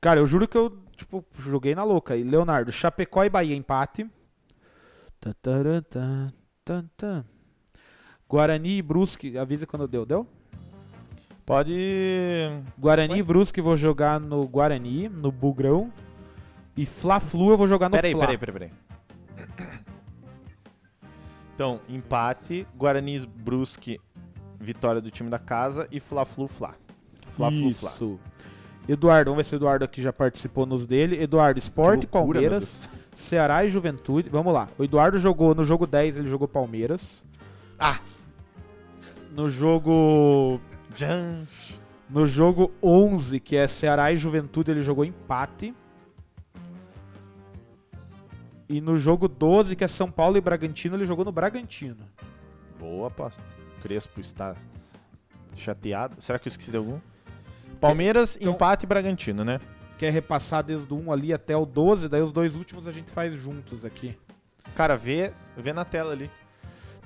Cara, eu juro que eu, tipo, joguei na louca. E Leonardo, Chapecó e Bahia, empate. Tatarantã, tantã. Guarani e Brusque, avisa quando deu, deu? Pode. Guarani e Brusque vou jogar no Guarani, no Bugrão. E Fla-Flu eu vou jogar no Peraí, Fla. peraí, peraí, peraí. Então, empate, Guarani Brusque, vitória do time da casa e Fla-Flu Fla. Fla-Flu Fla. Isso. Eduardo, vamos ver se o Eduardo aqui já participou nos dele. Eduardo, Sport e Que loucura, Palmeiras, Ceará e Juventude. Vamos lá. O Eduardo jogou no jogo 10, ele jogou Palmeiras. Ah! No jogo Jan. no jogo 11, que é Ceará e Juventude, ele jogou empate. E no jogo 12, que é São Paulo e Bragantino, ele jogou no Bragantino. Boa aposta. Crespo está chateado. Será que eu esqueci de algum? Palmeiras, Então- empate e Bragantino, né? Quer repassar desde o 1 ali até o 12, daí os dois últimos a gente faz juntos aqui. Cara, vê, vê na tela ali.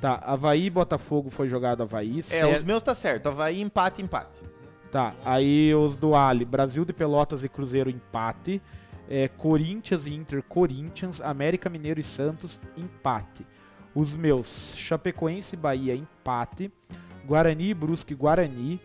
Tá, Havaí e Botafogo foi jogado Havaí. É, Cé- os meus tá certo. Havaí, empate, empate. Tá, aí os do Ali, Brasil de Pelotas e Cruzeiro, empate. É, Corinthians e Inter, Corinthians. América Mineiro e Santos, empate. Os meus, Chapecoense e Bahia, empate. Guarani e Brusque, Guarani.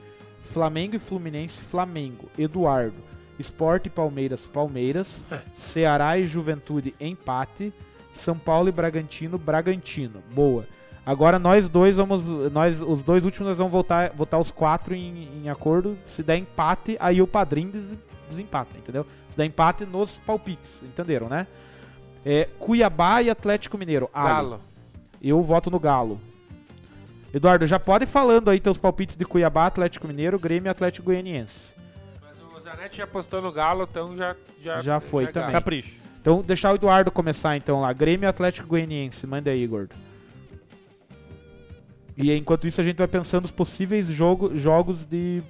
Flamengo e Fluminense, Flamengo. Eduardo. Esporte e Palmeiras, Palmeiras. Ceará e Juventude, empate. São Paulo e Bragantino, Bragantino. Boa. Agora nós dois vamos. Nós, os dois últimos nós vamos voltar, votar os quatro em, em acordo. Se der empate, aí o padrinho des, desempata, entendeu? Se der empate nos palpites, entenderam, né? É, Cuiabá e Atlético Mineiro. Ali. Galo. Eu voto no Galo. Eduardo, já pode ir falando aí teus palpites de Cuiabá, Atlético Mineiro, Grêmio e Atlético Goianiense. Zanetti já postou no Galo, então já. Já, Já foi é também. Capricho. Então, deixar o Eduardo começar então lá. Grêmio e Atlético Goianiense. Manda aí, gordo. E enquanto isso a gente vai pensando os possíveis jogo, jogos de,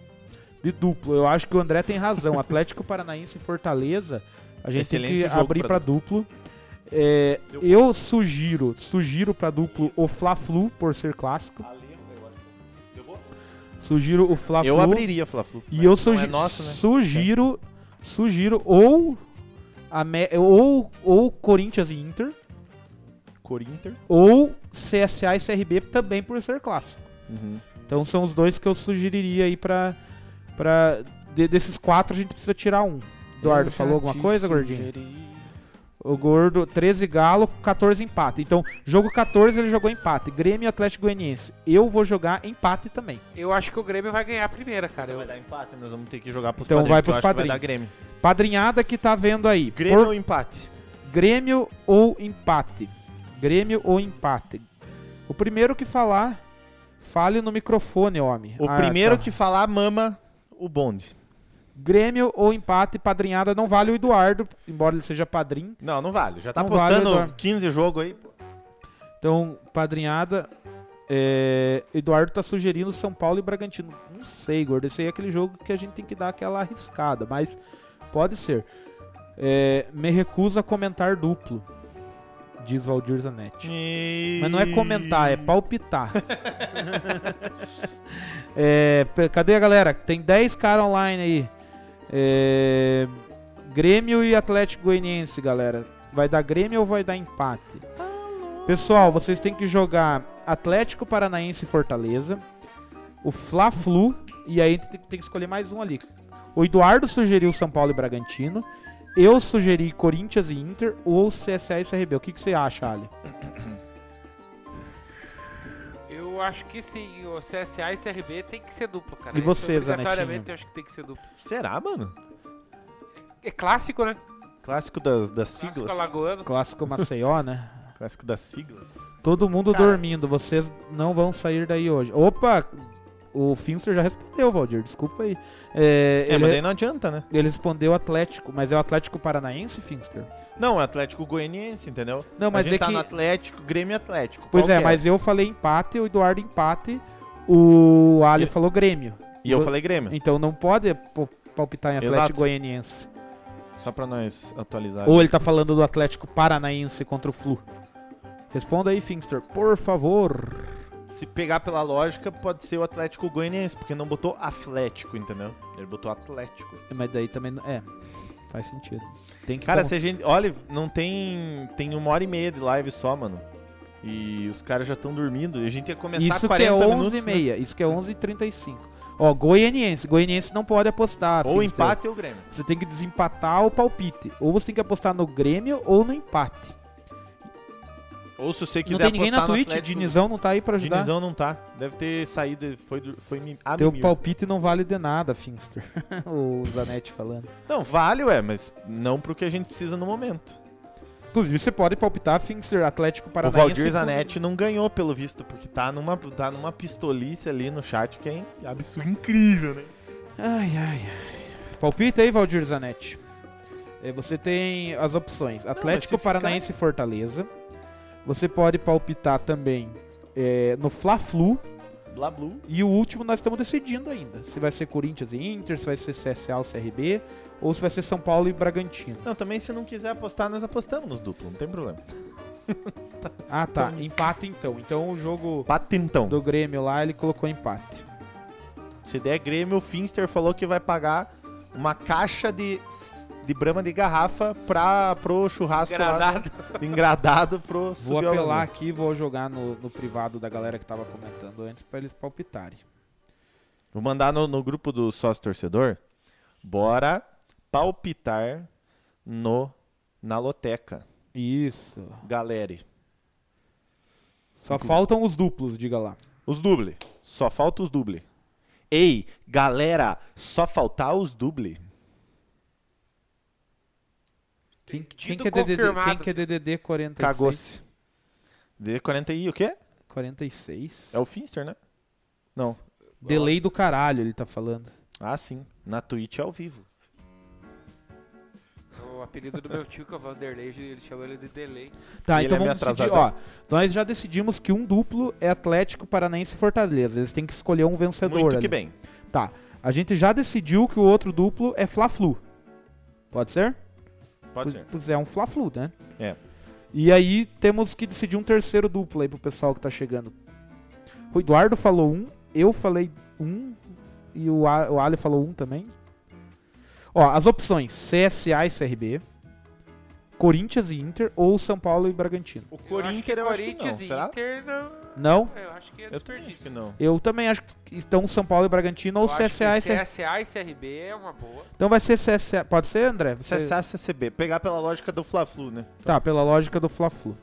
de duplo. Eu acho que o André tem razão. Atlético Paranaense e Fortaleza, a gente Excelente tem que abrir pra para duplo. É, eu sugiro, sugiro para duplo o Fla-Flu por ser clássico. Sugiro o Fla-Flu. Eu abriria Fla-Flu. E eu Não sugi é nosso, né? sugiro, sugiro ou, ou, ou Corinthians e Inter, Corinthians. ou CSA e CRB também por ser clássico. Uhum. Então são os dois que eu sugeriria aí pra. pra de- desses quatro a gente precisa tirar um. Eduardo, falou alguma coisa, gordinho? O Gordo, 13 Galo, 14 empate. Então, jogo 14 ele jogou empate. Grêmio e Atlético Goianiense. Eu vou jogar empate também. Eu acho que o Grêmio vai ganhar a primeira, cara. Eu- Vai dar empate, nós vamos ter que jogar pros Então padrinhos, vai eu pros padrinhos. Vai dar Grêmio. Padrinhada que tá vendo aí. Grêmio Por- ou empate? Grêmio ou empate? Grêmio ou empate? O primeiro que falar, fale no microfone, homem. O Ah, primeiro tá. que falar mama o bonde. Grêmio ou empate, padrinhada não vale o Eduardo, embora ele seja padrinho. Não, não vale. Já tá Não vale, postando Eduardo. 15 jogos aí. Então, padrinhada. é, Eduardo tá sugerindo São Paulo e Bragantino. Não sei, gordo. Esse aí é aquele jogo que a gente tem que dar aquela arriscada, mas pode ser. É, me recuso a comentar duplo, diz Valdir Zanetti. Mas não é comentar, é palpitar. É, cadê a galera? Tem 10 caras online aí. É, Grêmio e Atlético Goianiense, galera. Vai dar Grêmio ou vai dar empate? Pessoal, vocês têm que jogar Atlético Paranaense e Fortaleza. O Fla-Flu. E aí tem, que escolher mais um ali. O Eduardo sugeriu São Paulo e Bragantino. Eu sugeri Corinthians e Inter ou CSA e CRB. O que, que você acha, Ali? Eu acho que sim, o CSA e CRB tem que ser duplo, cara. E você, Obrigatoriamente Zanetinho? eu acho que tem que ser duplo. Será, mano? É clássico, né? Clássico das, das Clássico siglas. alagoano. Clássico Maceió, né? Clássico das siglas. Todo mundo Cara. dormindo, vocês não vão sair daí hoje. Opa! O Finster já respondeu, Valdir, desculpa aí. É, É, ele, mas daí não adianta, né? ele respondeu Atlético, mas é o Atlético Paranaense, Finster? Não, é Atlético Goianiense, entendeu? Não, mas a gente é tá que- no Atlético, Grêmio Atlético. Pois é, que mas eu falei empate, o Eduardo empate, o Ali E- falou Grêmio. E eu Vo- falei Grêmio. Então não pode palpitar em Atlético Exato. Goianiense. Só pra nós atualizar. Ou ele tá falando do Atlético Paranaense contra o Flu. Responda aí, Finster, por favor. Se pegar pela lógica, pode ser o Atlético Goianiense, porque não botou Atlético, entendeu? Ele botou Atlético. Mas daí também. É, faz sentido. Tem que Cara, como- se a gente. Olha, não tem. Tem uma hora e meia de live só, mano. E os caras já estão dormindo. E a gente ia começar Isso que 40 é 11 minutos. e né? meia. Isso que é 11 e 35. Ó, Goianiense. Goianiense não pode apostar. Ou empate ou Grêmio. Você tem que desempatar o palpite. Ou você tem que apostar no Grêmio ou no empate. Ou se você Não quiser tem ninguém na apostar no Twitch. Atlético- Dinizão não tá aí pra ajudar. Dinizão não tá. Deve ter saído. Foi, do- foi me- a Teu mimir. palpite não vale de nada, Finster. o Zanetti falando. Não, vale, ué, mas não pro que a gente precisa no momento. Inclusive, você pode palpitar Finster Atlético o Paranaense. Valdir Flu- Zanetti não ganhou, pelo visto, porque tá numa, tá numa pistolice ali no chat que é absurdo, incrível, né? Ai, ai, ai. Palpita aí, Valdir Zanetti. É, você tem as opções: Atlético se ficar- Paranaense e Fortaleza. Você pode palpitar também é, no Fla-Flu. Blá Blue. E o último nós estamos decidindo ainda. Se vai ser Corinthians e Inter, se vai ser CSA ou CRB, ou se vai ser São Paulo e Bragantino. Não, também se não quiser apostar, nós apostamos nos duplos, não tem problema. Ah, tá. Empate então. Então o jogo Patentão. do Grêmio lá, ele colocou empate. Se der Grêmio, o Finster falou que vai pagar uma caixa de, de brama de garrafa pra, pro churrasco Engradado. lá. do- Engradado pro Vou apelar aqui e vou jogar no, no privado da galera que tava comentando antes pra eles palpitarem. Vou mandar no, no grupo do sócio torcedor. Bora palpitar no na loteca. Isso. Galera. Só faltam os duplos, diga lá. Os duble. Só falta os duble. Ei, galera, só faltar os duble. Quem, quem, que, é DDD, quem que é DDD 46? Cagou-se. D40 e o quê? 46? É o Finster, né? Não. Delay do caralho, ele tá falando. Ah, sim. Na Twitch ao vivo. O apelido do meu tio, que é o Vanderlei, ele chamou ele de Delay. Tá, Ele então é vamos decidir. atrasadão. Ó, nós já decidimos que um duplo é Atlético Paranaense e Fortaleza. Eles têm que escolher um vencedor. Muito ali. que bem. Tá. A gente já decidiu que o outro duplo é Fla-Flu. Pode ser? Pode ser. Pois é, um Fla-Flu, né? É. E aí temos que decidir um terceiro duplo aí pro pessoal que tá chegando. O Eduardo falou um, eu falei um e o, A- o Ali falou um também. Ó, as opções: CSA e CRB, Corinthians e Inter ou São Paulo e Bragantino. O Eu acho Corinthians que eu acho que Corinthians não. e Será? Inter não. Não? Eu acho que é Eu também acho que não. Eu também acho que estão São Paulo e Bragantino ou Eu acho CSA e CRB. CSA e CRB é uma boa. Então vai ser CSA. Pode ser, André? Você- CSA, CCB. Pegar pela lógica do Fla-Flu, né? Tá, pela lógica do Fla-Flu.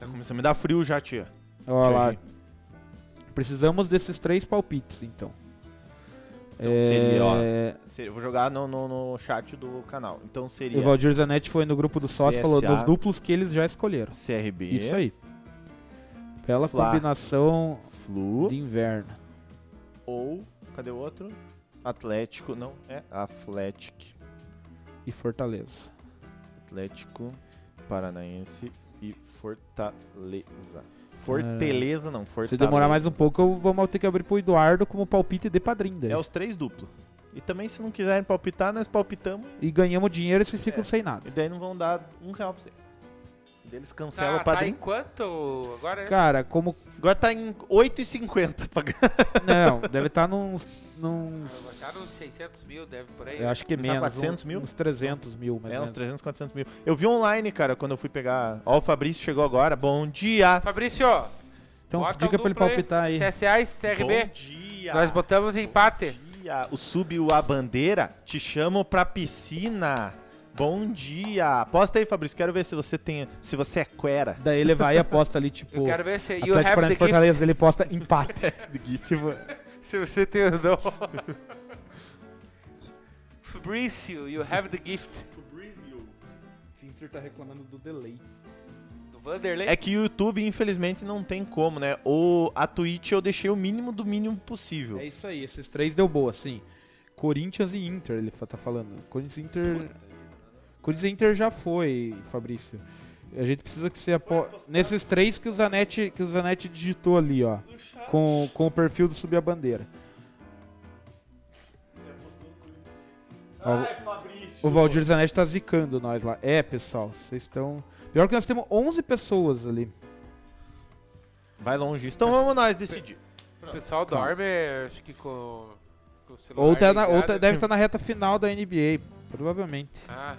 Tá começando a me dar frio já, tia. Olha lá. Precisamos desses três palpites, então. Então seria, ó. É, Seria- Eu vou jogar no, no, no chat do canal. Então seria O Valdir Zanetti foi no grupo do sócio e falou dos duplos que eles já escolheram. CRB, Isso aí. Bela Fla. combinação Flu de inverno. ou... Cadê o outro? Atlético, não, é Atlético. E Fortaleza. Atlético Paranaense e Fortaleza. Fortaleza não, Fortaleza. Se demorar mais um pouco, eu vamos ter que abrir pro Eduardo como palpite de padrinho daí. É os três duplos. E também se não quiserem palpitar, nós palpitamos E ganhamos dinheiro e vocês ficam É. sem nada. e daí não vão dar um real pra vocês. Eles cancelam Tá, o tá em quanto? Agora é Cara, como. Agora tá em 8,50 pagando. Não, deve estar nos. Vai nos estar uns 600 mil, deve por aí. eu acho que Tá menos. 400 uns- mil? Uns 300 mil, mais É, ou uns menos. 300, 400 mil. Eu vi online, cara, quando eu fui pegar. Ó, o Fabrício chegou agora. Bom dia! Fabrício, Então bota diga o pra ele palpitar aí. CSA e CRB. Bom dia! Nós botamos empate. Bom dia! O Sub o a bandeira, te chamo pra piscina. Bom dia! Aposta aí, Fabrício. Quero ver se você tem. Se você é quera. Daí ele vai e aposta ali, tipo. Eu quero ver se you Atlético have the Fortaleza, gift. ele posta empate. tipo, Se você tem o dom. Fabrício, you have the gift. Finster tá reclamando do delay. Do Vanderlei. É que o YouTube, infelizmente, não tem como, né? O, a Twitch eu deixei o mínimo do mínimo possível. É isso aí, esses três deu boa, sim. Corinthians e Inter, ele tá falando. Corinthians e Inter. Corinthians e Inter já foi, Fabrício. A gente precisa que você apo... Nesses três que o Zanetti, que o Zanetti digitou ali, ó. Com, com o perfil do Subir a Bandeira. Ó, Fabrício! o Valdir Zanetti tá zicando nós lá. É, pessoal, vocês estão. Pior que nós temos 11 pessoas ali. Vai longe. Então vamos nós decidir. O pessoal dorme, acho que com, com o celular Ou, tá na, ou tá- deve estar na reta final da NBA, provavelmente. Ah,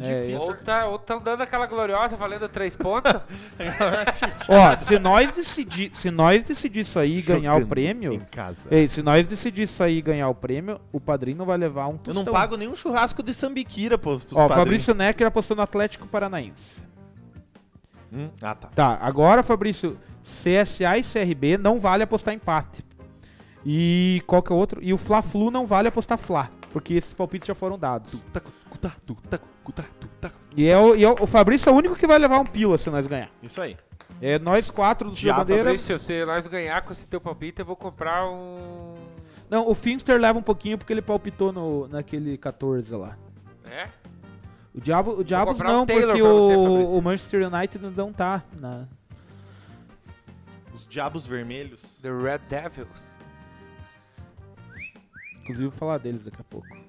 É, ou tá, ou tão dando aquela gloriosa valendo três pontos. Ó, se nós decidir, se nós decidir isso aí e ganhar o prêmio, Em casa. ei, se nós decidir isso aí e ganhar o prêmio, o padrinho não vai levar um Eu tostão. não pago nenhum churrasco de sambiquira, pô. pros Ó, padrinhos. Fabrício Necker apostou no Atlético Paranaense. Hum, Ah, tá. Tá, agora, Fabrício, CSA e CRB não vale apostar empate. E qual que é o outro? E o Fla-Flu não vale apostar Fla, porque esses palpites já foram dados. E, é o, e é o, o Fabrício é o único que vai levar um pila se nós ganhar. Isso aí. É nós quatro do Já, Bandeira. Fabrício, se nós ganhar com esse teu palpite, eu vou comprar um. Não, o Finster leva um pouquinho porque ele palpitou no, naquele 14 lá. É? O, Diabo, o Diabos um não, Taylor porque você, o, o Manchester United não tá na... Os diabos vermelhos. The Red Devils. Inclusive, vou falar deles daqui a pouco.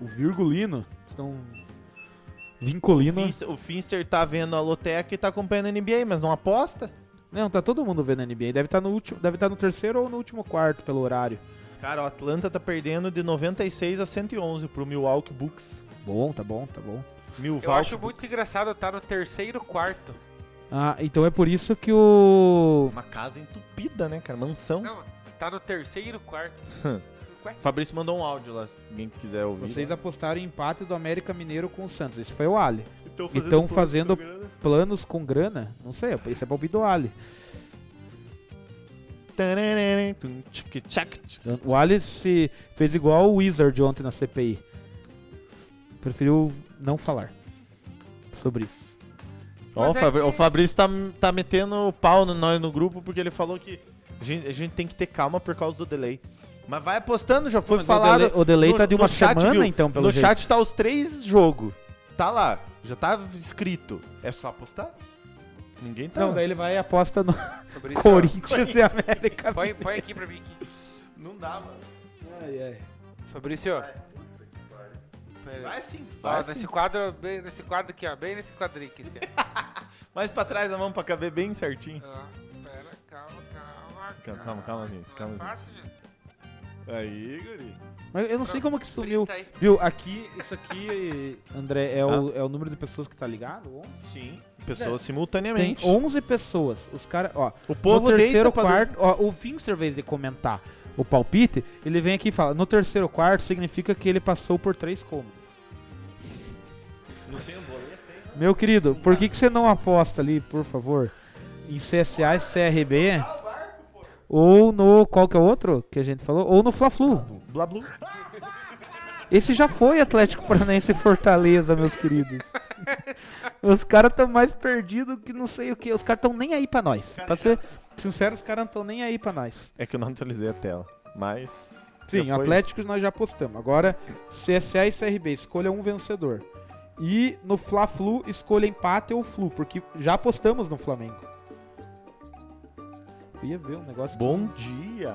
O Virgulino, estão O vinculino. Finster, o Finster tá vendo a Loteca e tá acompanhando a NBA, mas não aposta? Não, tá todo mundo vendo a NBA. Deve estar no último, deve estar no terceiro ou no último quarto pelo horário. Cara, o Atlanta tá perdendo de 96 a 111 pro Milwaukee Bucks. Bom, tá bom, tá bom. Milwaukee Eu acho muito Bucks. engraçado estar no terceiro quarto. Ah, então é por isso que o Uma casa entupida, né, cara? Mansão. Não, tá no terceiro quarto. Fabrício mandou um áudio lá, se alguém quiser ouvir. vocês né? apostaram em empate do América Mineiro com o Santos. Esse foi o Ali. Então Então fazendo planos com grana, não sei, esse é palpite do Ali. O Ali se fez igual o Wizard ontem na CPI. Preferiu não falar sobre isso. Ó, o, Mas é Fabri- que- o Fabrício tá, tá metendo o pau no, nós no grupo porque ele falou que a gente, a gente tem que ter calma por causa do delay. Mas vai apostando, já foi Mas falado. o delay, o delay no- tá de no uma chat, semana, viu? então, pelo no jeito. chat tá os três jogos. Tá lá, já tá escrito. É só apostar? Ninguém tá. Não, daí ele vai e aposta no Fabrício, Corinthians e América. Põe, põe aqui pra mim. Aqui. Não dá, mano. Ai, ai. Fabrício. Vai sim, Ó, vai nesse sim. quadro, bem, nesse quadro aqui, ó, bem nesse quadrinho aqui. Assim, ó. Mais pra trás a mão pra caber bem certinho. Ó, pera, calma, calma. Calma, calma, calma, gente, calma, é gente. Aí, guri. Mas eu não sei como que sumiu. Viu, aqui, isso aqui, André, é, o, é o número de pessoas que tá ligado? Sim. Pessoas Tem simultaneamente. 11 pessoas. Os caras, ó, O povo no terceiro quarto, ó, o Finster, vez de comentar o palpite, ele vem aqui e fala, no terceiro quarto significa que ele passou por três cômodos. Não tem um boleto? Meu querido, por que, que você não aposta ali, por favor, em CSA e CRB? Ou no, qual que é o outro que a gente falou? Ou no Fla-Flu. Blá, blá. Esse já foi Atlético Paranaense e Fortaleza, meus queridos. Os caras estão mais perdidos que não sei o que. Os caras estão nem aí pra nós. Pra ser sincero, os caras não estão nem aí pra nós. É que eu não atualizei a tela. Mas. Sim. Atlético nós já apostamos. Agora, CSA e CRB, escolha um vencedor. E no Fla-Flu, escolha empate ou Flu, porque já apostamos no Flamengo. Eu ia ver um negócio. Bom dia.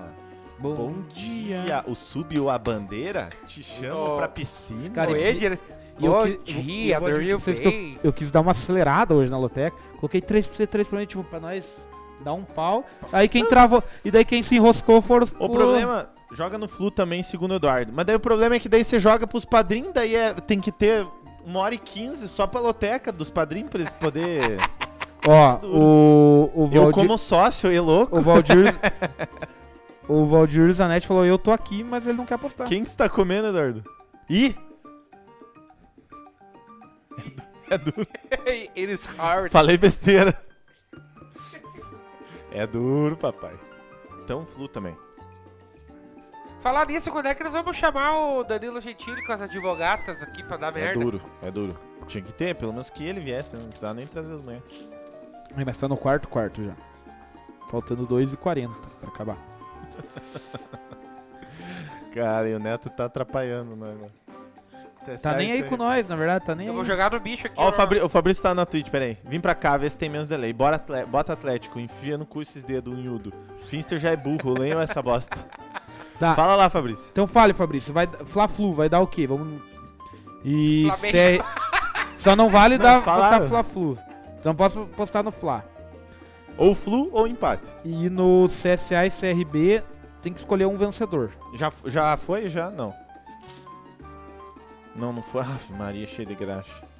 que... bom, Bom dia. dia. O subiu a bandeira? Te chamo Oh. pra piscina. Cara, e- E eu Bom que- eu- dia, eu pra eu- bem? Eu quis dar uma acelerada hoje na Loteca. Coloquei 3 pra você, 3 pra mim, tipo, pra nós dar um pau. Aí quem travou. E daí quem se enroscou foram os. O problema, joga no Flu também, segundo o Eduardo. Mas daí o problema é que daí você joga pros padrinhos, daí é, tem que ter uma hora e quinze só pra loteca dos padrinhos pra eles poderem. Ó, duro. o. O Eu Valdir. como sócio, e louco. O Valdir. o Valdir Zanetti falou: Eu tô aqui, mas ele não quer apostar. Quem que você tá comendo, Eduardo? Ih! É duro. It is hard. Falei besteira. É duro, papai. Então, Flu também. Falar nisso, quando é que nós vamos chamar o Danilo Gentili com as advogatas aqui pra dar É merda? duro, é duro. Tinha que ter, pelo menos que ele viesse, né? não precisava nem trazer as manhãs. Ai, Mas tá no quarto quarto já. Faltando 2,40 pra acabar. Cara, e o Neto tá atrapalhando, né? mano? Tá nem aí com nós, na verdade, tá nem Eu aí. vou jogar no bicho aqui. Ó, o, Fabri o Fabrício tá na Twitch, peraí. Vim pra cá, vê se tem menos delay. Bora atle- bota Atlético, enfia no cu esses dedos unhudo. Finster já é burro, leio essa bosta. Tá. Fala lá, Fabrício. Então fale, Fabrício. Vai, Fla-Flu, vai dar o quê? Vamos. E. CR Só não vale Não, dar falaram. postar Fla-Flu. Então posso postar no Fla. Ou Flu ou empate. E no CSA e CRB tem que escolher um vencedor. Já, já foi? Já? Não. Não, não foi. Aff, Maria, cheia de graxa.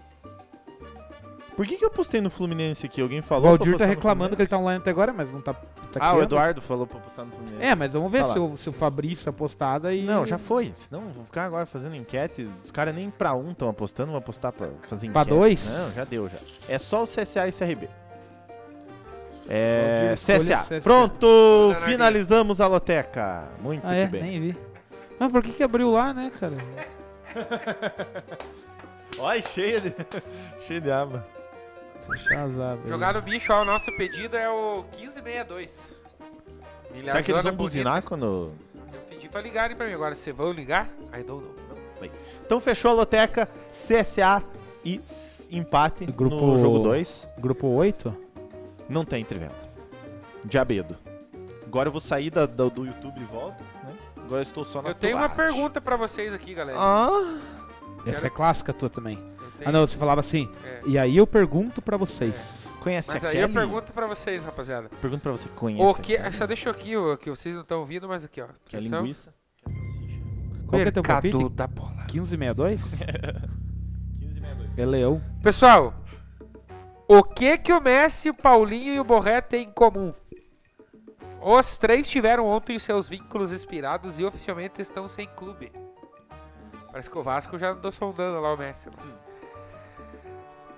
Por que, que eu postei no Fluminense aqui? Alguém O falou pra Valdir tá reclamando que ele tá online até agora, mas não tá. tá Ah, o. Eduardo falou pra postar no Fluminense. É, mas vamos ver Tá se o, se o Fabrício apostar daí. Não, já foi. Senão vou ficar agora fazendo enquete. Os caras nem pra um estão apostando, vão apostar pra fazer Pra enquete. dois? Não, já deu já. É só o CSA e CRB. É. CSA. CSA. Pronto! Finalizamos a loteca. Muito Ah, é? que bem. Nem vi. Mas por que que abriu lá, né, cara? Olha, cheia de. cheia de aba. Fechar as abas. Jogar no bicho, ó, o nosso pedido é o 1562. Será que eles vão buzinar quando. Eu pedi pra ligarem pra mim agora. Vocês vão ligar? I don't know. Não sei. Então fechou a loteca. CSA e empate Grupo- no jogo 2. Grupo 8? Não tem trivela. Diabedo. Agora eu vou sair da- da- do YouTube e volto, né? Agora eu estou só na Eu tenho uma pergunta pra vocês aqui, galera. Ah, Essa Quero- é clássica tua também. Ah, não, você falava assim. É. E aí eu pergunto pra vocês. conhece Mas a aí Kelly? eu pergunto pra vocês, rapaziada. Pergunto pra você, conhece O a que... Kelly? Só deixa eu aqui, o que vocês não estão ouvindo, mas aqui, ó. Que é Atenção. linguiça? Qual que é teu Mercado palpite? da bola. 1562? 15,62. É leão. Pessoal, o que que o Messi, o Paulinho e o Borré têm em comum? Os três tiveram ontem seus vínculos expirados e oficialmente estão sem clube. Parece que o Vasco já andou sondando lá o Messi. lá.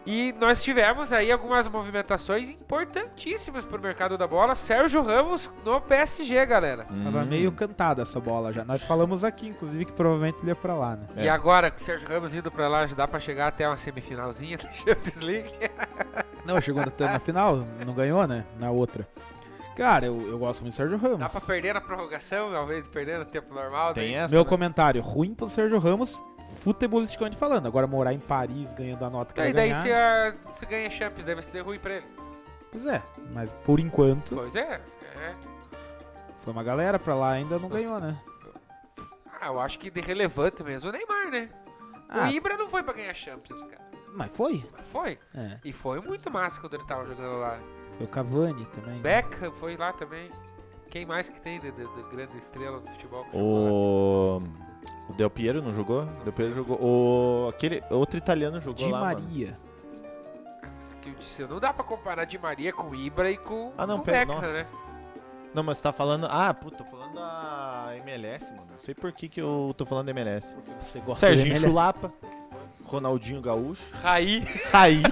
E nós tivemos aí algumas movimentações importantíssimas pro mercado da bola. Sérgio Ramos no PSG, galera. Tava Hum. meio cantada essa bola já. Nós falamos aqui, inclusive, que provavelmente ele ia pra lá, né? É. E agora, com o Sérgio Ramos indo pra lá, já dá pra chegar até uma semifinalzinha da Champions League. Não, chegou na, na final, não ganhou, né? Na outra. Cara, eu, eu gosto muito do Sérgio Ramos. Dá pra perder na prorrogação, de perder no tempo normal. Tem daí- essa, Meu né? comentário, ruim pro Sérgio Ramos, futebolisticamente falando. Agora morar em Paris ganhando a nota que E vai daí ganhar. se, a, se ganha Champions, deve ser ruim pra ele. Pois é, mas por enquanto, Pois é. é. foi uma galera pra lá ainda não Nossa. ganhou, né? Ah, eu acho que de relevante mesmo o Neymar, né? Ah, O Ibra não foi pra ganhar Champions, cara. mas foi. Mas foi. É, E foi muito massa quando ele tava jogando lá. foi o Cavani também. Beckham foi lá também. Quem mais que tem de, de- de grande estrela do futebol? O. O Del Piero não jogou? Del Piero jogou. O. Aquele. Outro italiano jogou Di lá. mano. Maria. Aqui eu disse, não dá pra comparar de Maria com o Ibra e com Ah, não, com o pera, né? Não, mas você tá falando. Ah, puta, tô falando da MLS, mano. Não sei por que, que eu tô falando da MLS. Você gosta Serginho Chulapa. Ronaldinho Gaúcho. Raí. Raí.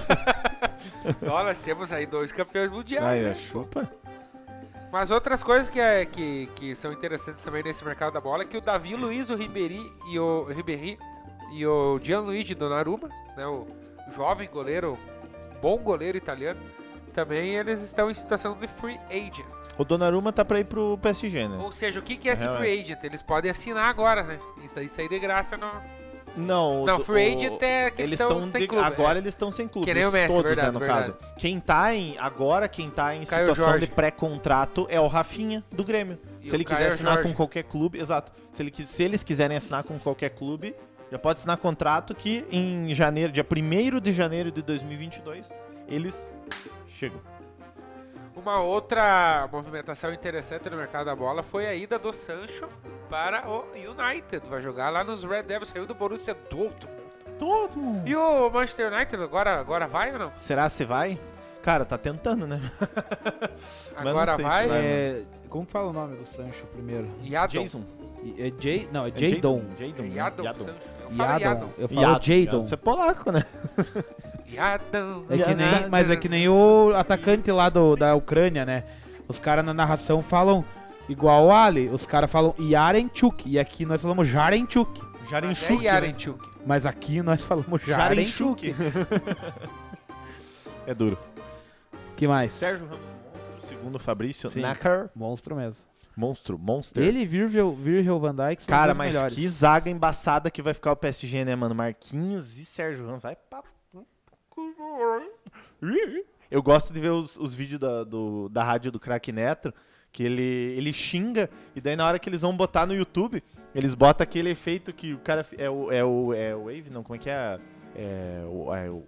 Ó, nós temos aí dois campeões mundiais. Ai, né? chupa. Mas outras coisas que, é, que, que são interessantes também nesse mercado da bola é que o Davi Luiz, o Ribéry e o Ribéry e o Gianluigi Donnarumma, né, o jovem goleiro, bom goleiro italiano, também eles estão em situação de free agent. O Donnarumma tá pra ir pro PSG, né? Ou seja, o que, que é esse Real free é. agent? Eles podem assinar agora, né? Isso daí sair de graça no... Não, Não, free agent é que eles estão sem de- clube. agora é. eles estão sem clube. Que nem o Messi, todos, verdade, né, no verdade. caso. Quem tá em agora quem tá em Caio situação Jorge. de pré-contrato é o Rafinha do Grêmio. E se ele quiser Caio assinar Jorge. com qualquer clube, exato. Se, ele, se eles quiserem assinar com qualquer clube, já pode assinar contrato que em janeiro, dia 1 de janeiro de 2022, eles chegam. Uma outra movimentação interessante no mercado da bola foi a ida do Sancho para o United. Vai jogar lá nos Red Devils, saiu do Borussia Dortmund. Todo mundo. E o Manchester United agora, agora vai ou não? Será se vai? Cara, tá tentando, né? Agora vai? vai. É, como fala o nome do Sancho primeiro? Yadon. Jason. É Jay, não, é É Jadon. Jadon. É Yadon. Sancho. Eu falo Yadon. Eu falo. Jadon. Você é polaco, né? É que nem, mas é que nem o atacante lá do, da Ucrânia, né? Os caras na narração falam igual o Ali, os caras falam Yarenchuk, e aqui nós falamos Jarenchuk. Mas Jarenchuk. é né? Yarenchuk. Mas aqui nós falamos Jarenchuk. é duro. que mais? Sérgio Ramos, monstro, segundo o Fabrício. Sim. Nakar, Monstro mesmo. monstro, monster. Ele e Virgil, Virgil van Dijk são Cara, mas melhores. que zaga embaçada que vai ficar o PSG, né, mano? Marquinhos e Sérgio Ramos. Vai pra... Eu gosto de ver os, os vídeos da, do- da rádio do Crack Neto, que ele, ele xinga, e daí na hora que eles vão botar no YouTube, eles botam aquele efeito que o cara... É o, é o, é o Wave, não, como é que é? É o, é o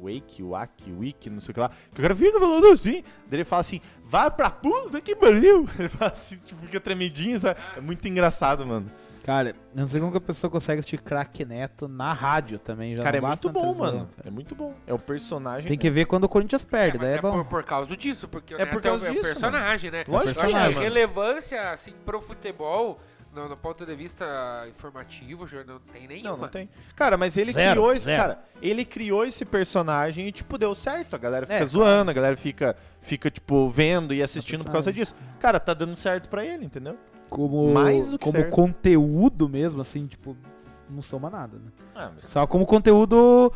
Wake, Wiki, não sei o que lá. Que o cara fica falando assim, daí ele fala assim, vai pra puta que pariu. Ele fala assim, tipo, fica tremidinho, sabe? É muito engraçado, mano. Cara, eu não sei como que a pessoa consegue assistir craque Neto na rádio também. Já Cara, é muito bom, televisão, mano. cara. É muito bom. É o personagem. Tem que ver quando o Corinthians perde, mas daí é, é bom. por, por causa disso, porque o É Neto por causa é o disso, personagem, né? Lógico Eu acho que é, que mano. relevância, assim, pro futebol, no, no ponto de vista informativo, já não tem nenhuma. Não, não tem. Cara, mas ele Zero, criou esse. zero. Cara, ele criou esse personagem e, tipo, deu certo. A galera fica É, zoando, a galera fica, fica, tipo, vendo e assistindo por causa disso. Cara, tá dando certo pra ele, entendeu? Como, Mais do que como certo. conteúdo mesmo, assim, tipo, não soma nada, né? Ah, mas. Só como conteúdo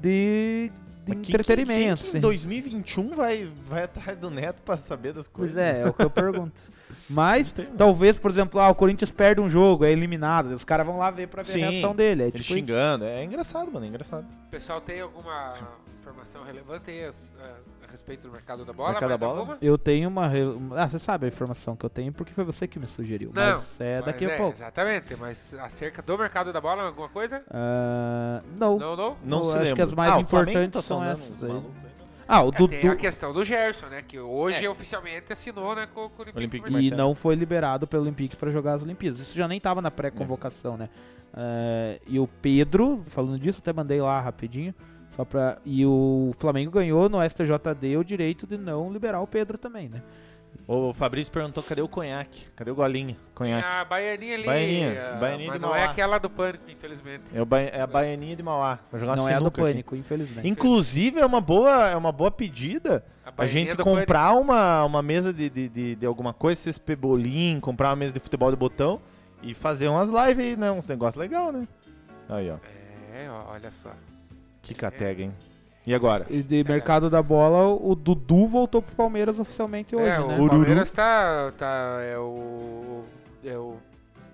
de, de Mas que- entretenimento. Quem, assim. quem em 2021 vai, vai atrás do Neto pra saber das Pois coisas? é, é o que eu pergunto. Mas, tem, não. talvez, por exemplo, ah, o Corinthians perde um jogo, é eliminado. Os caras vão lá ver pra ver Sim, a reação dele. É, Ele tipo isso. xingando. É engraçado, mano. É engraçado. O pessoal tem alguma informação relevante aí, a, a respeito do mercado da bola? Mercado da Mais bola? alguma? Eu tenho uma. re- Ah, você sabe a informação que eu tenho porque foi você que me sugeriu. Não, mas é Mas daqui a é, pouco. Exatamente, mas acerca do mercado da bola, alguma coisa? Ah, não. Não, não? Não se acho lembra. que as mais ah, importantes tá são essas aí. Ah, o É, Dudu. tem a questão do Gerson, né? Que hoje É. oficialmente assinou né, com, com o Olympique E não foi liberado pelo Olympique para jogar as Olimpíadas. Isso já nem tava na pré-convocação, né? Eh, e o Pedro, falando disso, até mandei lá rapidinho. Só pra, e o Flamengo ganhou no STJD o direito de não liberar o Pedro também, né? O Fabrício perguntou cadê o conhaque? Cadê o golinho? Conhaque. A baianinha ali, Baianinha, ah, Baianinha de não é Mauá. aquela do Pânico, infelizmente. É, o ba- é a baianinha de Mauá. Vai jogar não é a do sinuca aqui. Pânico, infelizmente. Inclusive, é uma boa, é uma boa pedida a baianinha gente comprar uma, uma mesa de, de, de, de alguma coisa, CSP Bolim, comprar uma mesa de futebol de botão e fazer umas lives aí, né? Uns negócios legais, né? Aí, ó. Pânico. É, olha só. Que catega, hein? E agora? E de mercado da bola, o Dudu voltou pro Palmeiras oficialmente hoje, é, né? o Palmeiras tá, tá. É o. É o.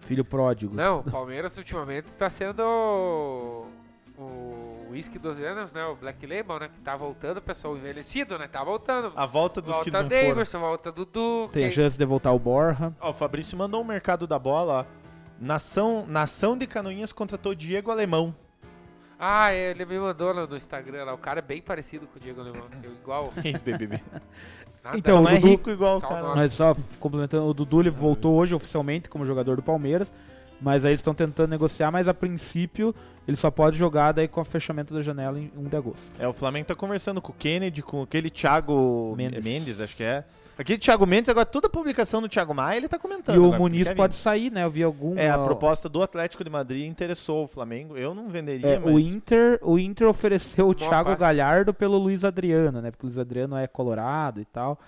Filho pródigo. Não, o Palmeiras ultimamente tá sendo o. O whisky dos anos, né? O Black Label, né? Que tá voltando, pessoal envelhecido, né? Tá voltando. A volta dos que volta não foram. Daverson, volta Dudu. Tem quem- chance de voltar o Borja. Ó, o Fabrício mandou um mercado da bola, ó. Nação, Nação de Canoinhas contratou Diego Alemão. Ah, ele me mandou no, no Instagram lá. O cara é bem parecido com o Diego Alemão. assim, igual. Ex-BBB. Então, não é Dudu- rico igual o cara. nome. Mas só complementando, o Dudu ele voltou hoje oficialmente como jogador do Palmeiras, mas aí eles estão tentando negociar, mas a princípio ele só pode jogar daí com o fechamento da janela em 1 de agosto. É, o Flamengo tá conversando com o Kennedy, com aquele Thiago Mendes. Mendes, acho que é. Aquele Thiago Mendes, agora toda publicação do Thiago Maia ele tá comentando. e o agora, Muniz quer pode sair, né? Eu vi algum. É, a proposta do Atlético de Madrid interessou o Flamengo. Eu não venderia, é, mas... o Inter, o Inter ofereceu o Thiago passe. Galhardo pelo Luiz Adriano, né? Porque o Luiz Adriano é colorado e tal.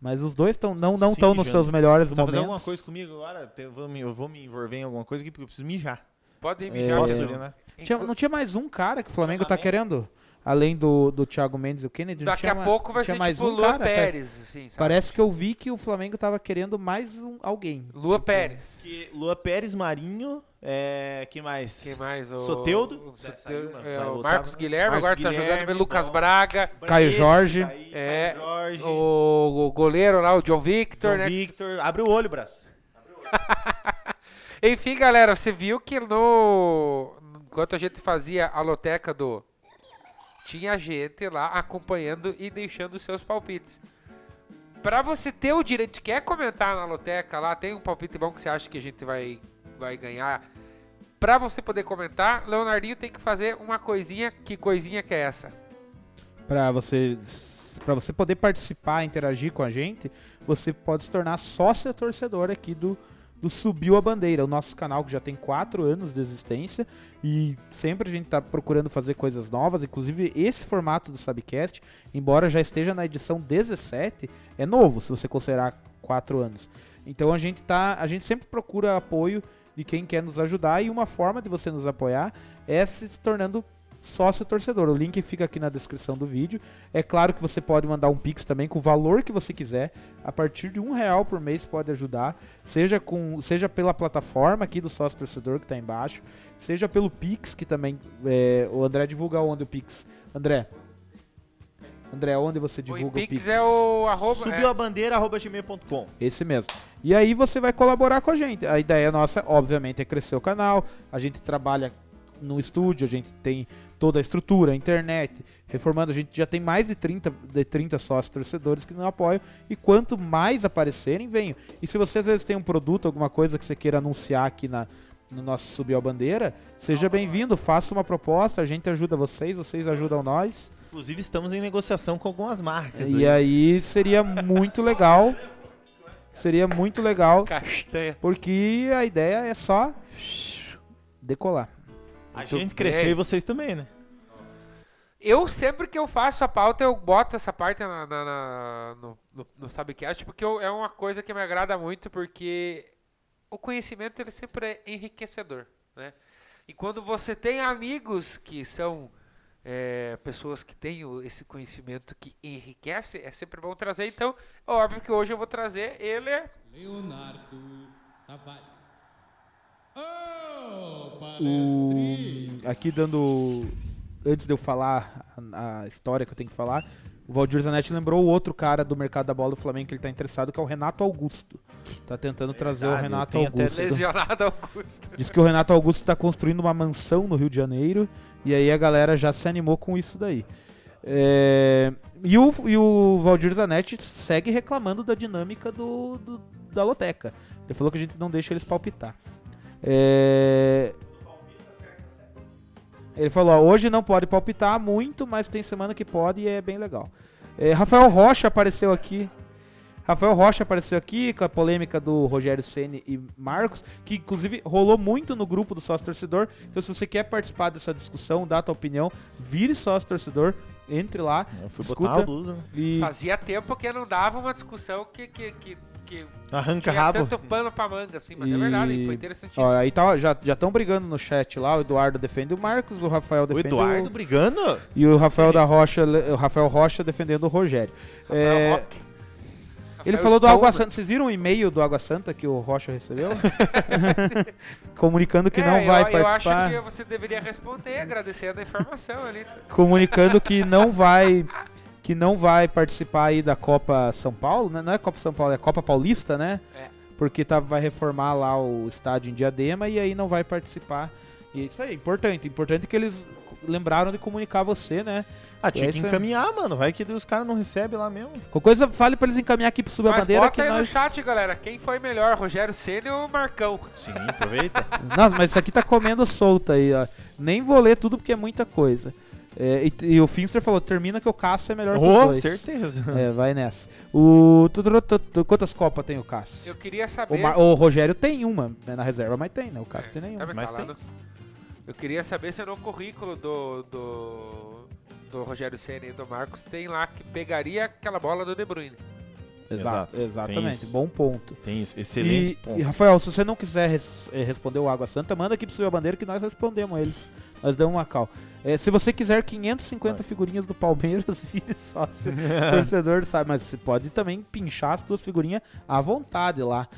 Mas os dois tão, não não estão Sim, nos seus melhores Você vai fazer momentos. alguma coisa comigo agora? Eu vou, me, eu vou me envolver em alguma coisa aqui porque eu preciso mijar. Pode ir É, mijar. Posso, Pedro. ali, né? Tinha- não tinha mais um cara que o Flamengo tá querendo? Além do, do Thiago Mendes e o Kennedy? não Daqui tinha a pouco vai ser mais tipo um Lua cara. Pérez, assim, sabe? Parece que eu vi que o Flamengo tava querendo mais um, alguém. Lua Pérez. Que Lua Pérez, Marinho, é... quem mais? Quem mais? O, Soteudo? o, Soteudo, mas é, vai o Marcos? Guilherme, Marcos agora tá Guilherme, jogando bem. Lucas. Braga. Caio Jorge. daí, É, Caio Jorge. O, o goleiro lá, o John Victor, John né? Victor. Abre o olho, braço. Enfim, galera, você viu que no. Enquanto a gente fazia a loteca do. Tinha gente lá acompanhando e deixando seus palpites. Pra você ter o direito, quer comentar na loteca lá, tem um palpite bom que você acha que a gente vai, vai ganhar. Pra você poder comentar, Leonardinho tem que fazer uma coisinha. Que coisinha que é essa? Pra você, pra você poder participar, interagir com a gente, você pode se tornar sócio torcedor aqui do, do Subiu a Bandeira, o nosso canal que já tem 4 anos de existência e sempre a gente tá procurando fazer coisas novas, inclusive esse formato do Subcast, embora já esteja na edição 17, é novo se você considerar 4 anos. Então a gente tá, a gente sempre procura apoio de quem quer nos ajudar e uma forma de você nos apoiar é se tornando sócio torcedor. O link fica aqui na descrição do vídeo. É claro que você pode mandar um pix também com o valor que você quiser. A partir de um real por mês pode ajudar, seja com, seja pela plataforma aqui do sócio torcedor que está embaixo, seja pelo pix que também é, o André divulga onde o pix. André. André, onde você O divulga o Pix pix? é o arroba. Subiu é, a bandeira, arroba gmail.com. Esse mesmo. E aí você vai colaborar com a gente. A ideia nossa, obviamente, é crescer o canal. A gente trabalha no estúdio, a gente tem toda a estrutura, a internet, reformando. A gente já tem mais de 30, de 30 sócios torcedores que não apoiam. E quanto mais aparecerem, venham. E se você às vezes tem um produto, alguma coisa que você queira anunciar aqui na, no nosso Subiu a Bandeira, seja bem-vindo, faça uma proposta, a gente ajuda vocês, vocês ajudam nós. Inclusive, estamos em negociação com algumas marcas. E aí seria muito legal. Seria muito legal. Castanha. Porque a ideia é só decolar. A Muito gente crescer bem. e vocês também, né? Eu, sempre que eu faço a pauta, eu boto essa parte na, na- na- no, no, no Subcast, porque eu- é uma coisa que me agrada muito, porque o conhecimento ele sempre é enriquecedor, né? E quando você tem amigos que são é, pessoas que têm esse conhecimento que enriquece, é sempre bom trazer. Então, é óbvio que hoje eu vou trazer ele. Leonardo Tavares. Oh, O, aqui dando. Antes de eu falar a, a história que eu tenho que falar, o Valdir Zanetti lembrou o outro cara do mercado da bola do Flamengo que ele tá interessado, que é o Renato Augusto. Tá tentando trazer o verdade, Renato tenho até Augusto. lesionado Augusto. Diz que o Renato Augusto tá construindo uma mansão no Rio de Janeiro. E aí a galera já se animou com isso daí. É, e, o, e o Valdir Zanetti segue reclamando da dinâmica do, do- da loteca. Ele falou que a gente não deixa eles palpitar. É, ele falou, ó, hoje não pode palpitar muito, mas tem semana que pode e é bem legal. É, Rafael Rocha apareceu aqui. Rafael Rocha apareceu aqui com a polêmica do Rogério Ceni e Marcos, que inclusive rolou muito no grupo do sócio torcedor. Então, se você quer participar dessa discussão, dá a tua opinião, vire sócio torcedor, entre lá, Eu fui escuta botar a blusa, né? e Fazia tempo que não dava uma discussão que, que, que, que Arranca tinha rabo. tanto pano pra manga, assim, mas é E- verdade, foi interessantíssimo. Ó, aí tá, já estão brigando no chat lá, o Eduardo defende o Marcos, o Rafael O defende Eduardo brigando? e o Rafael da Rocha, o Rafael Rocha defendendo o Rogério. Rafael É, Roque. Ele Rafael falou do. Água Santa. Vocês viram o e-mail do Água Santa que o Rocha recebeu? Comunicando que É, não eu- vai eu, participar. acho que você deveria responder agradecendo a informação ali. Comunicando que não vai que não vai participar aí da Copa São Paulo, né? Não é Copa São Paulo, é Copa Paulista, né? É. Porque tá, vai reformar lá o estádio em Diadema e aí não vai participar. E é isso aí, importante. Importante que eles lembraram de comunicar você, né? Ah, tinha É que aí. encaminhar, mano. Vai que os caras não recebem lá mesmo. Qualquer coisa, fale pra eles encaminhar aqui pro Subir a Mas Bandeira bota que aí no nós... chat, galera. Quem foi melhor, Rogério Ceni ou Marcão? Sim, aproveita. Nossa, mas isso aqui tá comendo solta aí, ó. Nem vou ler tudo porque é muita coisa. É, e, e o Finster falou, termina que o Cássio é melhor que oh, dois. certeza. É, vai nessa. O... tu- tu- tu- tu- Quantas copas tem o Cássio? Eu queria O, saber... Mar- o Rogério tem uma né, na reserva, mas tem, né? O Cássio É, tem nenhuma. também Mas tá tem. Eu queria saber se no currículo do, do, do Rogério Ceni e do Marcos tem lá que pegaria aquela bola do De Bruyne. Exato, Exato, exatamente. Bom ponto. Tem isso. Excelente E, ponto. e, Rafael, se você não quiser res- eh, responder o Água Santa, manda aqui pro a Bandeira que nós respondemos eles. Nós damos uma cal. Eh, se você quiser 550 Nós. figurinhas do Palmeiras, vire sócio torcedor, sabe? Mas você pode também pinchar as suas figurinhas à vontade lá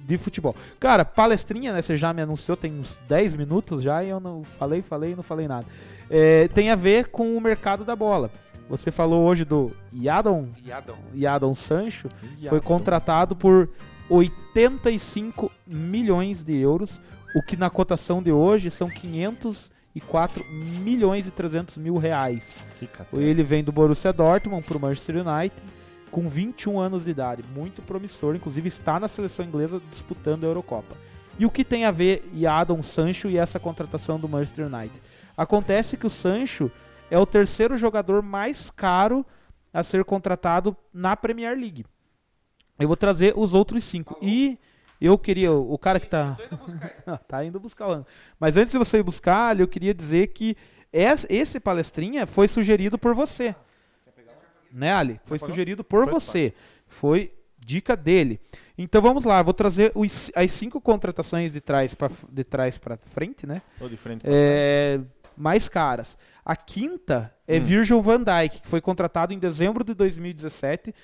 de futebol. Cara, palestrinha, né? Você já me anunciou tem uns 10 minutos já e eu não falei, falei e não falei nada. Eh, tem a ver com o mercado da bola. Você falou hoje do Yadon, Yadon. Yadon Sancho, foi contratado por 85 milhões de euros, o que na cotação de hoje são 504 milhões e 300 mil reais. Ele vem do Borussia Dortmund para o Manchester United com 21 anos de idade, muito promissor, inclusive está na seleção inglesa disputando a Eurocopa. E o que tem a ver Yadon Sancho e essa contratação do Manchester United? Acontece que o Sancho é o terceiro jogador mais caro a ser contratado na Premier League. Eu vou trazer os outros cinco. E eu queria, o cara que tá. tá indo buscar o ano. Mas antes de você ir buscar, eu queria dizer que es- esse palestrinha foi sugerido por você. Né, Ali? Foi sugerido por você. Foi dica dele. Então vamos lá, vou trazer os- as cinco contratações de trás para de trás para frente, né? Tô de frente pra É, mais caras. A quinta é Hum. Virgil van Dijk, que foi contratado em dezembro de 2017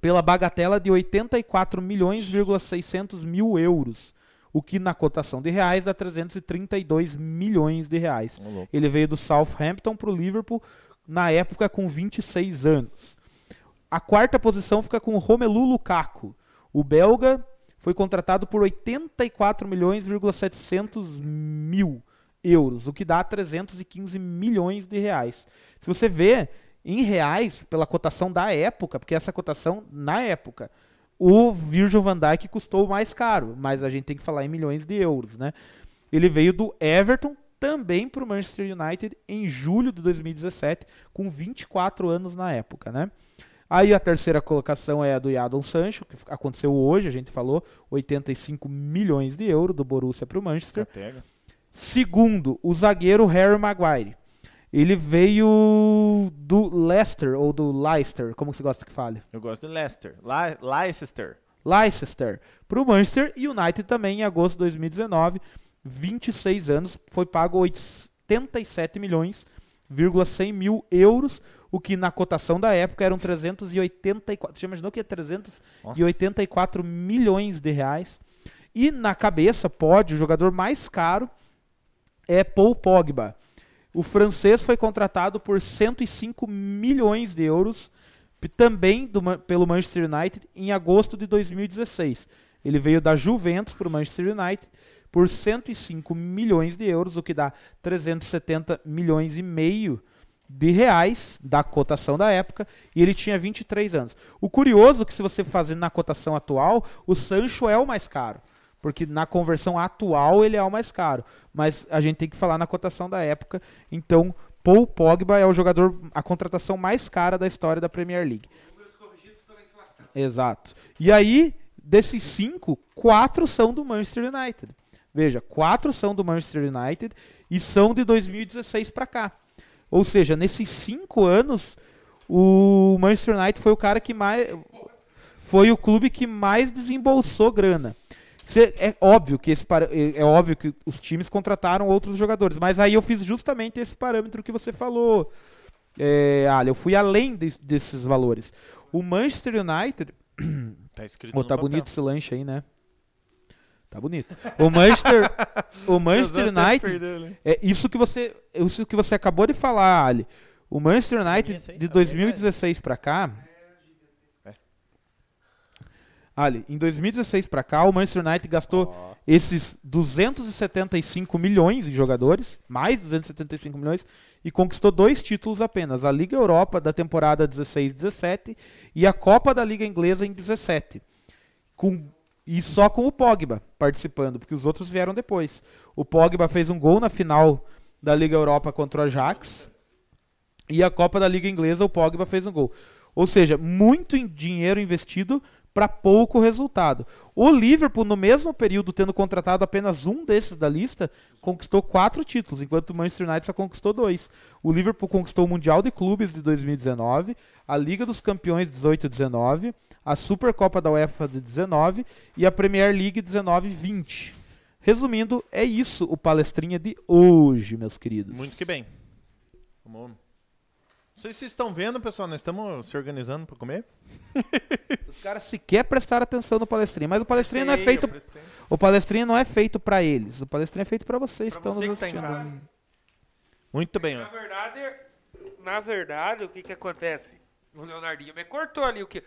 pela bagatela de 84 milhões,600 mil euros, o que na cotação de reais dá 332 milhões de reais. louco. Ele veio do Southampton para o Liverpool na época com 26 anos. A quarta posição fica com o Romelu Lukaku. O belga foi contratado por 84 milhões,700 mil euros, o que dá 315 milhões de reais. Se você vê em reais, pela cotação da época, porque essa cotação na época, o Virgil van Dijk custou mais caro, mas a gente tem que falar em milhões de euros, né? Ele veio do Everton também para o Manchester United em julho de 2017, com 24 anos na época, né? Aí a terceira colocação é a do Jadon Sancho, que aconteceu hoje, a gente falou, 85 milhões de euros do Borussia para o Manchester. Segundo, o zagueiro Harry Maguire. Ele veio do Leicester ou do Leicester, como você gosta que fale? Eu gosto de Leicester. Leicester. Leicester para o Manchester United também em agosto de 2019, 26 anos, foi pago 87 milhões, 100 mil euros, o que na cotação da época eram 384, você imaginou que é 384 milhões de reais? E na cabeça, pode, o jogador mais caro é Paul Pogba. O francês foi contratado por 105 milhões de euros, também do pelo Manchester United, em agosto de 2016. Ele veio da Juventus para o Manchester United por 105 milhões de euros, o que dá 370 milhões e meio de reais da cotação da época, e ele tinha 23 anos. O curioso é que se você fazer na cotação atual, o Sancho é o mais caro, porque na conversão atual ele é o mais caro, mas a gente tem que falar na cotação da época, então Paul Pogba é o jogador, a contratação mais cara da história da Premier League. Exato. E aí, desses cinco, quatro são do Manchester United. Veja, quatro são do Manchester United e são de 2016 para cá. Ou seja, nesses cinco anos, o Manchester United foi o cara que mais. Foi o clube que mais desembolsou grana. Cê- é óbvio que esse para- é é óbvio que os times contrataram outros jogadores, mas aí eu fiz justamente esse parâmetro que você falou. É, Ali, eu fui além des- desses valores. O Manchester United Tá escrito no tá papel. bonito esse lanche aí, né? Tá bonito. O Manchester, o Manchester United, perdeu, né? é isso que você, isso que você acabou de falar, Ali. O Manchester United de tá bem 2016 pra cá, É. Ali, em 2016 pra cá, o Manchester United gastou esses 275 milhões em jogadores, mais 275 milhões, e conquistou dois títulos apenas: a Liga Europa da temporada 16-17 e a Copa da Liga Inglesa em 17. Com, e só com o Pogba participando, porque os outros vieram depois. O Pogba fez um gol na final da Liga Europa contra o Ajax. E a Copa da Liga Inglesa, o Pogba fez um gol. Ou seja, muito dinheiro investido para pouco resultado. O Liverpool, no mesmo período, tendo contratado apenas um desses da lista, conquistou quatro títulos, enquanto o Manchester United só conquistou dois. O Liverpool conquistou o Mundial de Clubes de 2019, a Liga dos Campeões 18-19, a Supercopa da UEFA de 19 e a Premier League 19-20. Resumindo, é isso o palestrinha de hoje, meus queridos. Muito que bem. Vamos. Não sei se vocês estão vendo, pessoal. Nós estamos se organizando para comer. Os caras sequer prestaram atenção no palestrinha, mas o palestrinha não é feito. O palestrinha não é feito pra eles. O palestrinha é feito pra vocês Pra que estão você nos em assistindo. Muito bem. ó. Na verdade, na verdade, o que que acontece? O Leonardinho me cortou ali o que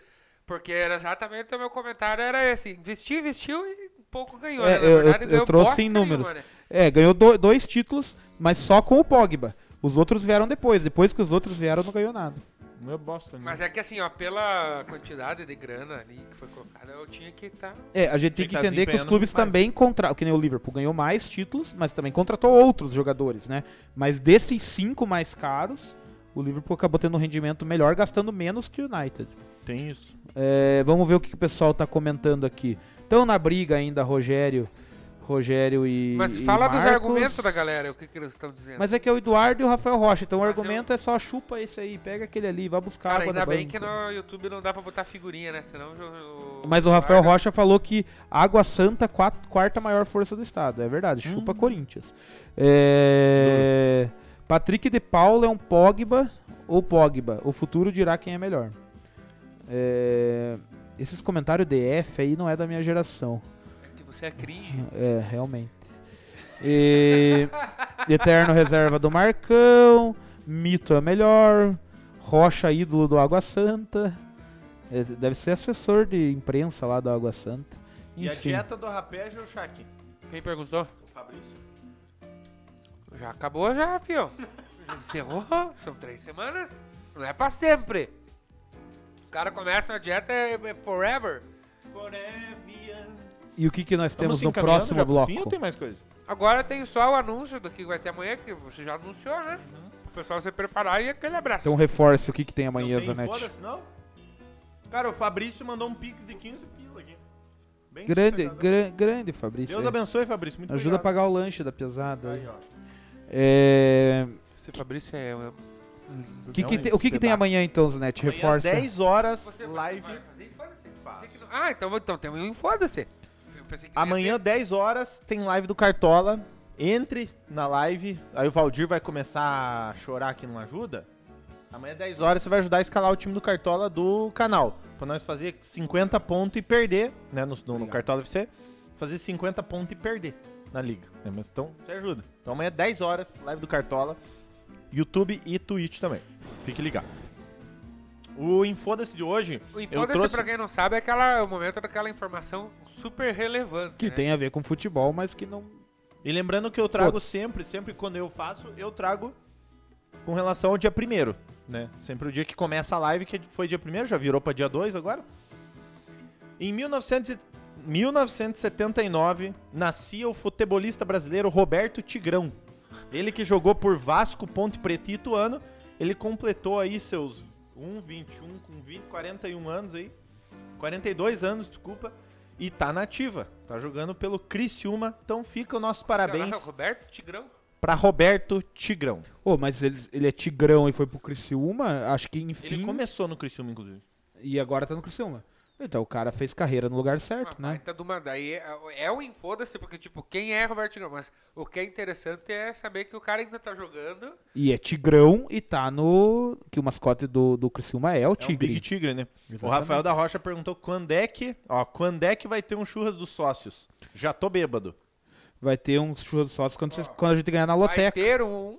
porque era exatamente o meu comentário era esse, investiu, investiu e pouco ganhou, É, né? Na eu- eu- verdade, eu ganhou trouxe em números. nenhuma, né? É, ganhou do- dois títulos, mas só com o Pogba. Os outros vieram depois. Depois que os outros vieram, não ganhou nada. Não é bosta, né? Mas é que assim, ó, pela quantidade de grana ali que foi colocada, eu tinha que tá estar É, a gente tem que que tá entender que os clubes também contratam. Que nem o Liverpool ganhou mais títulos, mas também contratou outros jogadores, né? Mas desses cinco mais caros, o Liverpool acabou tendo um rendimento melhor, gastando menos que o United. Tem isso. É, vamos ver o que, que o pessoal tá comentando aqui. Estão na briga ainda, Rogério. Rogério e. Mas e fala dos Marcos. argumentos da galera, o que, que eles estão dizendo. Mas é que é o Eduardo e o Rafael Rocha. Então o Mas argumento é só chupa esse aí, pega aquele ali, vai buscar Cara, água ainda bem banco. que no YouTube não dá pra botar figurinha, né? Senão o, Mas o Rafael Eduardo- Rocha falou que Água Santa, quat- quarta maior força do estado. É verdade, Hum. chupa Corinthians. É... Patrick de Paula é um Pogba ou Pogba. O futuro dirá quem é melhor. É... Esses comentários DF aí não é da minha geração. Você é cringe. É, realmente. E... Eterno reserva do Marcão. Mito é melhor. Rocha ídolo do Água Santa. É, Deve ser assessor de imprensa lá do Água Santa. E a Enfim. dieta do rapé é o Shaq? Quem perguntou? O Fabrício. Já acabou já, fio. Já encerrou. São três semanas. Não é pra sempre. Os caras começam a dieta é, é forever. E o que, que nós temos no próximo bloco? Fim, tem mais coisa? Agora tem só o anúncio do que vai ter amanhã, que você já anunciou, né? O pessoal se preparar e aquele abraço. Então reforce o que, que tem amanhã, não tem, Zanetti. foda-se, não? Cara, o Fabrício mandou um pix de 15 pila aqui. Bem Grande, grande, Fabrício. Deus é. abençoe, Fabrício. Muito Ajuda a obrigado. pagar o lanche da pesada. Aí, ó. É... Esse Fabrício é. que que é te- o que, que tem amanhã então, Zanetti? Reforça. 10 horas, Você, você live. vai fazer Ah, então, então tem um Infoda-se. Pensei que Amanhã, ter- 10 horas, tem live do Cartola. Entre na live. Aí o Valdir vai começar a chorar que não ajuda. Amanhã, 10 horas, você vai ajudar a escalar o time do Cartola do canal. Pra nós fazer 50 pontos e perder, né? No, no, no Cartola FC. Fazer 50 pontos e perder na liga. né, Mas então, você ajuda. Então amanhã, 10 horas, live do Cartola. YouTube e Twitch também. Fique ligado. O Infoda-se de hoje. O eu Infoda-se, trouxe... pra quem não sabe, é aquela, o momento daquela informação super relevante. Que né? tem a ver com futebol, mas que não. E lembrando que eu trago sempre, sempre quando eu faço, eu trago com relação ao dia primeiro, né? Sempre o dia que começa a live, que foi dia primeiro, já virou pra dia 2 agora. Em 1900 e- 1979, nascia o futebolista brasileiro Roberto Tigrão. Ele que jogou por Vasco, Ponte Preta e Ituano, ele completou aí seus 1, 21, com 20, 41 anos aí. 42 anos, desculpa. E tá nativa. Tá jogando pelo Criciúma. Então fica o nosso parabéns Roberto Tigrão. pra Roberto Tigrão. Ô, mas ele, ele é tigrão e foi pro Criciúma, acho que enfim. Ele começou no Criciúma, inclusive. E agora tá no Criciúma. Então o cara fez carreira no lugar certo, Uma né? baita de uma- daí é, é o Infoda-se, porque, tipo, quem é Roberto Tigrão? Mas o que é interessante é saber que o cara ainda tá jogando. E é tigrão e tá no. Que o mascote do, do Criciúma é o É um tigre. Big Tigre, né? O Exatamente. Rafael da Rocha perguntou quando é que, ó, quando é que vai ter um churras dos sócios? Já tô bêbado. Vai ter uns churros sócios quando, vocês- quando a gente ganhar na Vai loteca. ter um,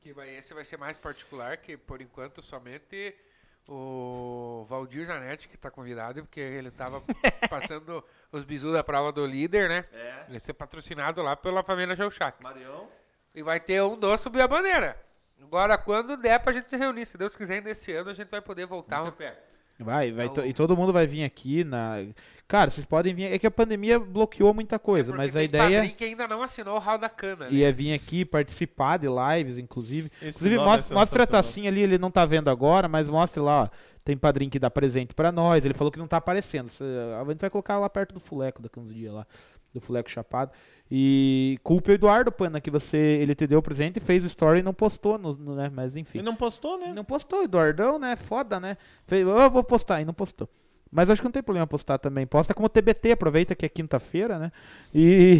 que vai, esse vai ser mais particular, que por enquanto somente o Valdir Zanetti, que tá convidado, porque ele tava passando os bisus da prova do líder, né? É. Ele vai ser patrocinado lá pela família Geuchac. Marião. E vai ter um doce subir a bandeira. Agora, quando der pra gente se reunir, se Deus quiser, ainda esse ano a gente vai poder voltar. um- Vai, vai, Então- to- e todo mundo vai vir aqui na. Cara, vocês podem vir. É que a pandemia bloqueou muita coisa, Porque mas a tem ideia padrinho que ainda não assinou o Hall da Cana. né? ia vir aqui participar de lives, inclusive. Esse Inclusive, nome é mostra, mostra a tacinha ali, ele não tá vendo agora, mas mostre lá, ó. Tem padrinho que dá presente pra nós. Ele falou que não tá aparecendo. A gente vai colocar lá perto do Fuleco daqui uns dias lá. Do Fuleco Chapado. E culpa o Eduardo Pana, que você. Ele te deu o presente, fez o story e não postou, no, no- né? Mas enfim. E não postou, né? Não postou, Eduardão, né? Foda, né? Fez, eu vou postar e não postou. Mas acho que não tem problema postar também. Posta como TBT, aproveita que é quinta-feira, né? E,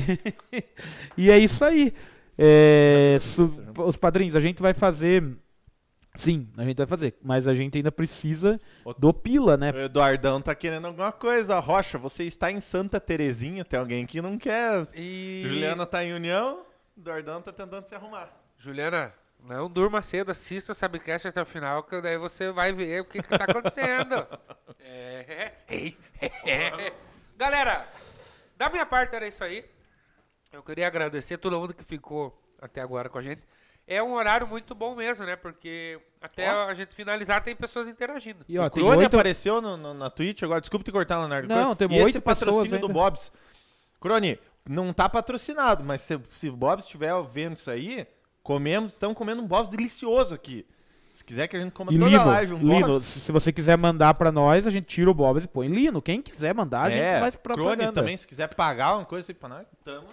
e é isso aí. É, su- os padrinhos, a gente vai fazer. Sim, a gente vai fazer. Mas a gente ainda precisa do Pila, né? O Eduardão tá querendo alguma coisa. Rocha, você está em Santa Terezinha. Tem alguém que não quer. E... Juliana tá em União. O Eduardão tá tentando se arrumar. Juliana, não durma cedo, assista o Sabcast até o final, que daí você vai ver o que, que tá acontecendo. é, é, é. Galera, da minha parte era isso aí. Eu queria agradecer todo mundo que ficou até agora com a gente. É um horário muito bom mesmo, né? Porque até Ó. a gente finalizar tem pessoas interagindo. E ó, o tem Crone oito. apareceu no- no- na Twitch agora. Desculpa te cortar, Leonardo. Não, e oito esse patrocínio pessoas do ainda. Bob's. Crone, não tá patrocinado, mas se, se o Bob's estiver vendo isso aí, comemos, estamos comendo um Bob's delicioso aqui. Se quiser que a gente coma E toda a Lino, live um Lino, Bob's. se você quiser mandar pra nós, a gente tira o Bob's e põe Lino. Quem quiser mandar, a gente é, faz propaganda. Crones também, se quiser pagar uma coisa aí pra nós, tamo.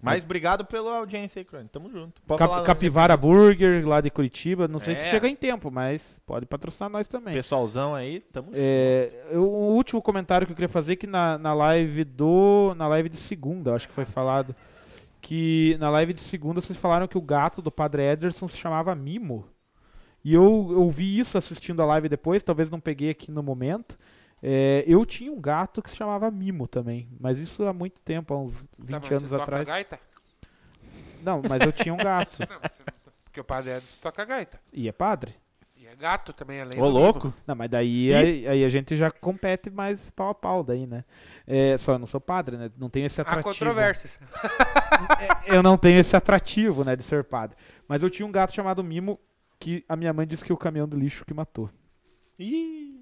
Mas obrigado pela audiência aí, Crone. Tamo junto. Pode Cap- Capivara Burger, lá de Curitiba. Não sei se É. chega em tempo, mas pode patrocinar nós também. Pessoalzão aí, tamo junto. É, eu- o último comentário que eu queria fazer é que na, na live do. Na live de segunda, acho que foi falado. Que na live de segunda vocês falaram que o gato do Padre Ederson se chamava Mimo. E eu, eu vi isso assistindo a live depois, talvez não peguei aqui no momento. É, eu tinha um gato que se chamava Mimo também, mas isso há muito tempo, há uns 20 Tá, anos você toca atrás. gaita? Não, mas eu tinha um gato. Não, você porque o padre Edson toca gaita. E é padre? É gato também, além Ô, do louco. Não, mas daí aí, aí a gente já compete mais pau a pau daí, né? É, só eu não sou padre, né? Não tenho esse Há atrativo. controvérsias. Eu não tenho esse atrativo, né, de ser padre. Mas eu tinha um gato chamado Mimo que a minha mãe disse que o caminhão do lixo que matou. Ih.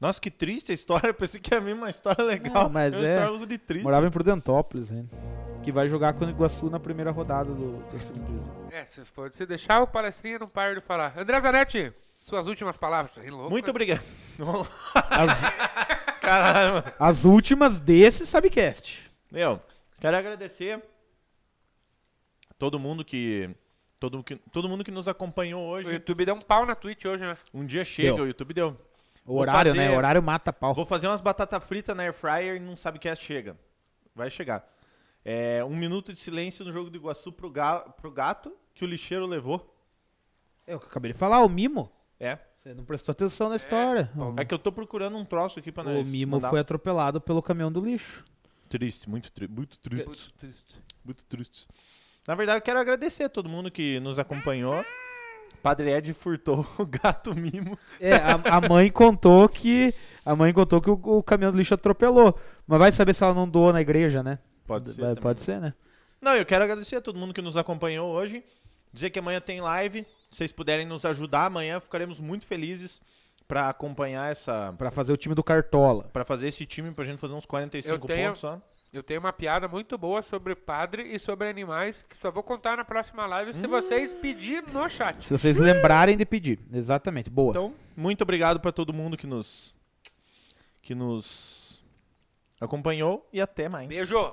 Nossa, que triste a história. Eu pensei que ia vir uma história legal. Não, mas uma é. história logo de triste. Morava em Prudentópolis, hein? Que vai jogar com o Iguaçu na primeira rodada do, do segundo. É, se for se deixar o palestrinha não para de falar. André Zanetti, suas últimas palavras. Aí, louco, Muito né? obrigado. As, Caralho, as últimas desse Sabcast. Meu, quero agradecer todo mundo que. Todo, que, todo mundo que nos acompanhou O hoje. YouTube deu um pau na Twitch hoje, né? Um dia chega, Deu. o YouTube deu. O horário, fazer- né? O horário mata pau. Vou fazer umas batata frita na air fryer e não sabe que é chega. Vai chegar. É, um minuto de silêncio no jogo do Iguaçu pro, ga, pro gato que o lixeiro levou. É o que eu acabei de falar, o Mimo. É. Você não prestou atenção na história. bom. É que eu tô procurando um troço aqui pra o nós. Mimo mandar. foi atropelado pelo caminhão do lixo. Triste, muito, tri muito triste. Muito triste. Muito triste. Na verdade, eu quero agradecer a todo mundo que nos acompanhou. Padre Ed furtou o gato mimo. É, a, a mãe contou que. A mãe contou que o, o caminhão do lixo atropelou. Mas vai saber se ela não doou na igreja, né? Pode ser. Vai- pode ser, né? Não, eu quero agradecer a todo mundo que nos acompanhou hoje. Dizer que amanhã tem live. Se vocês puderem nos ajudar, amanhã ficaremos muito felizes pra acompanhar essa. Pra fazer o time do Cartola. Pra fazer esse time, pra gente fazer uns 45 Eu tenho- pontos só. Eu tenho uma piada muito boa sobre padre e sobre animais que só vou contar na próxima live Hum. se vocês pedirem no chat. Se vocês lembrarem de pedir. Exatamente. Boa. Então, muito obrigado pra todo mundo que nos. que nos acompanhou e até mais. Beijo!